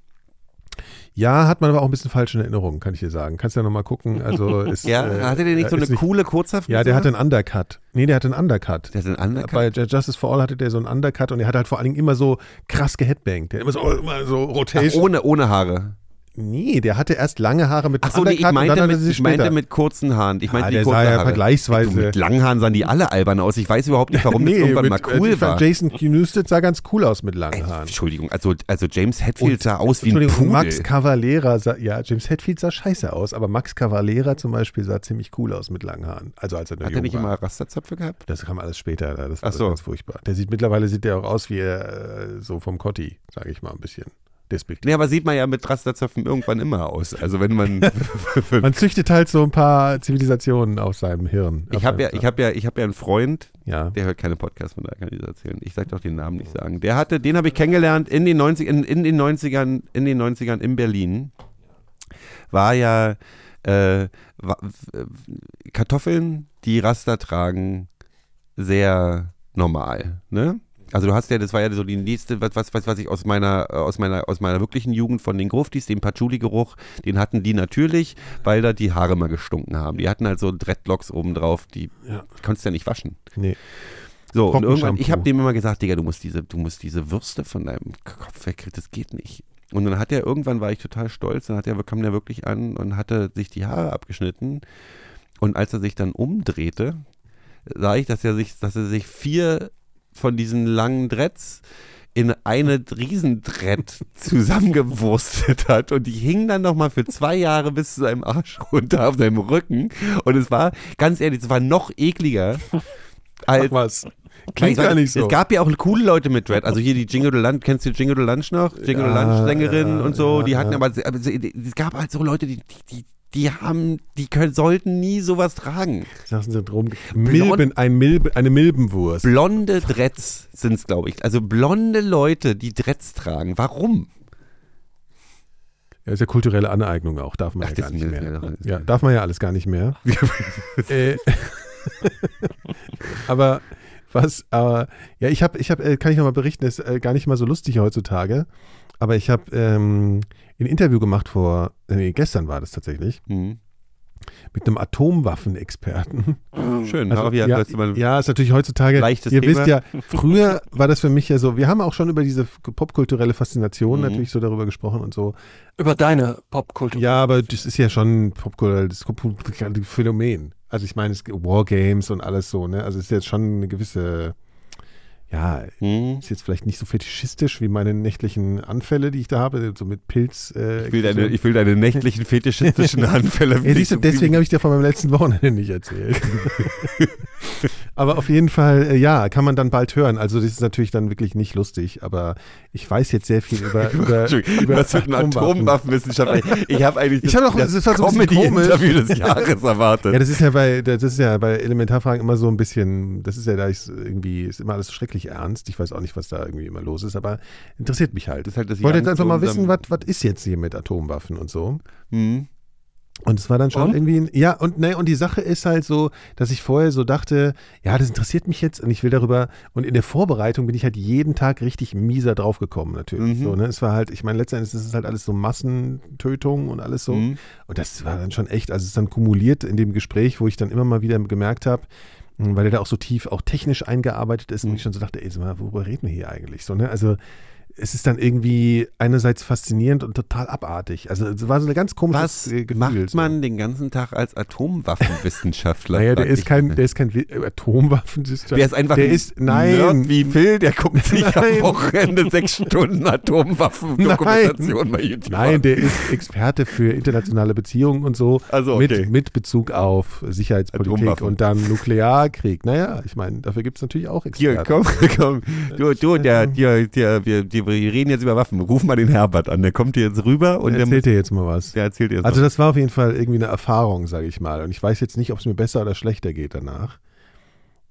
Ja, hat man aber auch ein bisschen falsch in Erinnerung, kann ich dir sagen. Kannst ja nochmal gucken. Also (laughs) ist, Ja, äh, hatte der nicht so ist eine coole Kurzhaarfrisur? Ja, der hatte einen Undercut. Nee, der hatte einen Undercut. Der hat einen Undercut? Bei Justice for All hatte der so einen Undercut und er hat halt vor allen Dingen immer so krass geheadbangt. Der hat immer so, immer so Ach, Rotation. ohne, ohne Haare. Nee, der hatte erst lange Haare mit Achso, nee, ich und meinte, mit, ich meinte mit kurzen Haaren. Ich meinte Ah, die kurzen ja Haare. vergleichsweise- Du, mit langen Haaren sahen die alle albern aus. Ich weiß überhaupt nicht, warum das irgendwann mit, mal äh, cool ich fand war. Jason Newsted sah ganz cool aus mit langen Haaren. Entschuldigung, also, also James Hetfield sah aus wie ein Pudel. Max Cavalera sah, ja, James Hetfield sah scheiße aus, aber Max Cavalera zum Beispiel sah ziemlich cool aus mit langen Haaren. Also als er Hat er nicht war. immer Rasterzöpfe gehabt? Das kam alles später, das war Ach so. ganz furchtbar. Der sieht mittlerweile sieht der auch aus wie äh, so vom Cotti, sage ich mal ein bisschen. Despektiv. Nee, aber sieht man ja mit Rasterzöpfen irgendwann immer aus. Also wenn man... (laughs) (laughs) Man züchtet halt so ein paar Zivilisationen aus seinem Hirn. ich habe ja, ich hab ja, ich hab ja einen Freund, ja. der hört keine Podcasts, von daher kann ich das erzählen. Ich sag doch den Namen nicht sagen. Der hatte, den habe ich kennengelernt in den 90 in, in den 90ern, in den 90ern in Berlin. War ja äh, wa- w- Kartoffeln, die Raster tragen, sehr normal, ne? Also du hast ja, das war ja so die nächste, was, was, was was ich aus meiner, äh, aus meiner, aus meiner wirklichen Jugend von den Gruftis, den Patchouli-Geruch, den hatten die natürlich, weil da die Haare mal gestunken haben. Die hatten halt so Dreadlocks obendrauf, die Ja. konntest ja nicht waschen. Nee. So, und irgendwann, ich habe dem immer gesagt, Digga, du musst diese, du musst diese Würste von deinem Kopf wegkriegen, das geht nicht. Und dann hat er, irgendwann war ich total stolz, dann hat er, kam der wirklich an und hatte sich die Haare abgeschnitten. Und als er sich dann umdrehte, sah ich, dass er sich, dass er sich vier von diesen langen Dreads in eine Riesendread (laughs) zusammengewurstet hat und die hingen dann nochmal für zwei Jahre bis zu seinem Arsch runter auf seinem Rücken und es war, ganz ehrlich, es war noch ekliger (laughs) als, Ach was. Klingt gar nicht so. Es gab ja auch coole Leute mit Dread. Also hier die Jingle Lunch, kennst du Jingle Lunch noch? Jingle Ja, Lunch Sängerin ja, und so. ja, die hatten ja. aber, aber es gab halt so Leute, die, die, die, die haben, die können, sollten nie sowas tragen. Lassen Sie drum. Milben, ein Milbe, eine Milbenwurst. Blonde Dreads sind es, glaube ich. Also blonde Leute, die Dreads tragen. Warum? Ja, ist ja kulturelle Aneignung auch, darf man Ach, ja gar nicht mehr. ja, darf man ja alles gar nicht mehr. (laughs) äh, (laughs) aber was, aber, ja, ich habe, ich habe, äh, kann ich noch mal berichten, ist äh, gar nicht mal so lustig heutzutage, aber ich habe ähm, ein Interview gemacht vor, nee, gestern war das tatsächlich, Hm. mit einem Atomwaffenexperten. (laughs) Schön. Also, aber wir, ja, du, man, ja, ist natürlich heutzutage. Leichtes ihr Thema. wisst ja, früher (laughs) war das für mich ja so, wir haben auch schon über diese popkulturelle Faszination Mhm. natürlich so darüber gesprochen und so. Über deine Popkultur. Ja, aber das ist ja schon popkulturelles popkulturelles Phänomen. Also ich meine, es gibt Wargames und alles so, ne? Also es ist jetzt schon eine gewisse, ja, hm. ist jetzt vielleicht nicht so fetischistisch wie meine nächtlichen Anfälle, die ich da habe, so mit Pilz. Äh, ich, will deine, ich will deine nächtlichen fetischistischen (laughs) Anfälle. ja, siehst du, deswegen habe ich dir von meinem letzten Wochenende nicht erzählt. (laughs) aber auf jeden Fall, äh, ja, kann man dann bald hören. Also das ist natürlich dann wirklich nicht lustig, aber ich weiß jetzt sehr viel über, (laughs) über, über was wird ein Atomwaffenwissenschaftler? Ich habe eigentlich Ich hab doch- das war so ein Comedy-Interview des Jahres erwartet. Ja, das ist ja bei, das ist ja bei Elementarfragen immer so ein bisschen, das ist ja da ist irgendwie, ist immer alles schrecklich ernst. Ich weiß auch nicht, was da irgendwie immer los ist, aber interessiert mich halt. Das ist halt ich wollte jetzt einfach mal wissen, was, ist jetzt hier mit Atomwaffen und so. Hm. Und es war dann schon Und? irgendwie, ein- ja, und ne, und die Sache ist halt so, dass ich vorher so dachte, ja, das interessiert mich jetzt und ich will darüber, und in der Vorbereitung bin ich halt jeden Tag richtig mieser draufgekommen, natürlich. Mhm. So, ne? Es war halt, ich meine, letztendlich ist es halt alles so Massentötung und alles so. Mhm. Und das war dann schon echt, also es ist dann kumuliert in dem Gespräch, wo ich dann immer mal wieder gemerkt habe, weil er da auch so tief auch technisch eingearbeitet ist und Mhm. ich schon so dachte, ey, worüber reden wir hier eigentlich? So, ne? Also es ist dann irgendwie einerseits faszinierend und total abartig. Also es war so eine ganz komische Was äh, Gefühl. macht so. man den ganzen Tag als Atomwaffenwissenschaftler? (laughs) Naja, der frag ist kein, der ist kein Wi- Atomwaffensystem. Der ist einfach der ein ist, nein, Nerd wie Phil, der guckt (laughs) sich am Nein. Wochenende sechs Stunden Atomwaffen-Dokumentation bei YouTube Nein, der ist Experte für internationale Beziehungen und so. Also, okay. mit, mit Bezug auf Sicherheitspolitik und dann Nuklearkrieg. Naja, ich meine, dafür gibt es natürlich auch Hier, Experten. komm, (laughs) komm. Du, du, der, der, der, wir, wir reden jetzt über Waffen. Ruf mal den Herbert an. Der kommt hier jetzt rüber und der, Erzählt dir jetzt mal was. der erzählt dir jetzt Also was. das war auf jeden Fall irgendwie eine Erfahrung, sage ich mal. Und ich weiß jetzt nicht, ob es mir besser oder schlechter geht danach.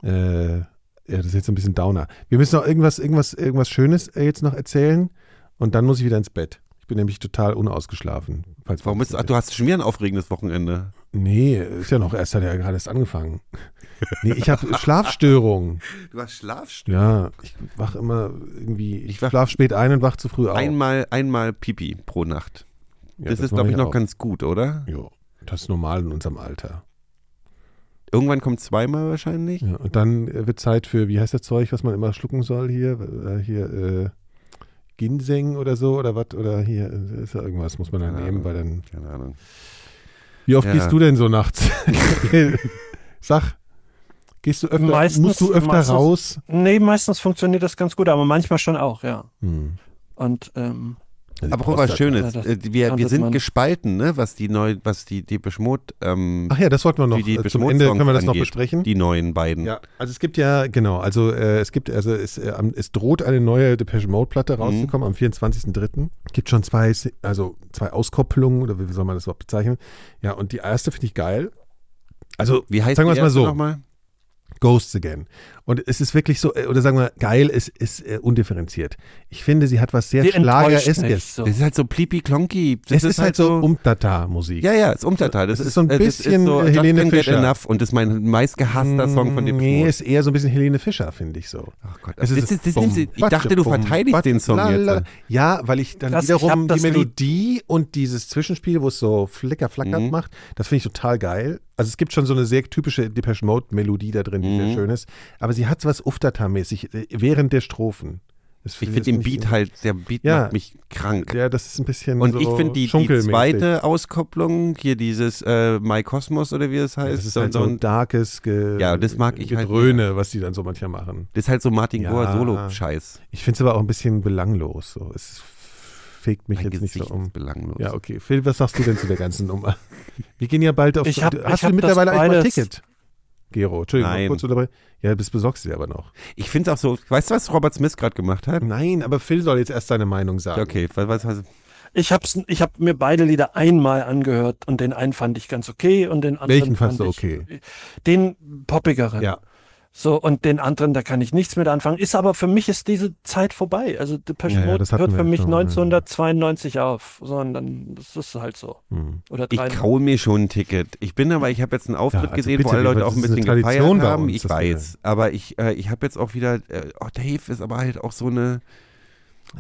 Äh, ja, das ist jetzt ein bisschen Downer. Wir müssen noch irgendwas, irgendwas, irgendwas Schönes äh, jetzt noch erzählen und dann muss ich wieder ins Bett. Ich bin nämlich total unausgeschlafen. Warum bist du, ach, du hast schon wieder ein aufregendes Wochenende. Nee, ist ja noch erst, hat ja gerade erst angefangen. Nee, ich habe Schlafstörungen. Du hast Schlafstörungen. Ja, ich wach immer irgendwie, ich, Ich schlaf spät ein und wach zu früh auf. Einmal, einmal Pipi pro Nacht. Ja, das, ist, mach glaube ich, noch auch. ganz gut, oder? Jo, das ist normal in unserem Alter. Irgendwann kommt zweimal wahrscheinlich. Ja, und dann wird Zeit für, wie heißt das Zeug, was man immer schlucken soll hier? Äh, hier, äh, Ginseng oder so oder was? Oder hier, äh, ist ja irgendwas, muss man dann Keine nehmen, weil dann. Keine Ahnung. Wie oft Ja. gehst du denn so nachts? (laughs) Sag, gehst du öfter, Meistens- musst du öfter meistens- raus? Nee, meistens funktioniert das ganz gut, aber manchmal schon auch, ja. Hm. Und ähm, Aber guck mal. Schönes. Das äh, wir, wir sind gespalten, ne, was die neu, was die Depeche Mode, ähm, Ach ja, das wollten wir noch. die äh, zum Ende können wir das Songs noch angeht. besprechen. die neuen beiden. Ja, also es gibt ja, genau, also äh, es gibt, also es, äh, es droht eine neue Depeche Mode Platte Mhm. rauszukommen am 24.03. Gibt schon zwei, also zwei Auskopplungen oder wie soll man das überhaupt bezeichnen? Ja, und die erste finde ich geil. Also, Wie heißt sagen wir die es mal so, nochmal? Ghosts Again. Und es ist wirklich so, äh, oder sagen wir, geil, es ist äh, undifferenziert. Ich finde, sie hat was sehr Schlagereskes. so. Das ist halt so plipi klonki. Das Es ist, halt so Umtata-Musik. Ja, ja, ist Umtata. Das Es ist so ein bisschen, so äh, Helene Fischer. Enough und das ist mein meistgehasster Song von Depeche Nee, Mode. ist eher so ein bisschen Helene Fischer, finde ich so. Ach Gott, Es das ist ist, das bum, ich dachte, du verteidigst den Song lalala. jetzt. Ja, weil ich dann Das- wiederum die das Lied- Melodie und dieses Zwischenspiel, wo es so flicker flackert Mhm. macht, das finde ich total geil. Also es gibt schon so eine sehr typische Depeche Mode Melodie da drin, die Mhm. sehr schön ist. Aber sie hat was Uftata-mäßig äh, während der Strophen. Das Ich finde den nicht- Beat halt, der Beat Ja. macht mich krank. Ja, das ist ein bisschen Und so ich finde die, die zweite Auskopplung, hier dieses äh, My Cosmos oder wie es heißt, Das ist so, halt so ein, darkes Ge Ja, das mag ich halt Gedröhne, was die dann so manchmal machen. das ist halt so Martin Ja. Gore Solo-Scheiß. Ich finde es aber auch ein bisschen belanglos. So. Es fegt mich Mein jetzt nicht Gesicht so um. ist belanglos. Ja, okay. Phil, was sagst du denn zu der ganzen Nummer? Wir gehen ja bald auf. Ich hab- du- ich hast hab du mittlerweile eigentlich mal Ticket? Gero, Entschuldigung, Nein. kurz dabei. Ja, das besorgst du dir aber noch. Ich finde es auch so, weißt du, was Robert Smith gerade gemacht hat? Nein, aber Phil soll jetzt erst seine Meinung sagen. Okay, was, was, was, Ich hab's, ich hab mir beide Lieder einmal angehört und den einen fand ich ganz okay und den anderen Welchen fandst fand du ich, okay? Den poppigeren. Ja. So, und den anderen, da kann ich nichts mit anfangen. Ist aber für mich ist diese Zeit vorbei. Also Depeche Ja, ja, Mode hatten hört für ja mich schon, ja. 1992 auf. Sondern das ist halt so. Hm. Oder ich 93. kaue mir schon ein Ticket. Ich bin aber, ich habe jetzt einen Auftritt also gesehen, wo bitte, alle Leute auch ein bisschen gefeiert Tradition bei haben. uns, ich weiß. Aber ich, äh, ich habe jetzt auch wieder, äh, oh, Dave ist aber halt auch so eine,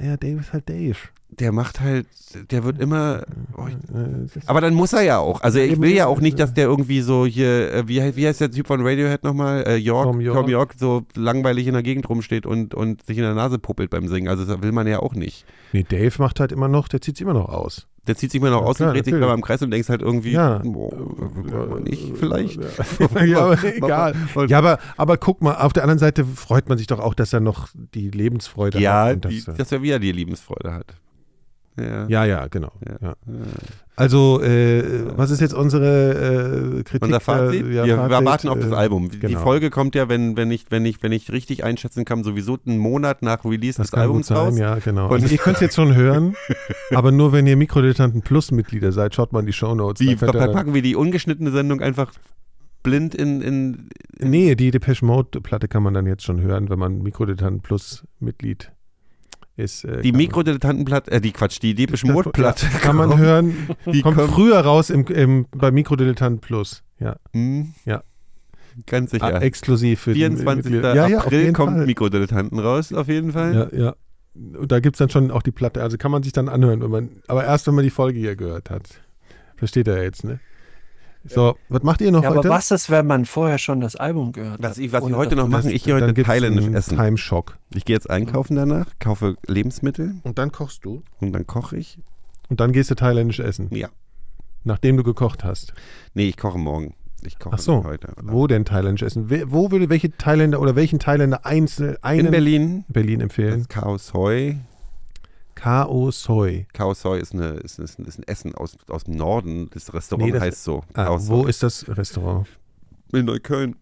Ja, Dave ist halt Dave. Der macht halt, der wird immer, oh, ich, Äh, aber dann muss er ja auch. Also ich will ja auch nicht, ja. dass der irgendwie so hier, äh, wie, heißt- wie heißt der Typ von Radiohead nochmal? Äh, York, Tom Tom York. York. so langweilig in der Gegend rumsteht und, und sich in der Nase puppelt beim Singen. Also das will man ja auch nicht. Nee, Dave macht halt immer noch, der zieht sich immer noch aus. Der zieht sich mal noch Ja, aus klar, und dreht sich mal im Kreis und denkst halt irgendwie, Ja. oh, nicht vielleicht. ja, (laughs) aber egal. Ja, aber, aber guck mal, auf der anderen Seite freut man sich doch auch, dass er noch die Lebensfreude Ja, hat. das, dass er wieder die Lebensfreude hat. Ja. ja, ja, genau. Ja. Also, äh, was ist jetzt unsere äh, Kritik? Unser Fazit? Äh, ja, wir, Fazit, warten auf das äh, Album. Die genau. Folge kommt ja, wenn, wenn, ich, wenn, ich, wenn ich richtig einschätzen kann, sowieso einen Monat nach Release Das des Albums sein, raus. ja, genau. Und- Also ihr könnt es jetzt schon hören, (laughs) aber nur wenn ihr Mikrodilettanten Plus Mitglieder seid, schaut mal in die Shownotes. Die, da könnt ihr dann- packen wir die ungeschnittene Sendung einfach blind in, in, Nee, die Depeche Mode Platte kann man dann jetzt schon hören, wenn man Mikrodilettanten Plus Mitglied ist. äh, die Mikrodilettantenplatte, äh, die Quatsch, die Depeche Mode Platte. Kann man hören. Die kommt kommt- früher raus im, im, bei Mikrodilettanten Plus. Ja, Hm? Ja. Ganz ah, sicher. exklusiv für die 24. Mitglieder. Ja, ja, April kommt Fall. Mikrodilettanten raus, auf jeden Fall. Ja, ja. Und da gibt es dann schon auch die Platte. Also kann man sich dann anhören, wenn man, aber erst wenn man die Folge hier gehört hat. Versteht er jetzt, ne? So, was macht ihr noch Ja, aber heute? was ist, wenn man vorher schon das Album gehört Was hat? ich, was wir heute noch machen, das- ich gehe heute thailändisch essen. Timeschock. Ich gehe jetzt einkaufen danach, kaufe Lebensmittel Und dann kochst du? und dann koche ich. Und dann gehst du thailändisch essen, Ja. nachdem du gekocht hast. Nee, ich koche morgen. Ich koche Ach so, heute. wo denn thailändisch essen? Wo würde welche Thailänder oder welchen Thailänder einzeln einen In Berlin. Berlin empfehlen? Das Khao Soi. K.O. Soi. Khao Soi ist, eine, ist, ist, ist ein Essen aus, aus dem Norden. Das Restaurant Nee, das- heißt so. Ah, wo ist das Restaurant? In Neukölln.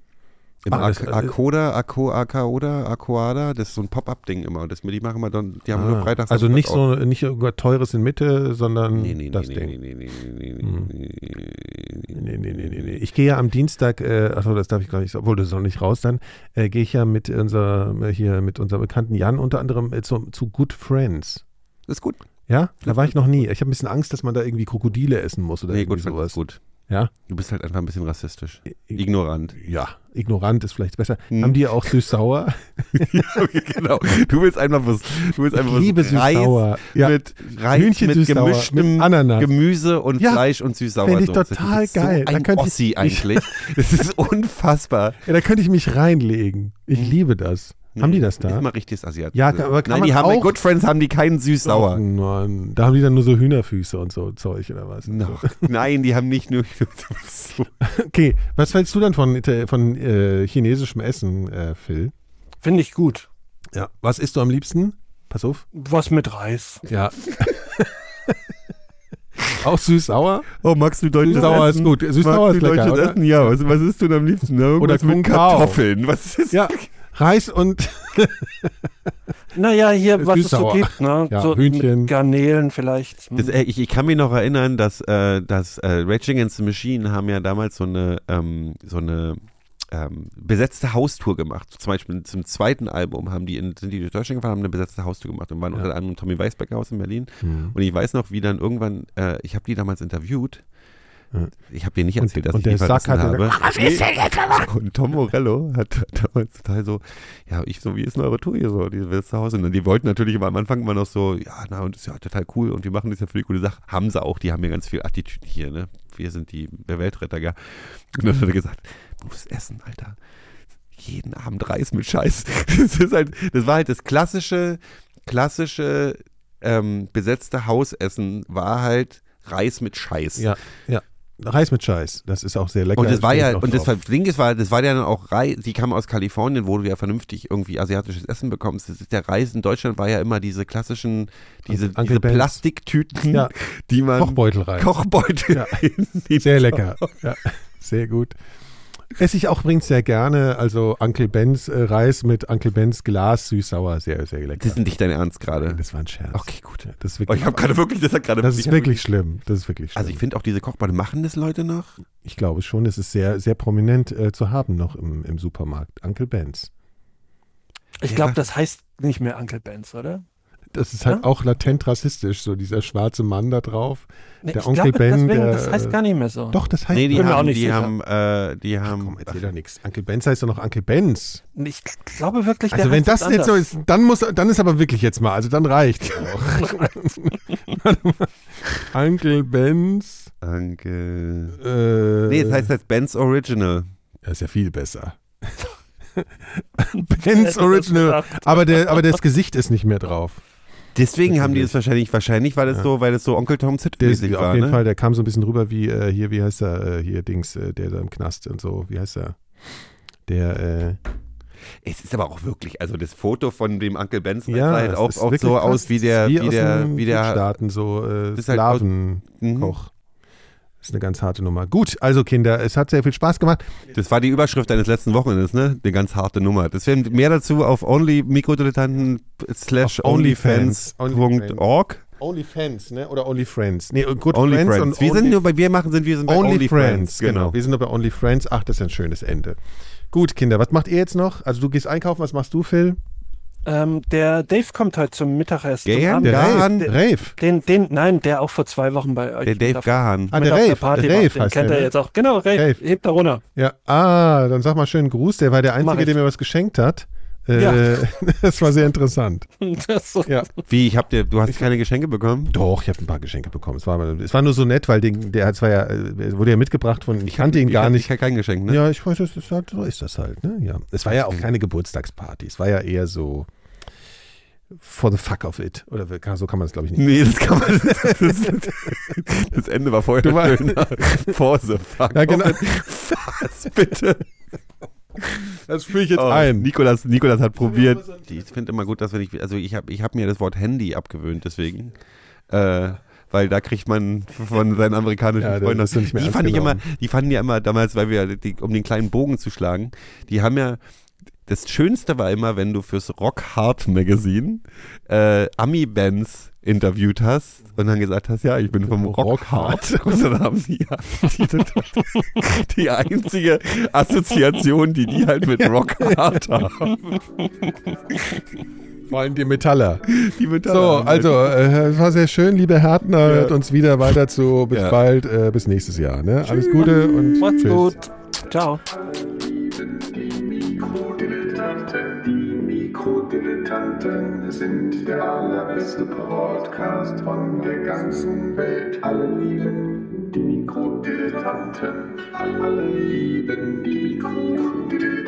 Im Ah, Ak Akoda, Ako, Akaoda, Akoada, das ist so ein Pop-Up-Ding immer. Das, die machen immer dann, die haben nur Ah, freitags. also nicht so nicht irgendwas teures in Mitte, sondern. Nee, nee, das nee, Ding. nee, nee, nee, nee, nee, Hm. nee, nee. Nee, nee. Ich gehe ja am Dienstag, äh, achso, das darf ich gar nicht, obwohl das ist noch nicht raus dann, äh, gehe ich ja mit unser, äh, hier, mit unserem bekannten Jan unter anderem äh, zu, zu Good Friends. Das ist gut. Ja, da war ich noch nie. Ich habe ein bisschen Angst, dass man da irgendwie Krokodile essen muss oder Nee, irgendwie gut, sowas. gut. Ja? Du bist halt einfach ein bisschen rassistisch. Ignorant. Ja, ignorant ist vielleicht besser. Hm. Haben die auch süß-sauer? (laughs) genau. Du willst einfach was, du willst einfach Ich was liebe süß-sauer. Ja. mit Reis Hühnchen mit süß-sauer, gemischtem mit Ananas. Gemüse und Ja, Fleisch und süß-sauer. fänd ich total bist geil. So Da ein ich- Ossi eigentlich. Das ist (laughs) unfassbar. Ja, da könnte ich mich reinlegen. Ich liebe das. Haben die das Ist da? mal richtiges Asiat. Ja, aber kann Nein, man die haben bei auch- Good Friends haben die keinen süß-sauer. Oh Mann, da haben die dann nur so Hühnerfüße und so Zeug oder was? Noch. (laughs) Nein, die haben nicht nur so. (laughs) Okay, was hältst du dann von, Ita- von äh, chinesischem Essen, äh, Phil? Finde ich gut. Ja. Was isst du am liebsten? Pass auf. Was mit Reis. Ja. (laughs) Auch süß-sauer? Oh, magst du deutsches Süß-sauer ist Essen? gut. Süß-sauer ist lecker? Essen? Ja, was, was isst du denn am liebsten? Ne? Oder mit. Kartoffeln. Was ist Ja, Reis und (laughs) Naja, hier, was es so gibt, ne? Ja, so Hühnchen. Garnelen vielleicht. Hm. Das, äh, ich, ich kann mich noch erinnern, dass, äh, dass äh, Rage Against the Machine haben ja damals so eine, ähm, so eine ähm, besetzte Haustour gemacht. Zum Beispiel zum zweiten Album haben die in, sind die durch Deutschland gefahren, haben eine besetzte Haustour gemacht und waren Ja. unter anderem im Tommy Weisbecker Haus in Berlin. Hm. Und ich weiß noch, wie dann irgendwann, äh, ich habe die damals interviewt. Ich habe dir nicht Und- erzählt, dass und ich der Sack hatte habe. gesagt, Und Tom Morello hat damals total so, ja, ich so, wie ist denn eure Tour hier so, die zu Hause? Und die wollten natürlich immer am Anfang immer noch so, ja, na, und das ist ja total cool und wir machen das ja für die coole Sache. Haben sie auch, die haben ja ganz viel Attitüde hier, ne? Wir sind die der Weltretter, ja. Und dann hat er gesagt, du musst essen, Alter. Jeden Abend Reis mit Scheiß. (laughs) Das ist halt, das war halt das klassische, klassische ähm, besetzte Hausessen war halt Reis mit Scheiß. ja, ja. Reis mit Scheiß, das ist auch sehr lecker. Und das war ja, und das. Ding ist, war, das war ja dann auch Reis, die kamen aus Kalifornien, wo du ja vernünftig irgendwie asiatisches Essen bekommst. Das ist der Reis in Deutschland war ja immer diese klassischen, diese, diese. Plastiktüten, Ja. die man. Kochbeutelreis. Kochbeutel. Ja. (laughs) Sehr lecker. Ja, sehr gut. Esse ich auch übrigens sehr gerne, also Uncle Ben's äh, Reis mit Uncle Ben's Glas süß-sauer, sehr, sehr lecker. Das ist nicht dein Ernst gerade. das war ein Scherz. Okay, gut. Das ist Oh, wirklich, ich habe gerade wirklich, das hat gerade. das ist wirklich schlimm. Das ist wirklich schlimm. Also ich finde auch diese Kochbeute, machen das Leute noch? Ich glaube schon, es ist sehr, sehr prominent äh, zu haben noch im, im Supermarkt. Uncle Ben's. Ich glaube, das heißt nicht mehr Uncle Ben's, oder? Das ist halt Ja? auch latent rassistisch, so dieser schwarze Mann da drauf. Nee, Der ich Onkel glaube, Ben, deswegen, der, das heißt gar nicht mehr so. Doch, das heißt. Nee, die mir auch haben, nicht die sicher. haben, äh, die haben. Komm, erzähl doch nichts. Uncle Ben's heißt doch noch Uncle Ben's. Ich glaube wirklich, der Also wenn heißt das jetzt so ist, dann muss, dann ist aber wirklich jetzt mal, also dann reicht auch. Warte mal. Uncle Ben's. Danke. Äh, Nee, das heißt jetzt Ben's Original. Das ist ja viel besser. (laughs) Das Original. Aber, der, aber das Gesicht ist nicht mehr drauf. Deswegen haben die das wahrscheinlich, wahrscheinlich war das Ja. so, weil das so Onkel Tom Der ist Zit-mäßig auf war, jeden ne? Fall, der kam so ein bisschen rüber wie äh, hier, wie heißt er, äh, hier Dings, äh, der da im Knast und so, wie heißt er? Der, äh, Es ist aber auch wirklich, also das Foto von dem Onkel Benson ja, sah halt auch, auch so krass. aus wie der, wie, wie der, wie der, Südstaaten, so äh, halt Slavenkoch. Mhm. Das ist eine ganz harte Nummer. Gut, also Kinder, es hat sehr viel Spaß gemacht. Das war die Überschrift deines letzten Wochenendes, ne? Eine ganz harte Nummer. Das werden mehr dazu auf only mikrodilettanten slash onlyfans.org. OnlyFans, ne? Oder OnlyFriends. Nee, Good Only Friends Friends. und Wir sind Only- nur bei, wir machen, sind wir sind bei Only, Only Friends, Friends. genau. Wir sind nur bei Only Friends. Ach, das ist ein schönes Ende. Gut, Kinder, was macht ihr jetzt noch? Also du gehst einkaufen, was machst du, Phil? Ähm, der Dave kommt heute zum Mittagessen. Gern, zum der Rave. Gahan. Rave. Den, den, nein, der auch vor zwei Wochen bei euch. Der Dave auf- Gahan. Ah, der Rave. Party Der war. Rave Den heißt kennt der, er jetzt auch. Genau, Rave. Rave. Hebt da runter. Ja, ah, dann sag mal schönen Gruß. Der war der Einzige, der mir was geschenkt hat. Äh, Ja. (laughs) Das war sehr interessant. (laughs) Das so. Ja. Wie, ich hab dir, du hast keine Geschenke bekommen? Doch, ich habe ein paar Geschenke bekommen. Es war, es war nur so nett, weil den, der hat- war ja, äh, wurde ja mitgebracht von, ich kannte ihn Ich gar hab- nicht. Ich hab kein Geschenk, ne? Ja, ich weiß, das ist halt, so ist das halt, ne? Ja. Es war ja auch keine Geburtstagsparty. Es war ja eher so for the fuck of it. Oder so kann man es, glaube ich, nicht. Nee, das kann man. (laughs) Das, das Ende war vorher war- schön. Pause. Fuck. Ja, genau. Was bitte? Das führe ich jetzt Oh, ein. Nikolas, Nikolas hat probiert. Ich finde immer gut, dass wenn ich, also ich habe ich hab mir das Wort Handy abgewöhnt, deswegen. Äh, weil da kriegt man von seinen amerikanischen Ja, Freunden. du nicht mehr die, fand ich immer, die fanden ja immer damals, weil wir, die, um den kleinen Bogen zu schlagen, die haben ja, das Schönste war immer, wenn du fürs Rock Hard Magazine äh, Ami-Bands interviewt hast und dann gesagt hast, ja, ich bin vom Rock, Rock Hard. (laughs) Und dann haben sie ja die, die einzige Assoziation, die die halt mit Rock Hard haben. Vor allem die Metaller. Die Metaller So, halt- also, äh, es war sehr schön, liebe Härtner. Hört uns wieder weiter zu. Bis Ja. bald, äh, bis nächstes Jahr. Ne? Alles Gute und Macht's tschüss. gut. Ciao. Der allerbeste Podcast von der ganzen Welt. Alle lieben die Mikrodilettanten, alle lieben die Mikrodilettanten.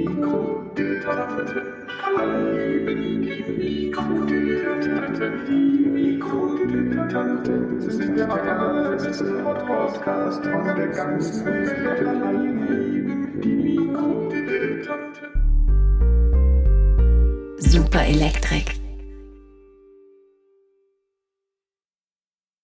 Mikrodilettanten. Alle lieben die Mikrodilettanten. Die Mikrodilettanten sind der allerbeste Podcast von der ganzen Welt. Lieben die Mikrodilettanten. Super Elektrik.